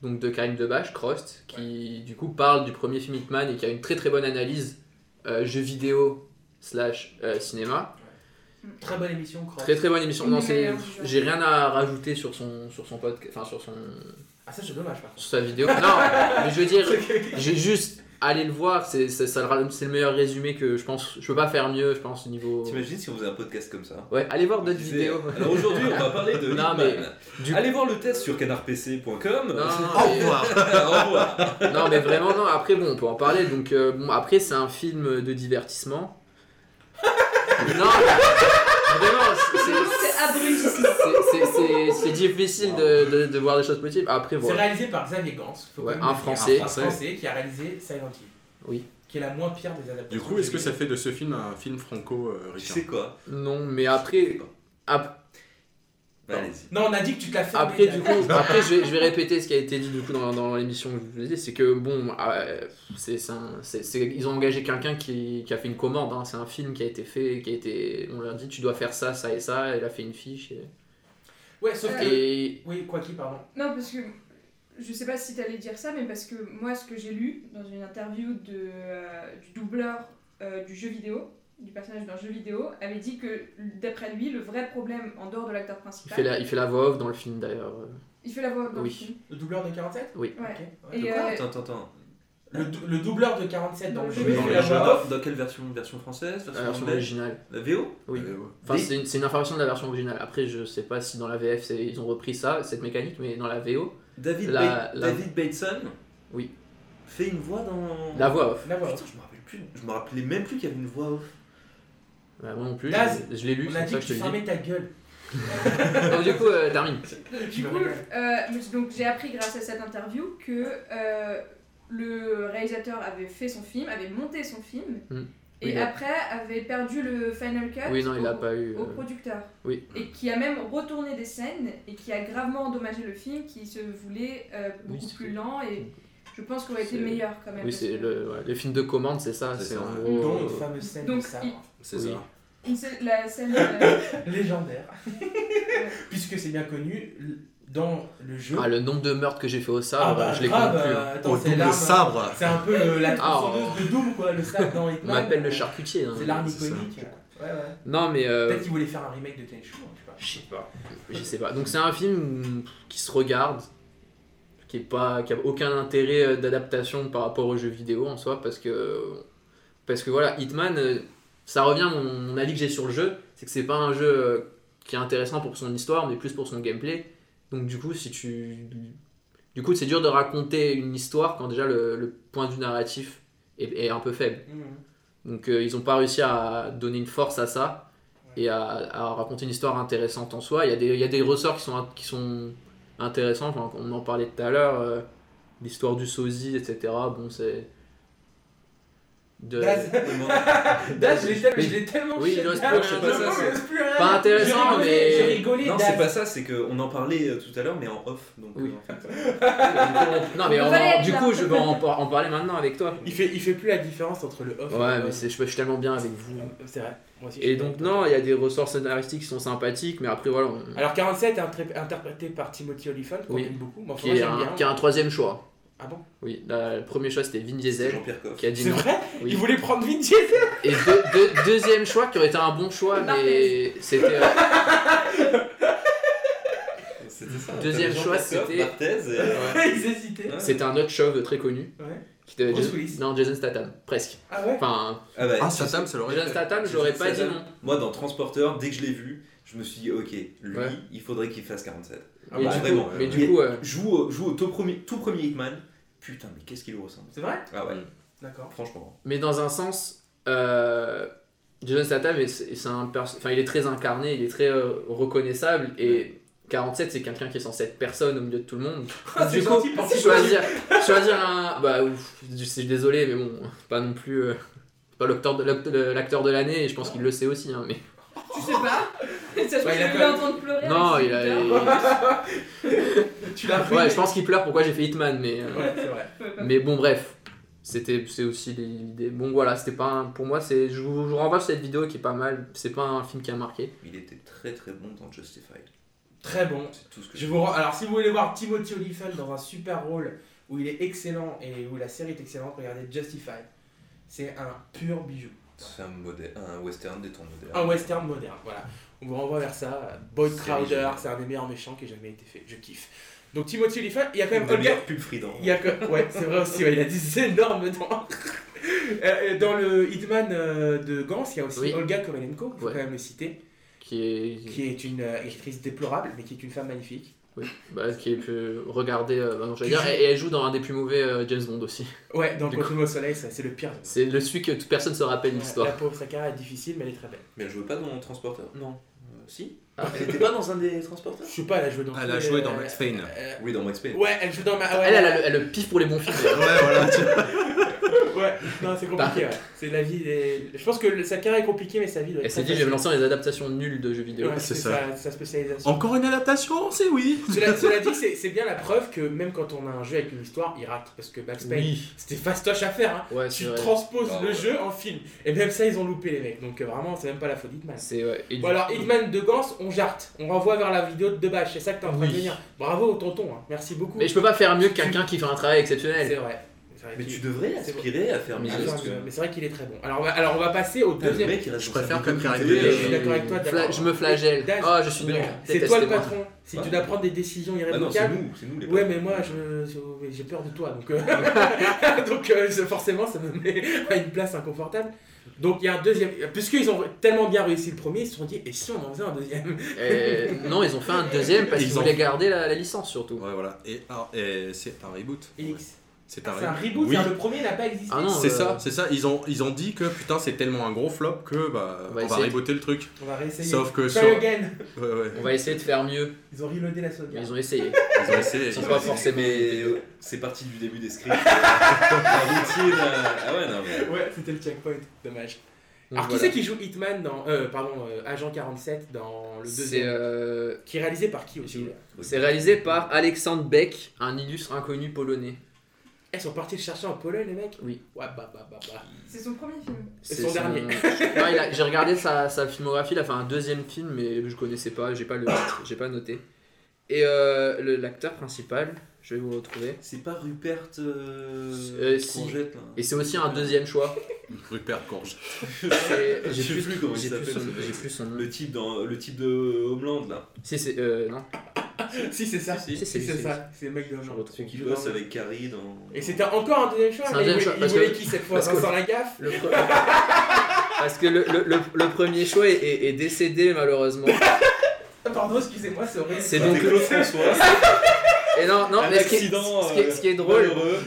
donc de Karim Debache, Crost, qui du coup parle du premier film Hitman et qui a une très très bonne analyse euh, jeu vidéo slash euh, cinéma. Très bonne émission, Cross. Très très bonne émission. Une Non, des c'est meilleures du genre. j'ai rien à rajouter sur son sur son podcast, enfin sur son Ah ça c'est dommage par contre. sur sa vidéo. Non, mais je veux dire j'ai juste allé le voir, c'est c'est ça le- c'est le meilleur résumé que je pense. Je peux pas faire mieux, je pense au niveau. T'imagines si on faisait un podcast comme ça Ouais, allez voir d'autres vidéos. Alors aujourd'hui, on va parler de Non, Hitman. mais du- Allez voir le test sur canardpc.com. Non, non, Au mais- revoir. Au revoir. non mais vraiment non après bon on peut en parler donc euh, bon après c'est un film de divertissement non vraiment c'est- c'est- C'est c'est- c'est- c'est c'est difficile de, de, de voir des choses positives après C'est voilà réalisé par Xavier Gans, faut Ouais, un. Français. un français qui a réalisé Silent Hill. Oui. Qui est la moins pire des adaptations. Du coup, est-ce que ça fait de ce film un film Tu franco-ricain sais quoi? Non mais après ap- Bah, Allez-y. Non, on a dit que tu te l'as fait. après du coup après je vais, je vais répéter ce qui a été dit du coup dans, dans l'émission que je vous ai dit c'est que bon euh, c'est c'est un- c'est- c'est- ils ont engagé quelqu'un qui, qui a fait une commande hein. c'est un film qui a été fait qui a été on leur dit tu dois faire ça ça et ça il a fait une fiche et, Ouais, sauf que. et Oui, quoi qu'il, pardon. Non, parce que je sais pas si t'allais dire ça, mais parce que moi, ce que j'ai lu dans une interview de, euh, du doubleur euh, du jeu vidéo, du personnage d'un jeu vidéo, avait dit que d'après lui, le vrai problème en dehors de l'acteur Il principal, fait, la, il fait la voix off dans le film d'ailleurs. il fait la voix dans Oui. le film. Le doubleur de 47 Oui. Ouais. Ouais. Et, euh, Attends, attends, attends. Le, dou- le doubleur de 47 dans le Dans jeu, le il Dans la dans, off. dans quelle version? Version française? La Version version anglaise? originale. La VO? Oui. Euh. Enfin, c'est une, c'est une information de la version originale. Après, je sais pas si dans la VF ils ont repris ça, cette mécanique, mais dans la VO, David, La- Ba- la- David Bateson Oui. fait une voix dans. la voix off. La voix Putain, off. je me rappelle plus. Je me rappelais même plus qu'il y avait une voix off. Bah, moi non plus, Daz, je, je l'ai lu, On c'est a dit ça que que tu je te le fermais ta gueule. Donc, du coup, euh. Du coup, euh, donc j'ai appris grâce à cette interview que euh, le réalisateur avait fait son film, avait monté son film, Hmm. et Oui, après avait perdu le final cut Oui, non, il au, a pas eu. au euh, producteur. oui. Et qui a même retourné des scènes et qui a gravement endommagé le film, qui se voulait euh, beaucoup plus lent et je pense qu'il aurait été meilleur quand même. Oui, c'est le, ouais, les films de commande, c'est ça. C'est ça. en Mm. gros. Euh, fameuse scène donc, de sabre. C'est Oui. ça. La scène. euh, Légendaire. Puisque c'est bien connu, dans le jeu. Ah, le nombre de meurtres que j'ai fait au sabre, Ah bah, je les grave, compte plus. hein. euh, attends, Au double sabre. C'est un peu le- la Ah, tronçonneuse de Doom, quoi, le sabre dans On Hitman. m'appelle le charcutier. hein. C'est l'arme iconique. Ouais, ouais. Non, mais. euh, Peut-être qu'ils voulaient faire un remake de Tenchu, hein, je sais pas. Je sais pas. Je sais pas. Donc c'est un film qui se regarde, qui est pas, qui a aucun intérêt euh, d'adaptation par rapport aux jeux vidéo en soi, parce que parce que voilà, Hitman, euh, ça revient mon, mon avis que j'ai sur le jeu, c'est que c'est pas un jeu euh, qui est intéressant pour son histoire, mais plus pour son gameplay. Donc du coup, si tu du coup, c'est dur de raconter une histoire quand déjà le, le point vue narratif est, est un peu faible. Mhm. Donc euh, ils n'ont pas réussi à donner une force à ça et à, à raconter une histoire intéressante en soi. Il y a des, il y a des ressorts qui sont, qui sont intéressants, enfin, on en parlait tout à l'heure, euh, l'histoire du sosie, etc. Bon, c'est... De... Daz, je l'ai tellement, Oui. je l'ai tellement Oui, il reste plus pas ça, c'est-. Pas intéressant, mais- J'ai rigolé, Non, Daz. c'est pas ça, c'est qu'on en parlait euh, tout à l'heure, mais en off. Donc, Oui. euh, en fait, non, mais du coup, je vais en, par- en parler maintenant avec toi. Il fait, il fait plus la différence entre le off et Ouais, le mais c'est, je, je suis tellement bien avec vous. C'est vrai. Moi aussi, je Et donc, non, il y a des ressorts scénaristiques qui sont sympathiques, mais après, voilà, on- Alors 47 est interprété par Timothy Olyphant, qu'on Oui. aime beaucoup. Moi, qui, est j'aime un, bien. qui est un troisième choix. Ah bon? Oui, la- le premier choix c'était Vin C'est Diesel Jean-Pierre Coff. qui a dit C'est non. vrai? Oui. Il voulait prendre Vin Diesel? Et deux- deux- deuxième choix qui aurait été un bon choix, mais c'était. euh, C'était ça. Deuxième T'avais choix, c'était- Barthez et- Ils hésitaient. C'était un autre chauve très connu. Ouais. Qui était Bruce Jason- Willis. Non, Jason Statham, presque. Ah ouais? Enfin, Ah bah, Ah, tu Statham, ça l'aurait Jason fait. Statham, Jason j'aurais pas dit Statham. non. Moi, dans Transporteur, dès que je l'ai vu, je me suis dit, ok, lui, Ouais. il faudrait qu'il fasse 47. Ah mais bah, du vraiment, coup, mais ouais. du coup, euh, Joue, au- joue au tout premier, tout premier Hitman. Putain, mais qu'est-ce qu'il lui ressemble C'est vrai Ah ouais. D'accord. franchement. mais dans un sens, euh, Jason Statham, est- c'est un perso- enfin, il est très incarné, il est très euh, reconnaissable et 47 c'est quelqu'un qui est censé être personne au milieu de tout le monde. Ah, c'est du coup, choisir, choisir un, bah ouf, je suis désolé, mais bon, pas non plus, euh, pas l'acteur de l'acteur- l'acteur de l'année et je pense qu'il le sait aussi, hein, mais Tu sais pas Ça se Ouais, trouve, il a il quand est même- en train de pleurer. non, il a. Tu l'as pris ouais, je pense qu'il pleure pourquoi j'ai fait Hitman, mais. euh, Ouais, c'est vrai. Mais bon, bref, c'était c'est aussi l'idée. Bon, voilà, c'était pas un- pour moi, c'est je vous, je vous renvoie sur cette vidéo qui est pas mal. C'est pas un film qui a marqué. Il était très très bon dans Justified. Très bon. C'est tout ce que Je vous rends- Alors, si vous voulez voir Timothy Olyphant dans un super rôle où il est excellent et où la série est excellente, regardez Justified. C'est un pur bijou. C'est un, un western des temps modernes. Un western moderne, voilà. On vous renvoie vers ça. Boyd Crowder, c'est un des meilleurs méchants qui ait jamais été fait. Je kiffe. Donc Timothy Olyphant, il y a quand même Olga. Il y a que... Ouais, c'est vrai aussi, ouais, il a des énormes dents. Euh, Dans le Hitman euh, de Gans, il y a aussi Oui. Olga Kovalenko, il faut Ouais. quand même le citer, Qui est, qui est une euh, actrice déplorable, mais qui est une femme magnifique. Oui, bah, qui est plus regardée. euh, bah, non, j'allais dire, joue- et, et elle joue dans un des plus mauvais euh, James Bond aussi. Ouais, dans Quantum au Soleil, ça, c'est le pire. C'est le celui que toute personne se rappelle Ouais, l'histoire. La pauvre, sa est difficile, mais elle est très belle. Mais elle jouait pas dans Transporteur? Non. Euh, si Ah. Elle était pas dans un des Transporteurs Je sais pas, elle a joué dans. Elle a joué dans Max Payne. euh, Oui, dans Max Payne. Ouais, elle joue dans ma. ouais, Elle, elle, a le- elle le pif pour les bons films. Ouais, voilà. tu- Ouais, non, c'est compliqué, ouais. C'est la vie. des- Je pense que le- sa carrière est compliquée, mais sa vie doit être. Elle s'est dit, je vais lancer dans les adaptations nulles de jeux vidéo. Ouais, c'est ça. sa, sa spécialisation. Encore une adaptation, c'est oui. Cela, cela dit, c'est c'est bien la preuve que même quand on a un jeu avec une histoire, il rate. Parce que Max Payne, Oui, c'était fastoche à faire. Hein. ouais, c'est Tu vrai. transposes Ah le ouais. jeu en film. Et même ça, ils ont loupé les mecs. Donc euh, vraiment, c'est même pas la faute d'Hitman. C'est alors, coup- Hitman de Gans, on jarte. On renvoie vers la vidéo de Debache. C'est ça que t'es en train de Oui. dire. Bravo, tonton. hein. Merci beaucoup. Mais je peux pas faire mieux que quelqu'un qui fait un travail C'est exceptionnel. vrai. C'est vrai Mais qu'il- tu devrais c'est aspirer à faire mieux. Ah, je parce que- mais c'est vrai qu'il est très bon. Alors on va, alors on va passer au le deuxième. mec, il reste Je préfère que Karim Bell, Je suis d'accord avec toi, Fla- d'accord. je me flagelle. Daz, Oh, je suis nul. C'est toi le Détestez-moi. patron. Si Ouais. tu dois prendre des décisions Ah non, c'est irrévocables. nous, c'est nous les ouais, patrons. mais moi je- je- j'ai peur de toi. Donc, euh, donc euh, c'est- forcément, ça me met à une place inconfortable. Donc il y a un deuxième. Puisqu'ils ont tellement bien réussi le premier, ils se sont dit et si on en faisait un deuxième? Euh, non, ils ont fait un deuxième parce Ils qu'ils ont- voulaient garder la, la licence surtout. Ouais, voilà. Et, et c'est un reboot. X. C'est Ah, un c'est un reboot. Oui. le premier n'a pas existé. Ah non, C'est euh, ça, c'est ça. Ils ont, ils ont dit que putain, c'est tellement un gros flop que bah, On on va va, essayer. rebooter le truc. On va réessayer. Sauf que sur. again. Ouais, ouais. On va essayer de faire mieux. Ils ont reloadé la Mais sauvegarde. ils ont essayé. Ils ont essayé. Ils sont pas forcément. Mais euh, c'est parti du début des scripts. Euh, Ah ouais, non, mais. Ouais, c'était le checkpoint. Dommage. Donc Alors qui voilà. c'est qui joue Hitman dans. Euh, pardon, euh, Agent 47 dans le deuxième euh, Qui est réalisé par qui aussi c'est réalisé par Alexandre Beck, un illustre inconnu polonais. Elles sont partis le chercher en Pologne, les mecs Oui. Ouais, bah, bah, bah, bah. C'est son premier film. C'est son dernier. Non, il a- J'ai regardé sa, sa filmographie, il a fait un deuxième film, mais je connaissais pas, j'ai pas le pas noté. Et euh, le- l'acteur principal, je vais vous retrouver. C'est pas Rupert euh, Euh, si. Courgette, là Et c'est aussi un deuxième choix. Rupert Courge. Plus comment il j'ai plus s'appelle, son- ce mec. J'ai plus son nom. Le type, dans, le type de Homeland là. Si c'est euh, non. si, c'est ça. Si, Si, si, c'est ça. C'est le mec de retrouve Celui qui joue bosse avec Carrie dans. Et c'était encore un deuxième choix C'est un mais il deuxième voulait- choix, Il parce voulait que- qui cette fois? Vincent Lagaffe? Le pre- Parce que le, le, le, le premier choix est, est- est décédé malheureusement. Pardon, excusez-moi, c'est horrible. C'est donc Claude François. Et non non un mais ce qui, est, accident. ce qui est- ce qui est euh, drôle malheureux.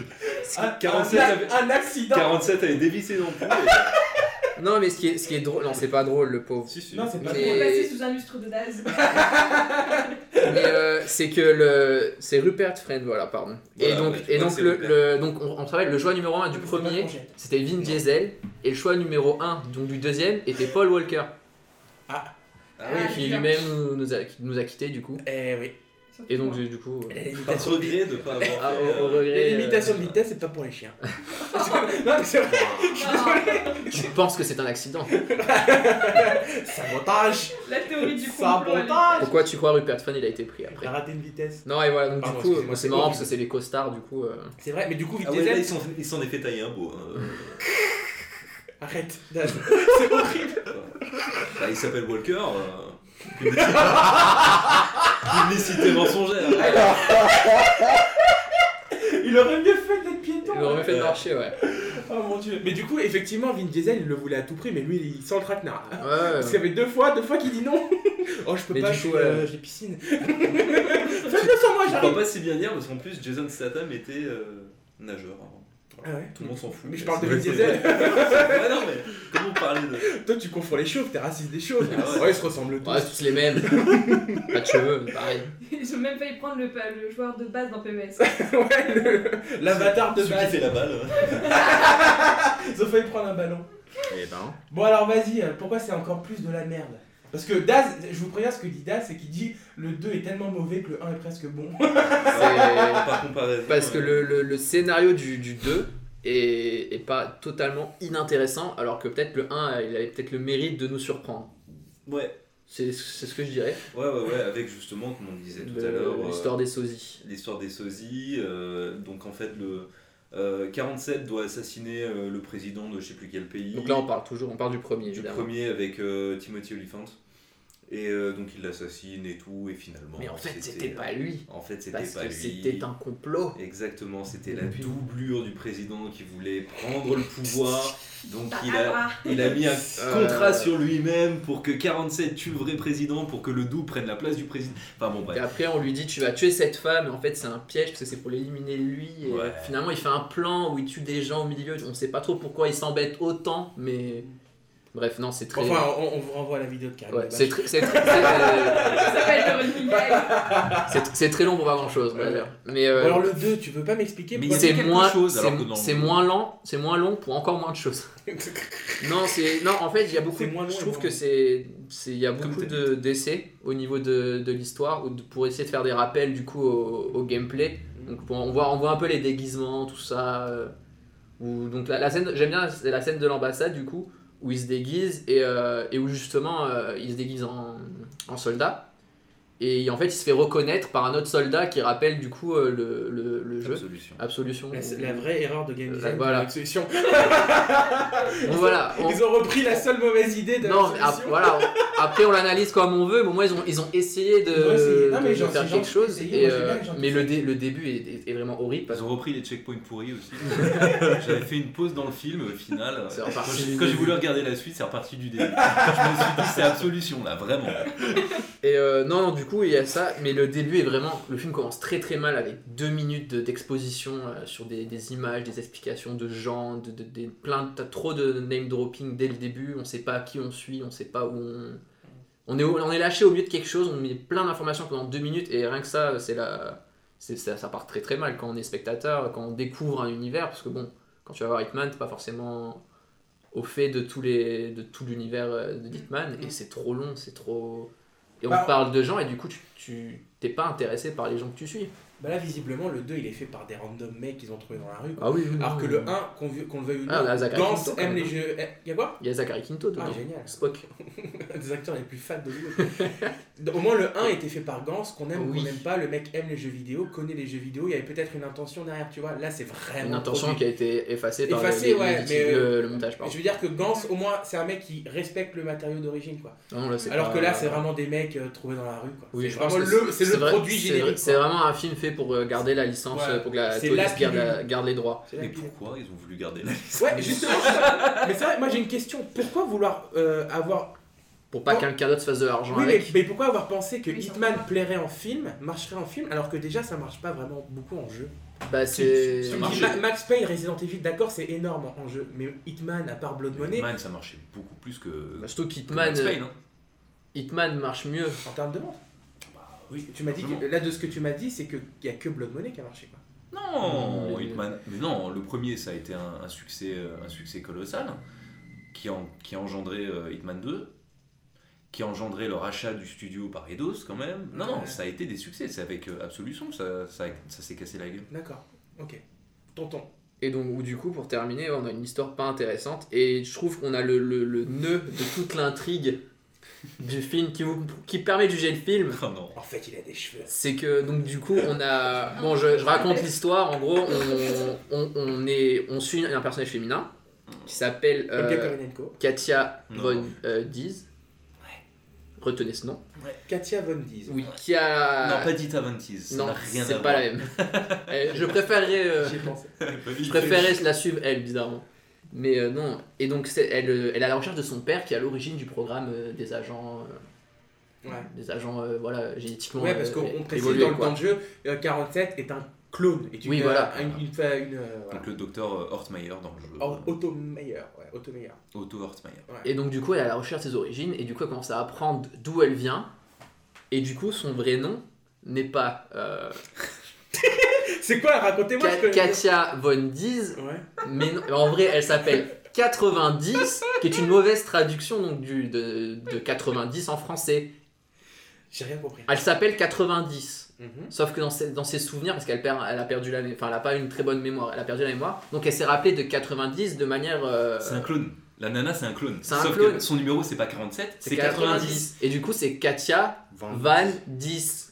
ce qui- Un, 47 un- avait- un accident 47 avait dévissé non plus. non mais ce qui est ce qui est drôle non c'est pas drôle le pauvre si, si. Non, c'est pas Mais- drôle. est passé sous un lustre de Daz. mais euh, c'est que le c'est Rupert Friend voilà pardon et donc ouais, et donc le, le donc on, on travaille le choix numéro 1 du premier c'était Vin Diesel et le choix numéro 1 donc du deuxième était Paul Walker Ah Ah oui. oui. qui lui-même nous, nous a qui nous a quitté du coup Eh oui. Et donc, du coup. euh, regret de pas avoir Ah, au, au euh, regret. Limitation de euh, vitesse, c'est pas pour les chiens. non, mais c'est vrai. Je pense que c'est un accident. Sabotage La théorie du complot. Sabotage Pourquoi tu crois Rupert Fun il a été pris après Il a raté une vitesse. Non, et voilà, donc Pardon, du coup, c'est marrant parce que c'est les costards, du coup. euh, C'est vrai, mais du coup, Ah ouais, là, Diesel. ils s'en ils est fait tailler un beau. hein. Arrête, c'est horrible. Bah, il s'appelle Walker. euh, Publicité, mensongère. Il aurait mieux fait d'être piéton. Il aurait ouais. fait de marcher, ouais. Oh mon dieu. Mais du coup, effectivement, Vin Diesel, il le voulait à tout prix, mais lui, il sent le traquenard. Ouais, Parce qu'il y avait deux fois, deux fois qu'il dit non. oh, je peux Mais pas, du je suis, coup, euh, j'ai piscine. Faites-le sans moi, Je j'arrive. crois pas si bien dire parce qu'en plus Jason Statham était euh, nageur avant. Ah ouais. Tout le monde s'en fout. Mais je parle de Vin Diesel. ouais, non, mais comment parler de. Toi, tu confonds les chauves, t'es raciste des chauves. Ah ouais. ouais. ils se ressemblent tous. Ouais, tous les mêmes. pas de cheveux, pareil. Ils ont même failli prendre le, le joueur de base dans PES. ouais, le- l'avatar de Celui qui base. fait la balle. Ils ont failli prendre un ballon. Et ben. Bon, alors vas-y, euh, pourquoi c'est encore plus de la merde? Parce que Daz, je vous préviens ce que dit Daz, c'est qu'il dit le 2 est tellement mauvais que le 1 est presque bon. Par comparaison. Parce que euh, le, le, le scénario du, du 2 est, est pas totalement inintéressant, alors que peut-être le 1, il avait peut-être le mérite de nous surprendre. Ouais, C'est c'est ce que je dirais. ouais, ouais, ouais, avec justement, comme on disait tout à l'heure. euh, L'histoire des sosies. l'histoire des sosies. euh, donc en fait, le euh, 47 doit assassiner euh, le président de je sais plus quel pays. Donc là, on parle toujours, on parle du premier, du évidemment. premier avec euh, Timothy Olyphant. Et euh, donc il l'assassine et tout, et finalement. Mais en fait, c'était pas lui. En fait, c'était Parce pas que lui. c'était un complot. Exactement, c'était la doublure du président qui voulait prendre le pouvoir. Donc Bah, il a, ah, il a mis un Euh. contrat sur lui-même pour que 47 tue le vrai président, pour que le doux prenne la place du président. Enfin bon, Et bref. après, on lui dit tu vas tuer cette femme, et en fait, c'est un piège parce que c'est pour l'éliminer lui. Et Ouais. finalement, il fait un plan où il tue des gens au milieu. On sait pas trop pourquoi il s'embête autant, mais. Bref, non, c'est très. Enfin, on, on vous renvoie à la vidéo de Karim. Ouais, c'est très, c'est très- euh, Ça s'appelle le running gag. c'est- c'est très long pour pas grand chose, Mais euh, alors le 2, tu peux pas m'expliquer Mais pourquoi il y a c'est moins, c'est- moins lent, c'est moins long pour encore moins de choses. Non, c'est non, en fait, il y a beaucoup. C'est moins long je trouve que c'est, c'est, il y a beaucoup de d'essais au niveau de, de l'histoire pour essayer de faire des rappels du coup au, au gameplay. Donc pour- on voit, on voit un peu les déguisements, tout ça. euh, où, donc la, la scène, j'aime bien, la scène de l'ambassade du coup où il se déguise et, euh, et où justement euh, il se déguise en, en soldat. Et en fait, il se fait reconnaître par un autre soldat qui rappelle du coup euh, le, le, le jeu. Absolution. Absolution. La, la vraie erreur de game Euh, design voilà. Donc voilà. on- Ils ont repris la seule mauvaise idée de Non, ap- voilà, on- après on l'analyse comme on veut, mais au moins ils ont, ils ont essayé de. Non, mais de genre, faire quelque chose. Et, euh, mais le, dé- le début est, est- est vraiment horrible parce Ils ont repris les checkpoints pourris aussi. J'avais fait une pause dans le film, au final. Quand reparti j'ai du quand j'ai début. voulu regarder la suite, c'est reparti du début. Je me suis dit, c'est absolution là, vraiment. Et euh, non, non, du coup, il y a ça, mais le début est vraiment. Le film commence très très mal avec deux minutes de- d'exposition euh, sur des, des images, des explications de gens, de, plein, t'as trop de name dropping dès le début, on sait pas qui on suit, on sait pas où on. On est, on est lâché au milieu de quelque chose, on met plein d'informations pendant deux minutes, et rien que ça, c'est la. Ça, ça part très très mal quand on est spectateur, quand on découvre un univers, parce que bon, quand tu vas voir Hitman, t'es pas forcément au fait de, tous les, de tout l'univers euh, de Hitman, et c'est trop long, c'est trop. Et on Bah, parle de gens et du coup tu, t'es pas intéressé par les gens que tu suis. Bah là, visiblement, le 2, il est fait par des random mecs qu'ils ont trouvé dans la rue. quoi. Ah oui, Alors que le 1, qu'on qu'on le veuille ou non, Ah, là, Zachary Gans aime les jeux. Eh, Y'a quoi? Il y a Zachary Quinto dedans. Ah, génial? Spock. Des acteurs les plus fans de Hollywood. Au moins, le 1 était fait par Gans, qu'on aime ou Oui. qu'on n'aime pas. Le mec aime les jeux vidéo, connaît les jeux vidéo. Il y avait peut-être une intention derrière, tu vois. Là, c'est vraiment. Une intention produit. qui a été effacée par Effacée, les- ouais, les- mais, le, le montage. Je Pardon. veux dire que Gans, au moins, c'est un mec qui respecte le matériau d'origine, quoi. Non, là, Alors pas- que là, c'est vraiment des mecs euh, trouvés dans la rue, quoi. Oui, c'est je vraiment le, produit générique. C'est vraiment un film fait pour euh, garder la licence, Ouais. euh, pour que la police la garde, les droits. Mais pourquoi ils ont voulu garder la liste Ouais, justement. je- mais c'est vrai, moi j'ai une question. Pourquoi vouloir euh, avoir. Pour pas quelqu'un d'autre se fasse de l'argent Oui, mais, avec. mais pourquoi avoir pensé que Hitman plairait en film, marcherait en film, alors que déjà ça marche pas vraiment beaucoup en jeu Bah, c'est. Ma- Max Payne, Resident Evil, d'accord, c'est énorme en jeu, mais Hitman, à part Blood Money, Hitman, ça marchait beaucoup plus que. Bah, surtout que qu'Hitman Max Payne, hein. Hitman marche mieux. en termes de vente. Oui, tu m'as dit que, là de ce que tu m'as dit, c'est qu'il y a que Blood Money qui a marché. Quoi. Non, Mm. Hitman. Mais non, le premier, ça a été un, un succès, euh, un succès colossal qui, en- qui a engendré euh, Hitman 2, qui a engendré le rachat du studio par Eidos quand même. Non, non, Ouais. ça a été des succès. C'est avec euh, Absolution que ça, ça, ça s'est cassé la gueule. D'accord, ok. Tonton. Et donc, ou du coup, pour terminer, on a une histoire pas intéressante. Et je trouve qu'on a le, le, le nœud de toute l'intrigue du film qui, vous, qui permet de juger le film. Oh non. En fait, il a des cheveux. C'est que, donc, du coup, on a. Bon, je, je raconte l'histoire. En gros, on, on, on est, on suit un personnage féminin qui s'appelle euh. Katia Non. von euh, Diez. Retenez ce nom. Katia Von Diez. Oui, qui a. Non, pas Dita Ventis. ça Non, c'est voir. pas la même. Euh, je préférerais. euh, J'y ai pensé. Je préférais la suivre elle, bizarrement. Mais euh, non, et donc c'est- elle, euh, elle est à la recherche de son père qui est à l'origine du programme euh, des agents, euh, Ouais. des agents euh, voilà, génétiquement Ouais, parce qu'on on précise dans le quoi. temps de jeu, euh, 47 est un clone. Et tu Oui, voilà. Une, une, une, euh, voilà. Donc le docteur Hortmeyer dans le jeu. Or- Otto Meyer. Ouais, Otto Meyer. Otto Hortmeyer. Et donc du coup elle est à la recherche de ses origines et du coup elle commence à apprendre d'où elle vient. Et du coup son vrai nom n'est pas euh, C'est quoi Racontez-moi. Ka- Katia von Diez, Ouais. mais non, en vrai elle s'appelle 90, qui est une mauvaise traduction donc du, de, de 90 en français. J'ai rien compris. Elle s'appelle 90. Mhm. Sauf que dans ses, dans ses souvenirs, parce qu'elle perd, elle a perdu la, enfin, elle a pas une très bonne mémoire, elle a perdu la mémoire, donc elle s'est rappelée de 90 de manière. euh, C'est un clone. La nana, c'est un clone. C'est un Sauf clone. que son numéro, c'est pas 47, c'est 90. Et du coup, c'est Katia Van- Van 10.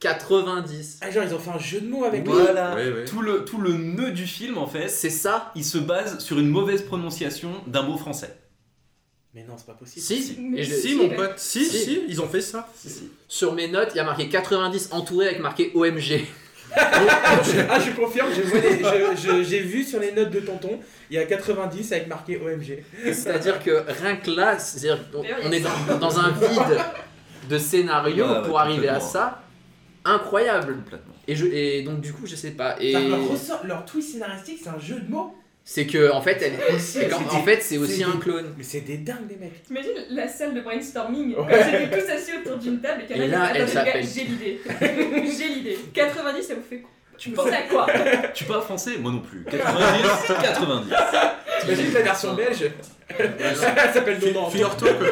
90. Ah, genre, ils ont fait un jeu de mots avec Voilà. Ouais. Tout, le, tout le nœud du film, en fait, C'est ça il se base sur une mauvaise prononciation d'un mot français. Mais non, c'est pas possible. Si, Mais Et je- si, Si, mon mais- pote, si, Si. si, ils ont fait ça. Sur mes notes, il y a marqué 90 entouré avec marqué OMG. ah, je confirme, je vois les- je- je- j'ai vu sur les notes de tonton, il y a 90 avec marqué OMG. C'est-à-dire que rien que là, il on est dans, dans un vide de scénario Ouais, ouais, pour arriver à ça. Incroyable. Complètement. Et, je, et donc, du coup, je sais pas. Et Leur, ressort- leur twist scénaristique, c'est un jeu de mots. c'est que, en fait, elle, C'est- en, fait, c'est aussi un des- clone. Mais c'est des dingues, les mecs. T'imagines la salle de brainstorming Ouais. quand j'étais tous assis autour d'une table et qu'il y en a là, elle s'appelle- J'ai l'idée. J'ai l'idée. 90, ça vous fait quoi? Tu parles, quoi? Tu parles français? Moi non plus. 90, 90. T'imagines la version belge Elle s'appelle Nonan. Figure-toi que.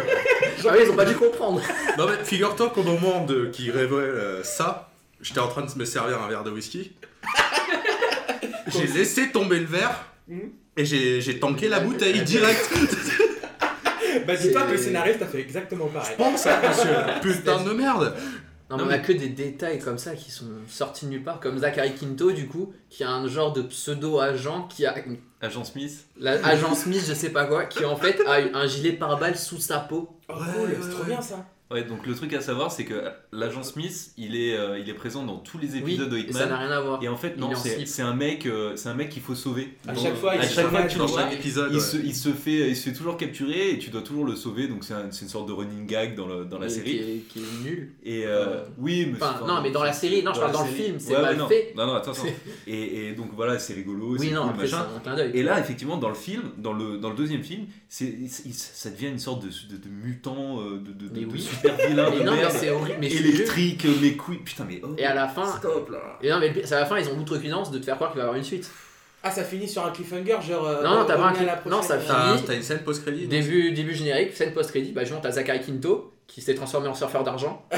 Ah oui, ils ont pas dû comprendre. Non mais figure-toi qu'au moment de... qui révèle euh, ça, j'étais en train de me servir un verre de whisky. j'ai laissé tomber le verre Mhm. et j'ai j'ai tanké la bouteille direct. Bah, dis-toi C'est- que le scénariste a fait exactement pareil. Pense à monsieur. Putain de merde. Non, Non, mais on a que des détails comme ça qui sont sortis de nulle part, comme Zachary Quinto, du coup, qui a un genre de pseudo-agent qui a. Agent Smith. L'agent Smith, je sais pas quoi, qui en fait a un gilet pare-balles sous sa peau. Oh, Ouais, cool, ouais, c'est trop bien ça. Ouais, donc le truc à savoir, c'est que l'agent Smith, il est, euh, il est présent dans tous les Oui, épisodes de et ça n'a Hitman. rien à voir. Et en fait, non, c'est un mec, euh, c'est un mec qu'il faut sauver. À Dans- chaque fois, il à se chaque fois fait que tu Dans le vois, épisode. il ouais. se, il se fait, il se fait toujours capturer et tu dois toujours le sauver. Donc c'est un- c'est une sorte de running gag dans, le, dans la Et série. Qui est, qui est nul. Et euh, Euh, oui, mais enfin, c'est- non, mais dans la série, non, je parle dans le film, c'est Ouais, mal non. fait. Non, non, attends, attends. Et, et donc voilà, c'est rigolo, Oui, c'est cool, machin. Et là, effectivement, dans le film, dans le, dans le deuxième film, ça devient une sorte de, mutant, de, de super vilain Mais de non, mais merde, c'est horrible. Mais je suis électrique, mes couilles, putain, mais oh, Et à la fin, stop là. et non, mais le pire, c'est à la fin, ils ont l'outrecuidance de te faire croire qu'il va y avoir une suite. Ah, ça finit sur un cliffhanger, genre. euh, Non, non, t'as pas un revenez à la cliff- non, prochaine. ça T'as Fini. t'as une scène post-crédit. Début, début générique, scène post-crédit, bah, justement, t'as Zachary Quinto qui s'est transformé en surfeur d'argent.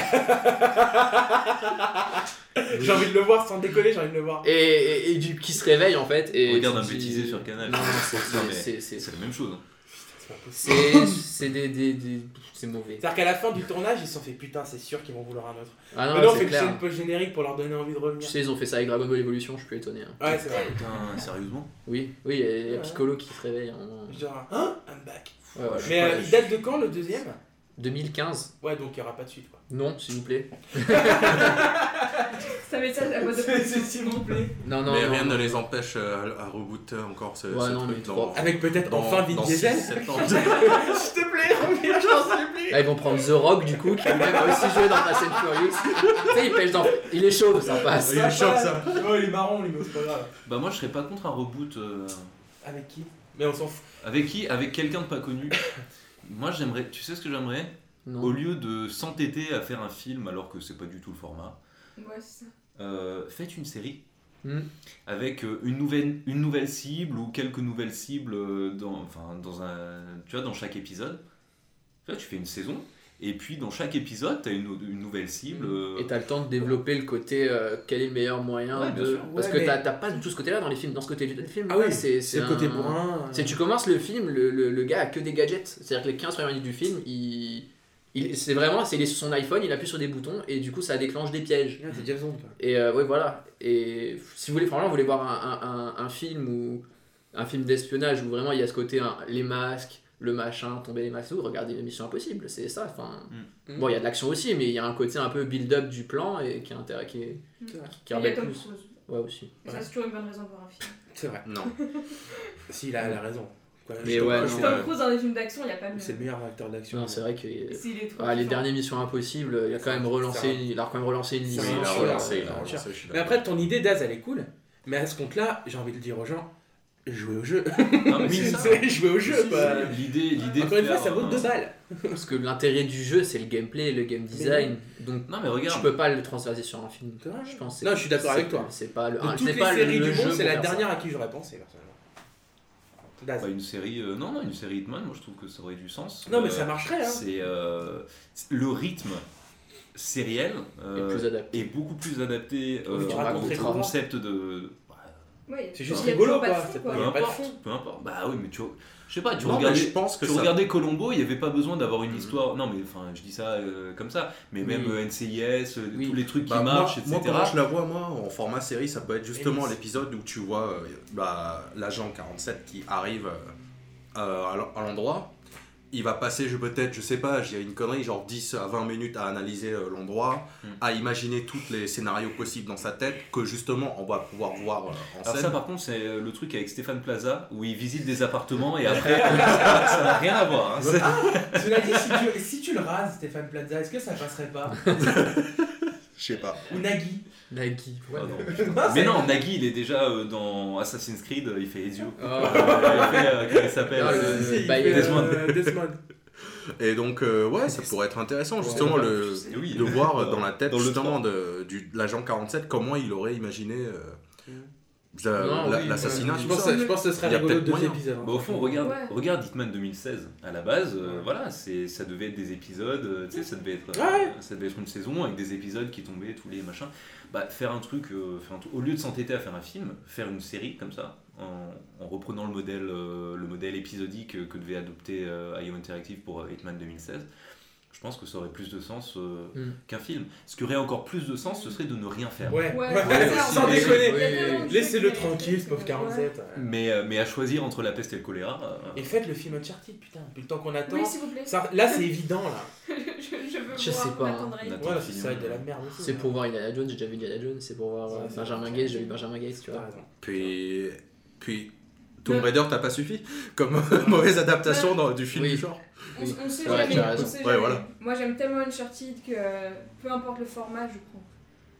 J'ai envie de le voir sans décoller, j'ai envie de le voir. Et, et- et du, qui se réveille en fait. Et Regarde tu un te dis- bêtisier sur Canal. Non, non, c'est- Non, mais c'est- c'est- C'est la même chose. hein. C'est des, des, des- c'est mauvais. C'est-à-dire qu'à la fin du tournage, ils se sont fait putain, c'est sûr qu'ils vont vouloir un autre. Ah non, Mais non, on c'est fait une clair. scène post-générique pour leur donner envie de Tu revenir. sais, ils ont fait ça avec Dragon Ball Evolution, je suis plus étonné. hein. Ouais, c'est vrai. Putain, sérieusement? Oui, oui, il y a- il y a Ouais. Piccolo qui se réveille. moment. Genre, hein I'm back. Ouais, ouais. Mais euh, il date de quand le deuxième? 2015 Ouais, donc il n'y aura pas de suite quoi. Non, s'il vous plaît. Ça met ça à C'est s'il vous plaît. Non, non, mais non, rien non. ne les empêche euh, à, à rebooter encore ce, Ouais, ce non, truc mais dans. Avec peut-être dans- enfin Vin Diesel. 6-7 ans. S'il te plaît, reviens, j'en plus. Là, ils vont prendre The Rock du coup, qui lui-même a aussi joué dans Fast and Furious. tu sais, il pêche dans. Il est chaud, ça passe. Il est chaud, ça. Oh, il est marrant, lui, mais c'est pas grave. Bah, moi je serais pas contre un reboot. euh, Avec qui? Mais on s'en fout. Avec qui? Avec quelqu'un de pas connu. Moi j'aimerais. Tu sais ce que j'aimerais? Au lieu de s'entêter à faire un film alors que c'est pas du tout le format, Ouais, c'est ça. euh, faites une série Hmm. avec euh, une nouvelle, une nouvelle cible ou quelques nouvelles cibles euh, dans, enfin, dans, un, tu vois, dans chaque épisode. Tu vois, tu fais une saison Et puis dans chaque épisode, tu as une, une nouvelle cible. euh, Et t'as le temps de développer le côté euh, quel est le meilleur moyen Ouais, de. Parce Ouais, que mais- t'as t'as pas du tout ce côté-là dans les films. Dans ce côté du film, Ah ouais, oui, c'est c'est le côté un- bourrin. C'est tu commences le film, le, le, le gars a que des gadgets. C'est-à-dire que les 15 premières minutes du film, il. il c'est vraiment, c'est il est sur son iPhone, il appuie sur des boutons et du coup ça déclenche des pièges. Ah, quoi. Et euh, ouais, voilà. Et si vous voulez, franchement, vous voulez voir un, un, un, un film ou un film d'espionnage où vraiment il y a ce côté, hein, les masques, le machin, tomber les masques, tout, regardez Mission Impossible, c'est ça. Enfin, Mm. bon, il y a de l'action aussi, mais il y a un côté un peu build-up du plan et qui est qui est, vrai. qui Il y a rebelle Tom plus. Ouais, aussi. Et ça, c'est toujours une bonne raison de voir un film. C'est vrai. Non. Si, il a, elle a raison. Quoi, Mais ouais, je non, te- Tom Cruise dans des films d'action, il n'y a pas mieux. C'est le meilleur acteur d'action. Non, c'est vrai que. Est Ah, les dernières Missions Impossibles, il a quand même relancé, C'est un- il a quand même relancé une un Oui, il a relancé, il a relancé, Mais après, ton idée d'Az, elle est cool. Mais à ce compte-là, j'ai envie de dire aux gens, jouez au jeu. non, mais Oui, c'est ça. jouer au jeu, Si, quoi. si, L'idée, l'idée. Encore une fois, ça vaut un- deux balles. Parce que l'intérêt du jeu, c'est le gameplay, le game design. Donc, Non, mais tu regarde. peux pas le transvaser sur un film. Je pense. Non, je suis d'accord avec toi. C'est pas le. De toutes les pas le- séries le du monde, c'est la ça. dernière à qui j'aurais pensé, personnellement. Pas une série. euh, non, non, une série Hitman, moi je trouve que ça aurait du sens. Non, mais Euh, ça marcherait, hein. C'est euh, c'est- le rythme sériel euh, plus adapté. est beaucoup plus adapté euh, Oui, tu au concept de. Ouais, C'est juste rigolo, toujours pas de quoi. fond, C'est quoi. pas- peu importe, peu importe. Bah oui, mais tu je sais pas, tu Non, regardais, je pense que tu ça- regardais Colombo, il n'y avait pas besoin d'avoir une Mhm. histoire. Non, mais enfin, je dis ça euh, comme ça, mais même euh, NCIS, euh, Oui. tous les trucs qui Bah, moi- marchent, moi, etc. comment je la vois, moi, en format série, ça peut être justement l'épisode où tu vois euh, bah, l'agent 47 qui arrive à l'endroit. Il va passer, je peut-être, je sais pas, j'ai une connerie, genre 10 à 20 minutes à analyser euh, l'endroit, Mm. à imaginer tous les scénarios possibles dans sa tête, que justement on va pouvoir voir euh, en Alors scène. ça par contre c'est euh, le truc avec Stéphane Plaza où il visite des appartements et après ça n'a rien à voir. hein. C'est- Cela dit, si tu, si tu le rases, Stéphane Plaza, est-ce que ça passerait pas? Je sais pas. Ou Nagui Nagui. Ah non. Non, Mais non, Nagui il est déjà euh, dans Assassin's Creed, il fait Ezio. Oh. il fait, euh, comment il s'appelle? Ah, le- euh, Bah, Desmond. Desmond. Et donc, euh, ouais, ça pourrait être intéressant justement le, Oui. de voir euh, dans la tête Dans le justement de, du, de l'agent 47 comment il aurait imaginé euh, la- Non, la- oui, l'assassinat. Je pense, je pense que ce serait Il y a rigolo peut-être deux moyen. épisodes. Bah, au fond, regarde, Ouais. regarde Hitman 2016. À la base, euh, voilà, c'est, ça devait être des épisodes, euh, tu sais, ça devait être, euh, Ouais. ça devait être une saison avec des épisodes qui tombaient tous les machins. Bah, faire un truc, euh, faire un truc- au lieu de s'entêter à faire un film, faire une série comme ça, en, en reprenant le modèle, euh, le modèle épisodique euh, que devait adopter euh, IO Interactive pour euh, Hitman 2016. Je pense que ça aurait plus de sens euh, Mm. qu'un film. Ce qui aurait encore plus de sens, ce serait de ne rien faire. Ouais, Ouais, ouais, sans on- déconner. Laissez-le tranquille, ce pauvre 47. ouais. Mais, euh, mais à choisir entre la peste et le choléra. euh, Et faites le film Uncharted, putain, depuis le temps qu'on attend. Oui, s'il vous plaît. Ça- là, c'est évident, là. je, je veux Je voir sais pas, hein. Voilà, ça la merde aussi. C'est hein. pour voir Indiana Jones, j'ai déjà vu Indiana Jones, c'est pour voir Benjamin. Gates, j'ai vu Benjamin Gates, tu vois. Puis, puis Tomb Raider, t'as pas suffi comme mauvaise adaptation dans- du film Oui. du genre. On, Oui. on sait Ouais, jamais. tu as on raison. sait Ouais, jamais. voilà. Moi j'aime tellement Uncharted que euh, peu importe le format, je prends.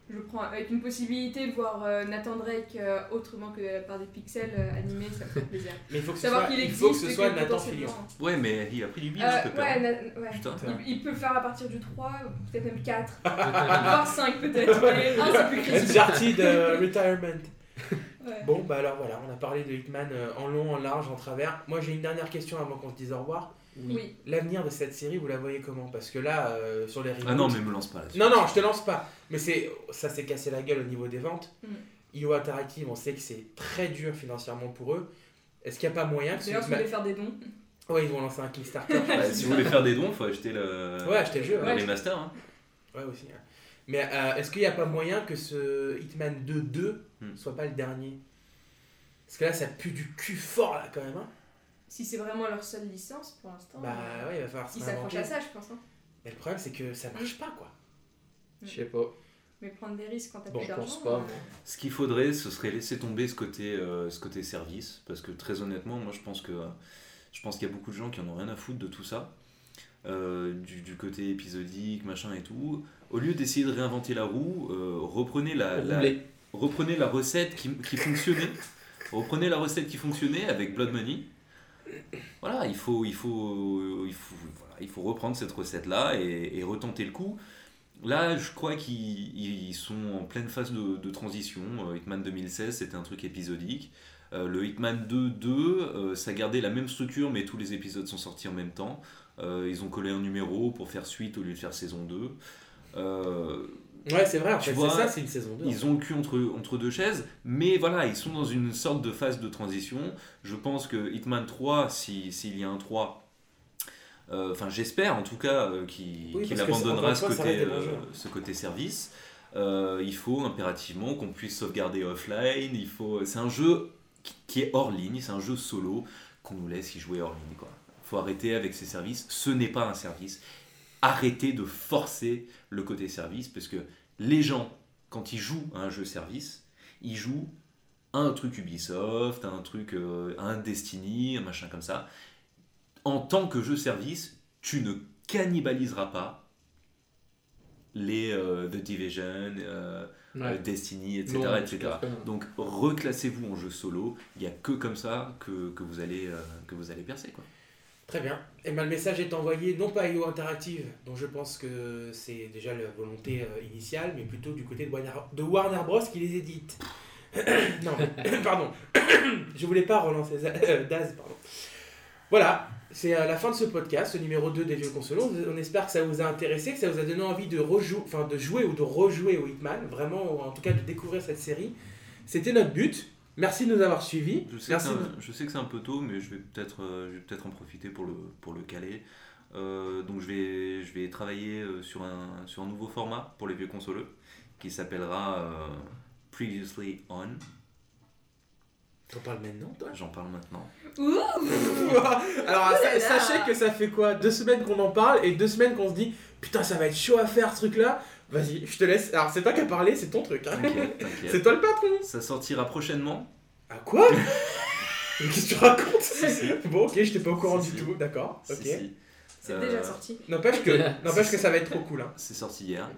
Je prends avec une possibilité de voir euh, Nathan Drake euh, autrement que par des pixels euh, animés, ça me fait plaisir. Mais il faut que ce Savoir soit, qu'il il faut que existe ce et soit que Nathan Fillion. Ouais, mais il a pris du bide, Euh, pépère. ouais, Na- ouais. Putain. Il, il peut faire à partir du 3, peut-être même 4, voire 5 peut-être. Mais 1 c'est plus critique. Uncharted euh, Retirement. Ouais. Bon, bah alors voilà, on a parlé de Hitman euh, en long, en large, en travers. Moi, j'ai une dernière question avant qu'on se dise au revoir. Oui. L'avenir de cette série, vous la voyez comment? Parce que là, euh, sur les reboots... Ah non, mais me lance pas là-dessus. Non, non, je te lance pas. Mais c'est, ça s'est cassé la gueule au niveau des ventes. Mm. IO Interactive, on sait que c'est très dur financièrement pour eux. Est-ce qu'il n'y a pas moyen que ce D'ailleurs, si vous Hitman- voulez faire des dons, Ouais, ils vont lancer un Kickstarter. Bah, si vous voulez faire des dons, faut acheter le, Ouais, acheter le jeu, ouais. remaster. Hein. Ouais, aussi. hein. Mais euh, est-ce qu'il n'y a pas moyen que ce Hitman 2 2 Hmm. soit pas le dernier? Parce que là, ça pue du cul fort, là, quand même. hein. Si c'est vraiment leur seule licence pour l'instant, Bah euh, ouais, il va falloir ils s'accrochent à ça, je pense. hein. Mais le problème, c'est que ça marche pas, quoi. Je sais pas. Mais prendre des risques quand t'as Bon, plus Je d'argent. pense pas. mais- Ce qu'il faudrait, ce serait laisser tomber ce côté, euh, ce côté service, parce que très honnêtement, moi je pense que je pense qu'il y a beaucoup de gens qui en ont rien à foutre de tout ça, euh, du, du côté épisodique, machin et tout. Au lieu d'essayer de réinventer la roue, euh, reprenez la, la- reprenez la recette qui, qui fonctionnait. reprenez la recette qui fonctionnait avec Blood Money. Voilà, il faut, reprendre cette recette-là et, et retenter le coup. Là, je crois qu'ils ils sont en pleine phase de, transition. Euh, Hitman 2016, c'était un truc épisodique. Euh, le Hitman 2, 2 euh, ça gardait la même structure, mais tous les épisodes sont sortis en même temps. Ils ont collé un numéro pour faire suite au lieu de faire saison 2. Ouais, c'est vrai, en Tu fait, vois, c'est ça, c'est une saison 2. ils ont le cul entre, entre deux chaises, mais voilà, ils sont dans une sorte de phase de transition. Je pense que Hitman 3, si- s'il y a un 3, euh, enfin j'espère en tout cas euh, qu'il Oui, abandonnera ce côté, euh, ce côté service. Euh, il faut impérativement qu'on puisse sauvegarder offline. Il faut, c'est un jeu qui, qui est hors ligne, c'est un jeu solo qu'on nous laisse y jouer hors ligne. Quoi. Faut arrêter avec ces services. Ce n'est pas un service. Arrêtez de forcer le côté service parce que les gens, quand ils jouent à un jeu service, ils jouent à un truc Ubisoft, à un truc, euh, à un Destiny, un machin comme ça. En tant que jeu service, tu ne cannibaliseras pas les euh, The Division, euh, Ouais. Destiny, etc. Non, etc. Donc reclassez-vous en jeu solo. Il n'y a que comme ça que, que vous, allez, euh, que vous allez percer. Quoi. Très bien. Et ben, le message est envoyé non pas à IO Interactive, dont je pense que c'est déjà la volonté euh, initiale, mais plutôt du côté de Warner, Bros. qui les édite. non, pardon. je voulais pas relancer euh, Daz, pardon. Voilà, c'est la fin de ce podcast, ce numéro 2 des vieux consoles. On espère que ça vous a intéressé, que ça vous a donné envie de, rejou- enfin, de jouer ou de rejouer au Hitman, vraiment, en tout cas de découvrir cette série. C'était notre but. Merci de nous avoir suivis. Je sais, Merci. que c'est un, je sais que c'est un peu tôt, mais je vais peut-être euh, peut-être en profiter pour le, pour le caler. Euh, donc je vais, je vais travailler euh, sur un, sur un nouveau format pour les vieux consoleux qui s'appellera euh, Previously On. T'en parles maintenant, toi? J'en parle maintenant. Ouh Alors, sa- sachez que ça fait quoi? Deux semaines qu'on en parle et deux semaines qu'on se dit Putain, ça va être chaud à faire ce truc-là. Vas-y, je te laisse. Alors, c'est toi qui as parlé, c'est ton truc. hein. T'inquiète, C'est toi le patron. Ça sortira prochainement. Ah, quoi? Qu'est-ce que tu racontes? Si, si. Bon, ok, j'étais pas au courant Si, du si. tout, d'accord. Si, Ok. si. C'est Euh, déjà sorti. N'empêche que, n'empêche que ça va être trop cool. Hein. C'est sorti hier.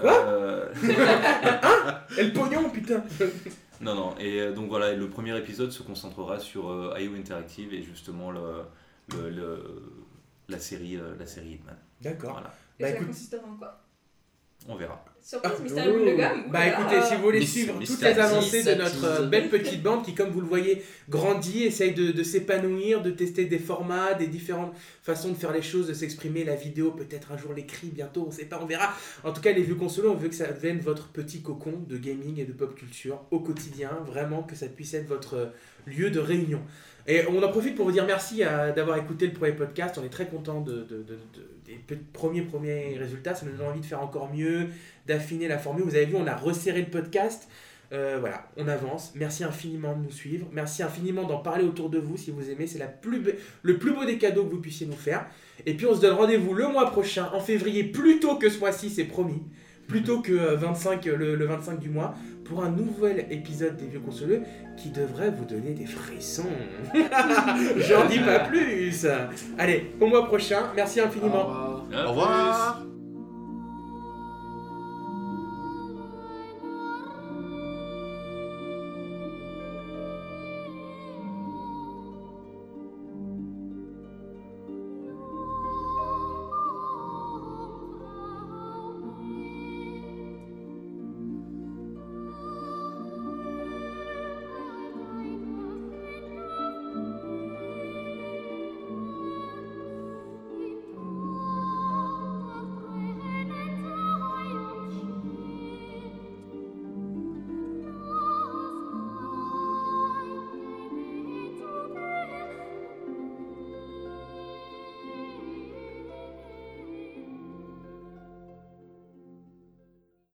Quoi? Euh, Et le pognon, putain Non, non, et euh, donc voilà, le premier épisode se concentrera sur euh, IO Interactive et justement le, le, le- la, série, euh, la série Hitman. D'accord. Voilà, Et Bah, ça écoute- consistera en quoi? On verra. Surprise, Ah, Mystère de ouh. Gomme Bah écoutez, si vous voulez Miss- suivre Miss toutes les avancées de notre belle petite bande qui, comme vous le voyez, grandit, essaye de, de s'épanouir, de tester des formats, des différentes façons de faire les choses, de s'exprimer, la vidéo, peut-être un jour l'écrit, bientôt, on sait pas, on verra. En tout cas, les vieux consoles, on veut que ça devienne votre petit cocon de gaming et de pop culture au quotidien, vraiment que ça puisse être votre lieu de réunion. Et on en profite pour vous dire merci à- d'avoir écouté le premier podcast. On est très content de, de- de- de- des premiers premiers résultats. Ça nous donne envie de faire encore mieux, d'affiner la formule. Vous avez vu, on a resserré le podcast. Euh, voilà, on avance. Merci infiniment de nous suivre. Merci infiniment d'en parler autour de vous si vous aimez. C'est le plus beau des cadeaux que vous puissiez nous faire. Et puis on se donne rendez-vous le mois prochain, en février, plus tôt que ce mois-ci, c'est promis. Plus tôt que euh, 25, euh, le, le 25 du mois, pour un nouvel épisode des Vieux Consoleux qui devrait vous donner des frissons. J'en dis pas plus. Allez, au mois prochain. Merci infiniment. Au revoir. Au revoir.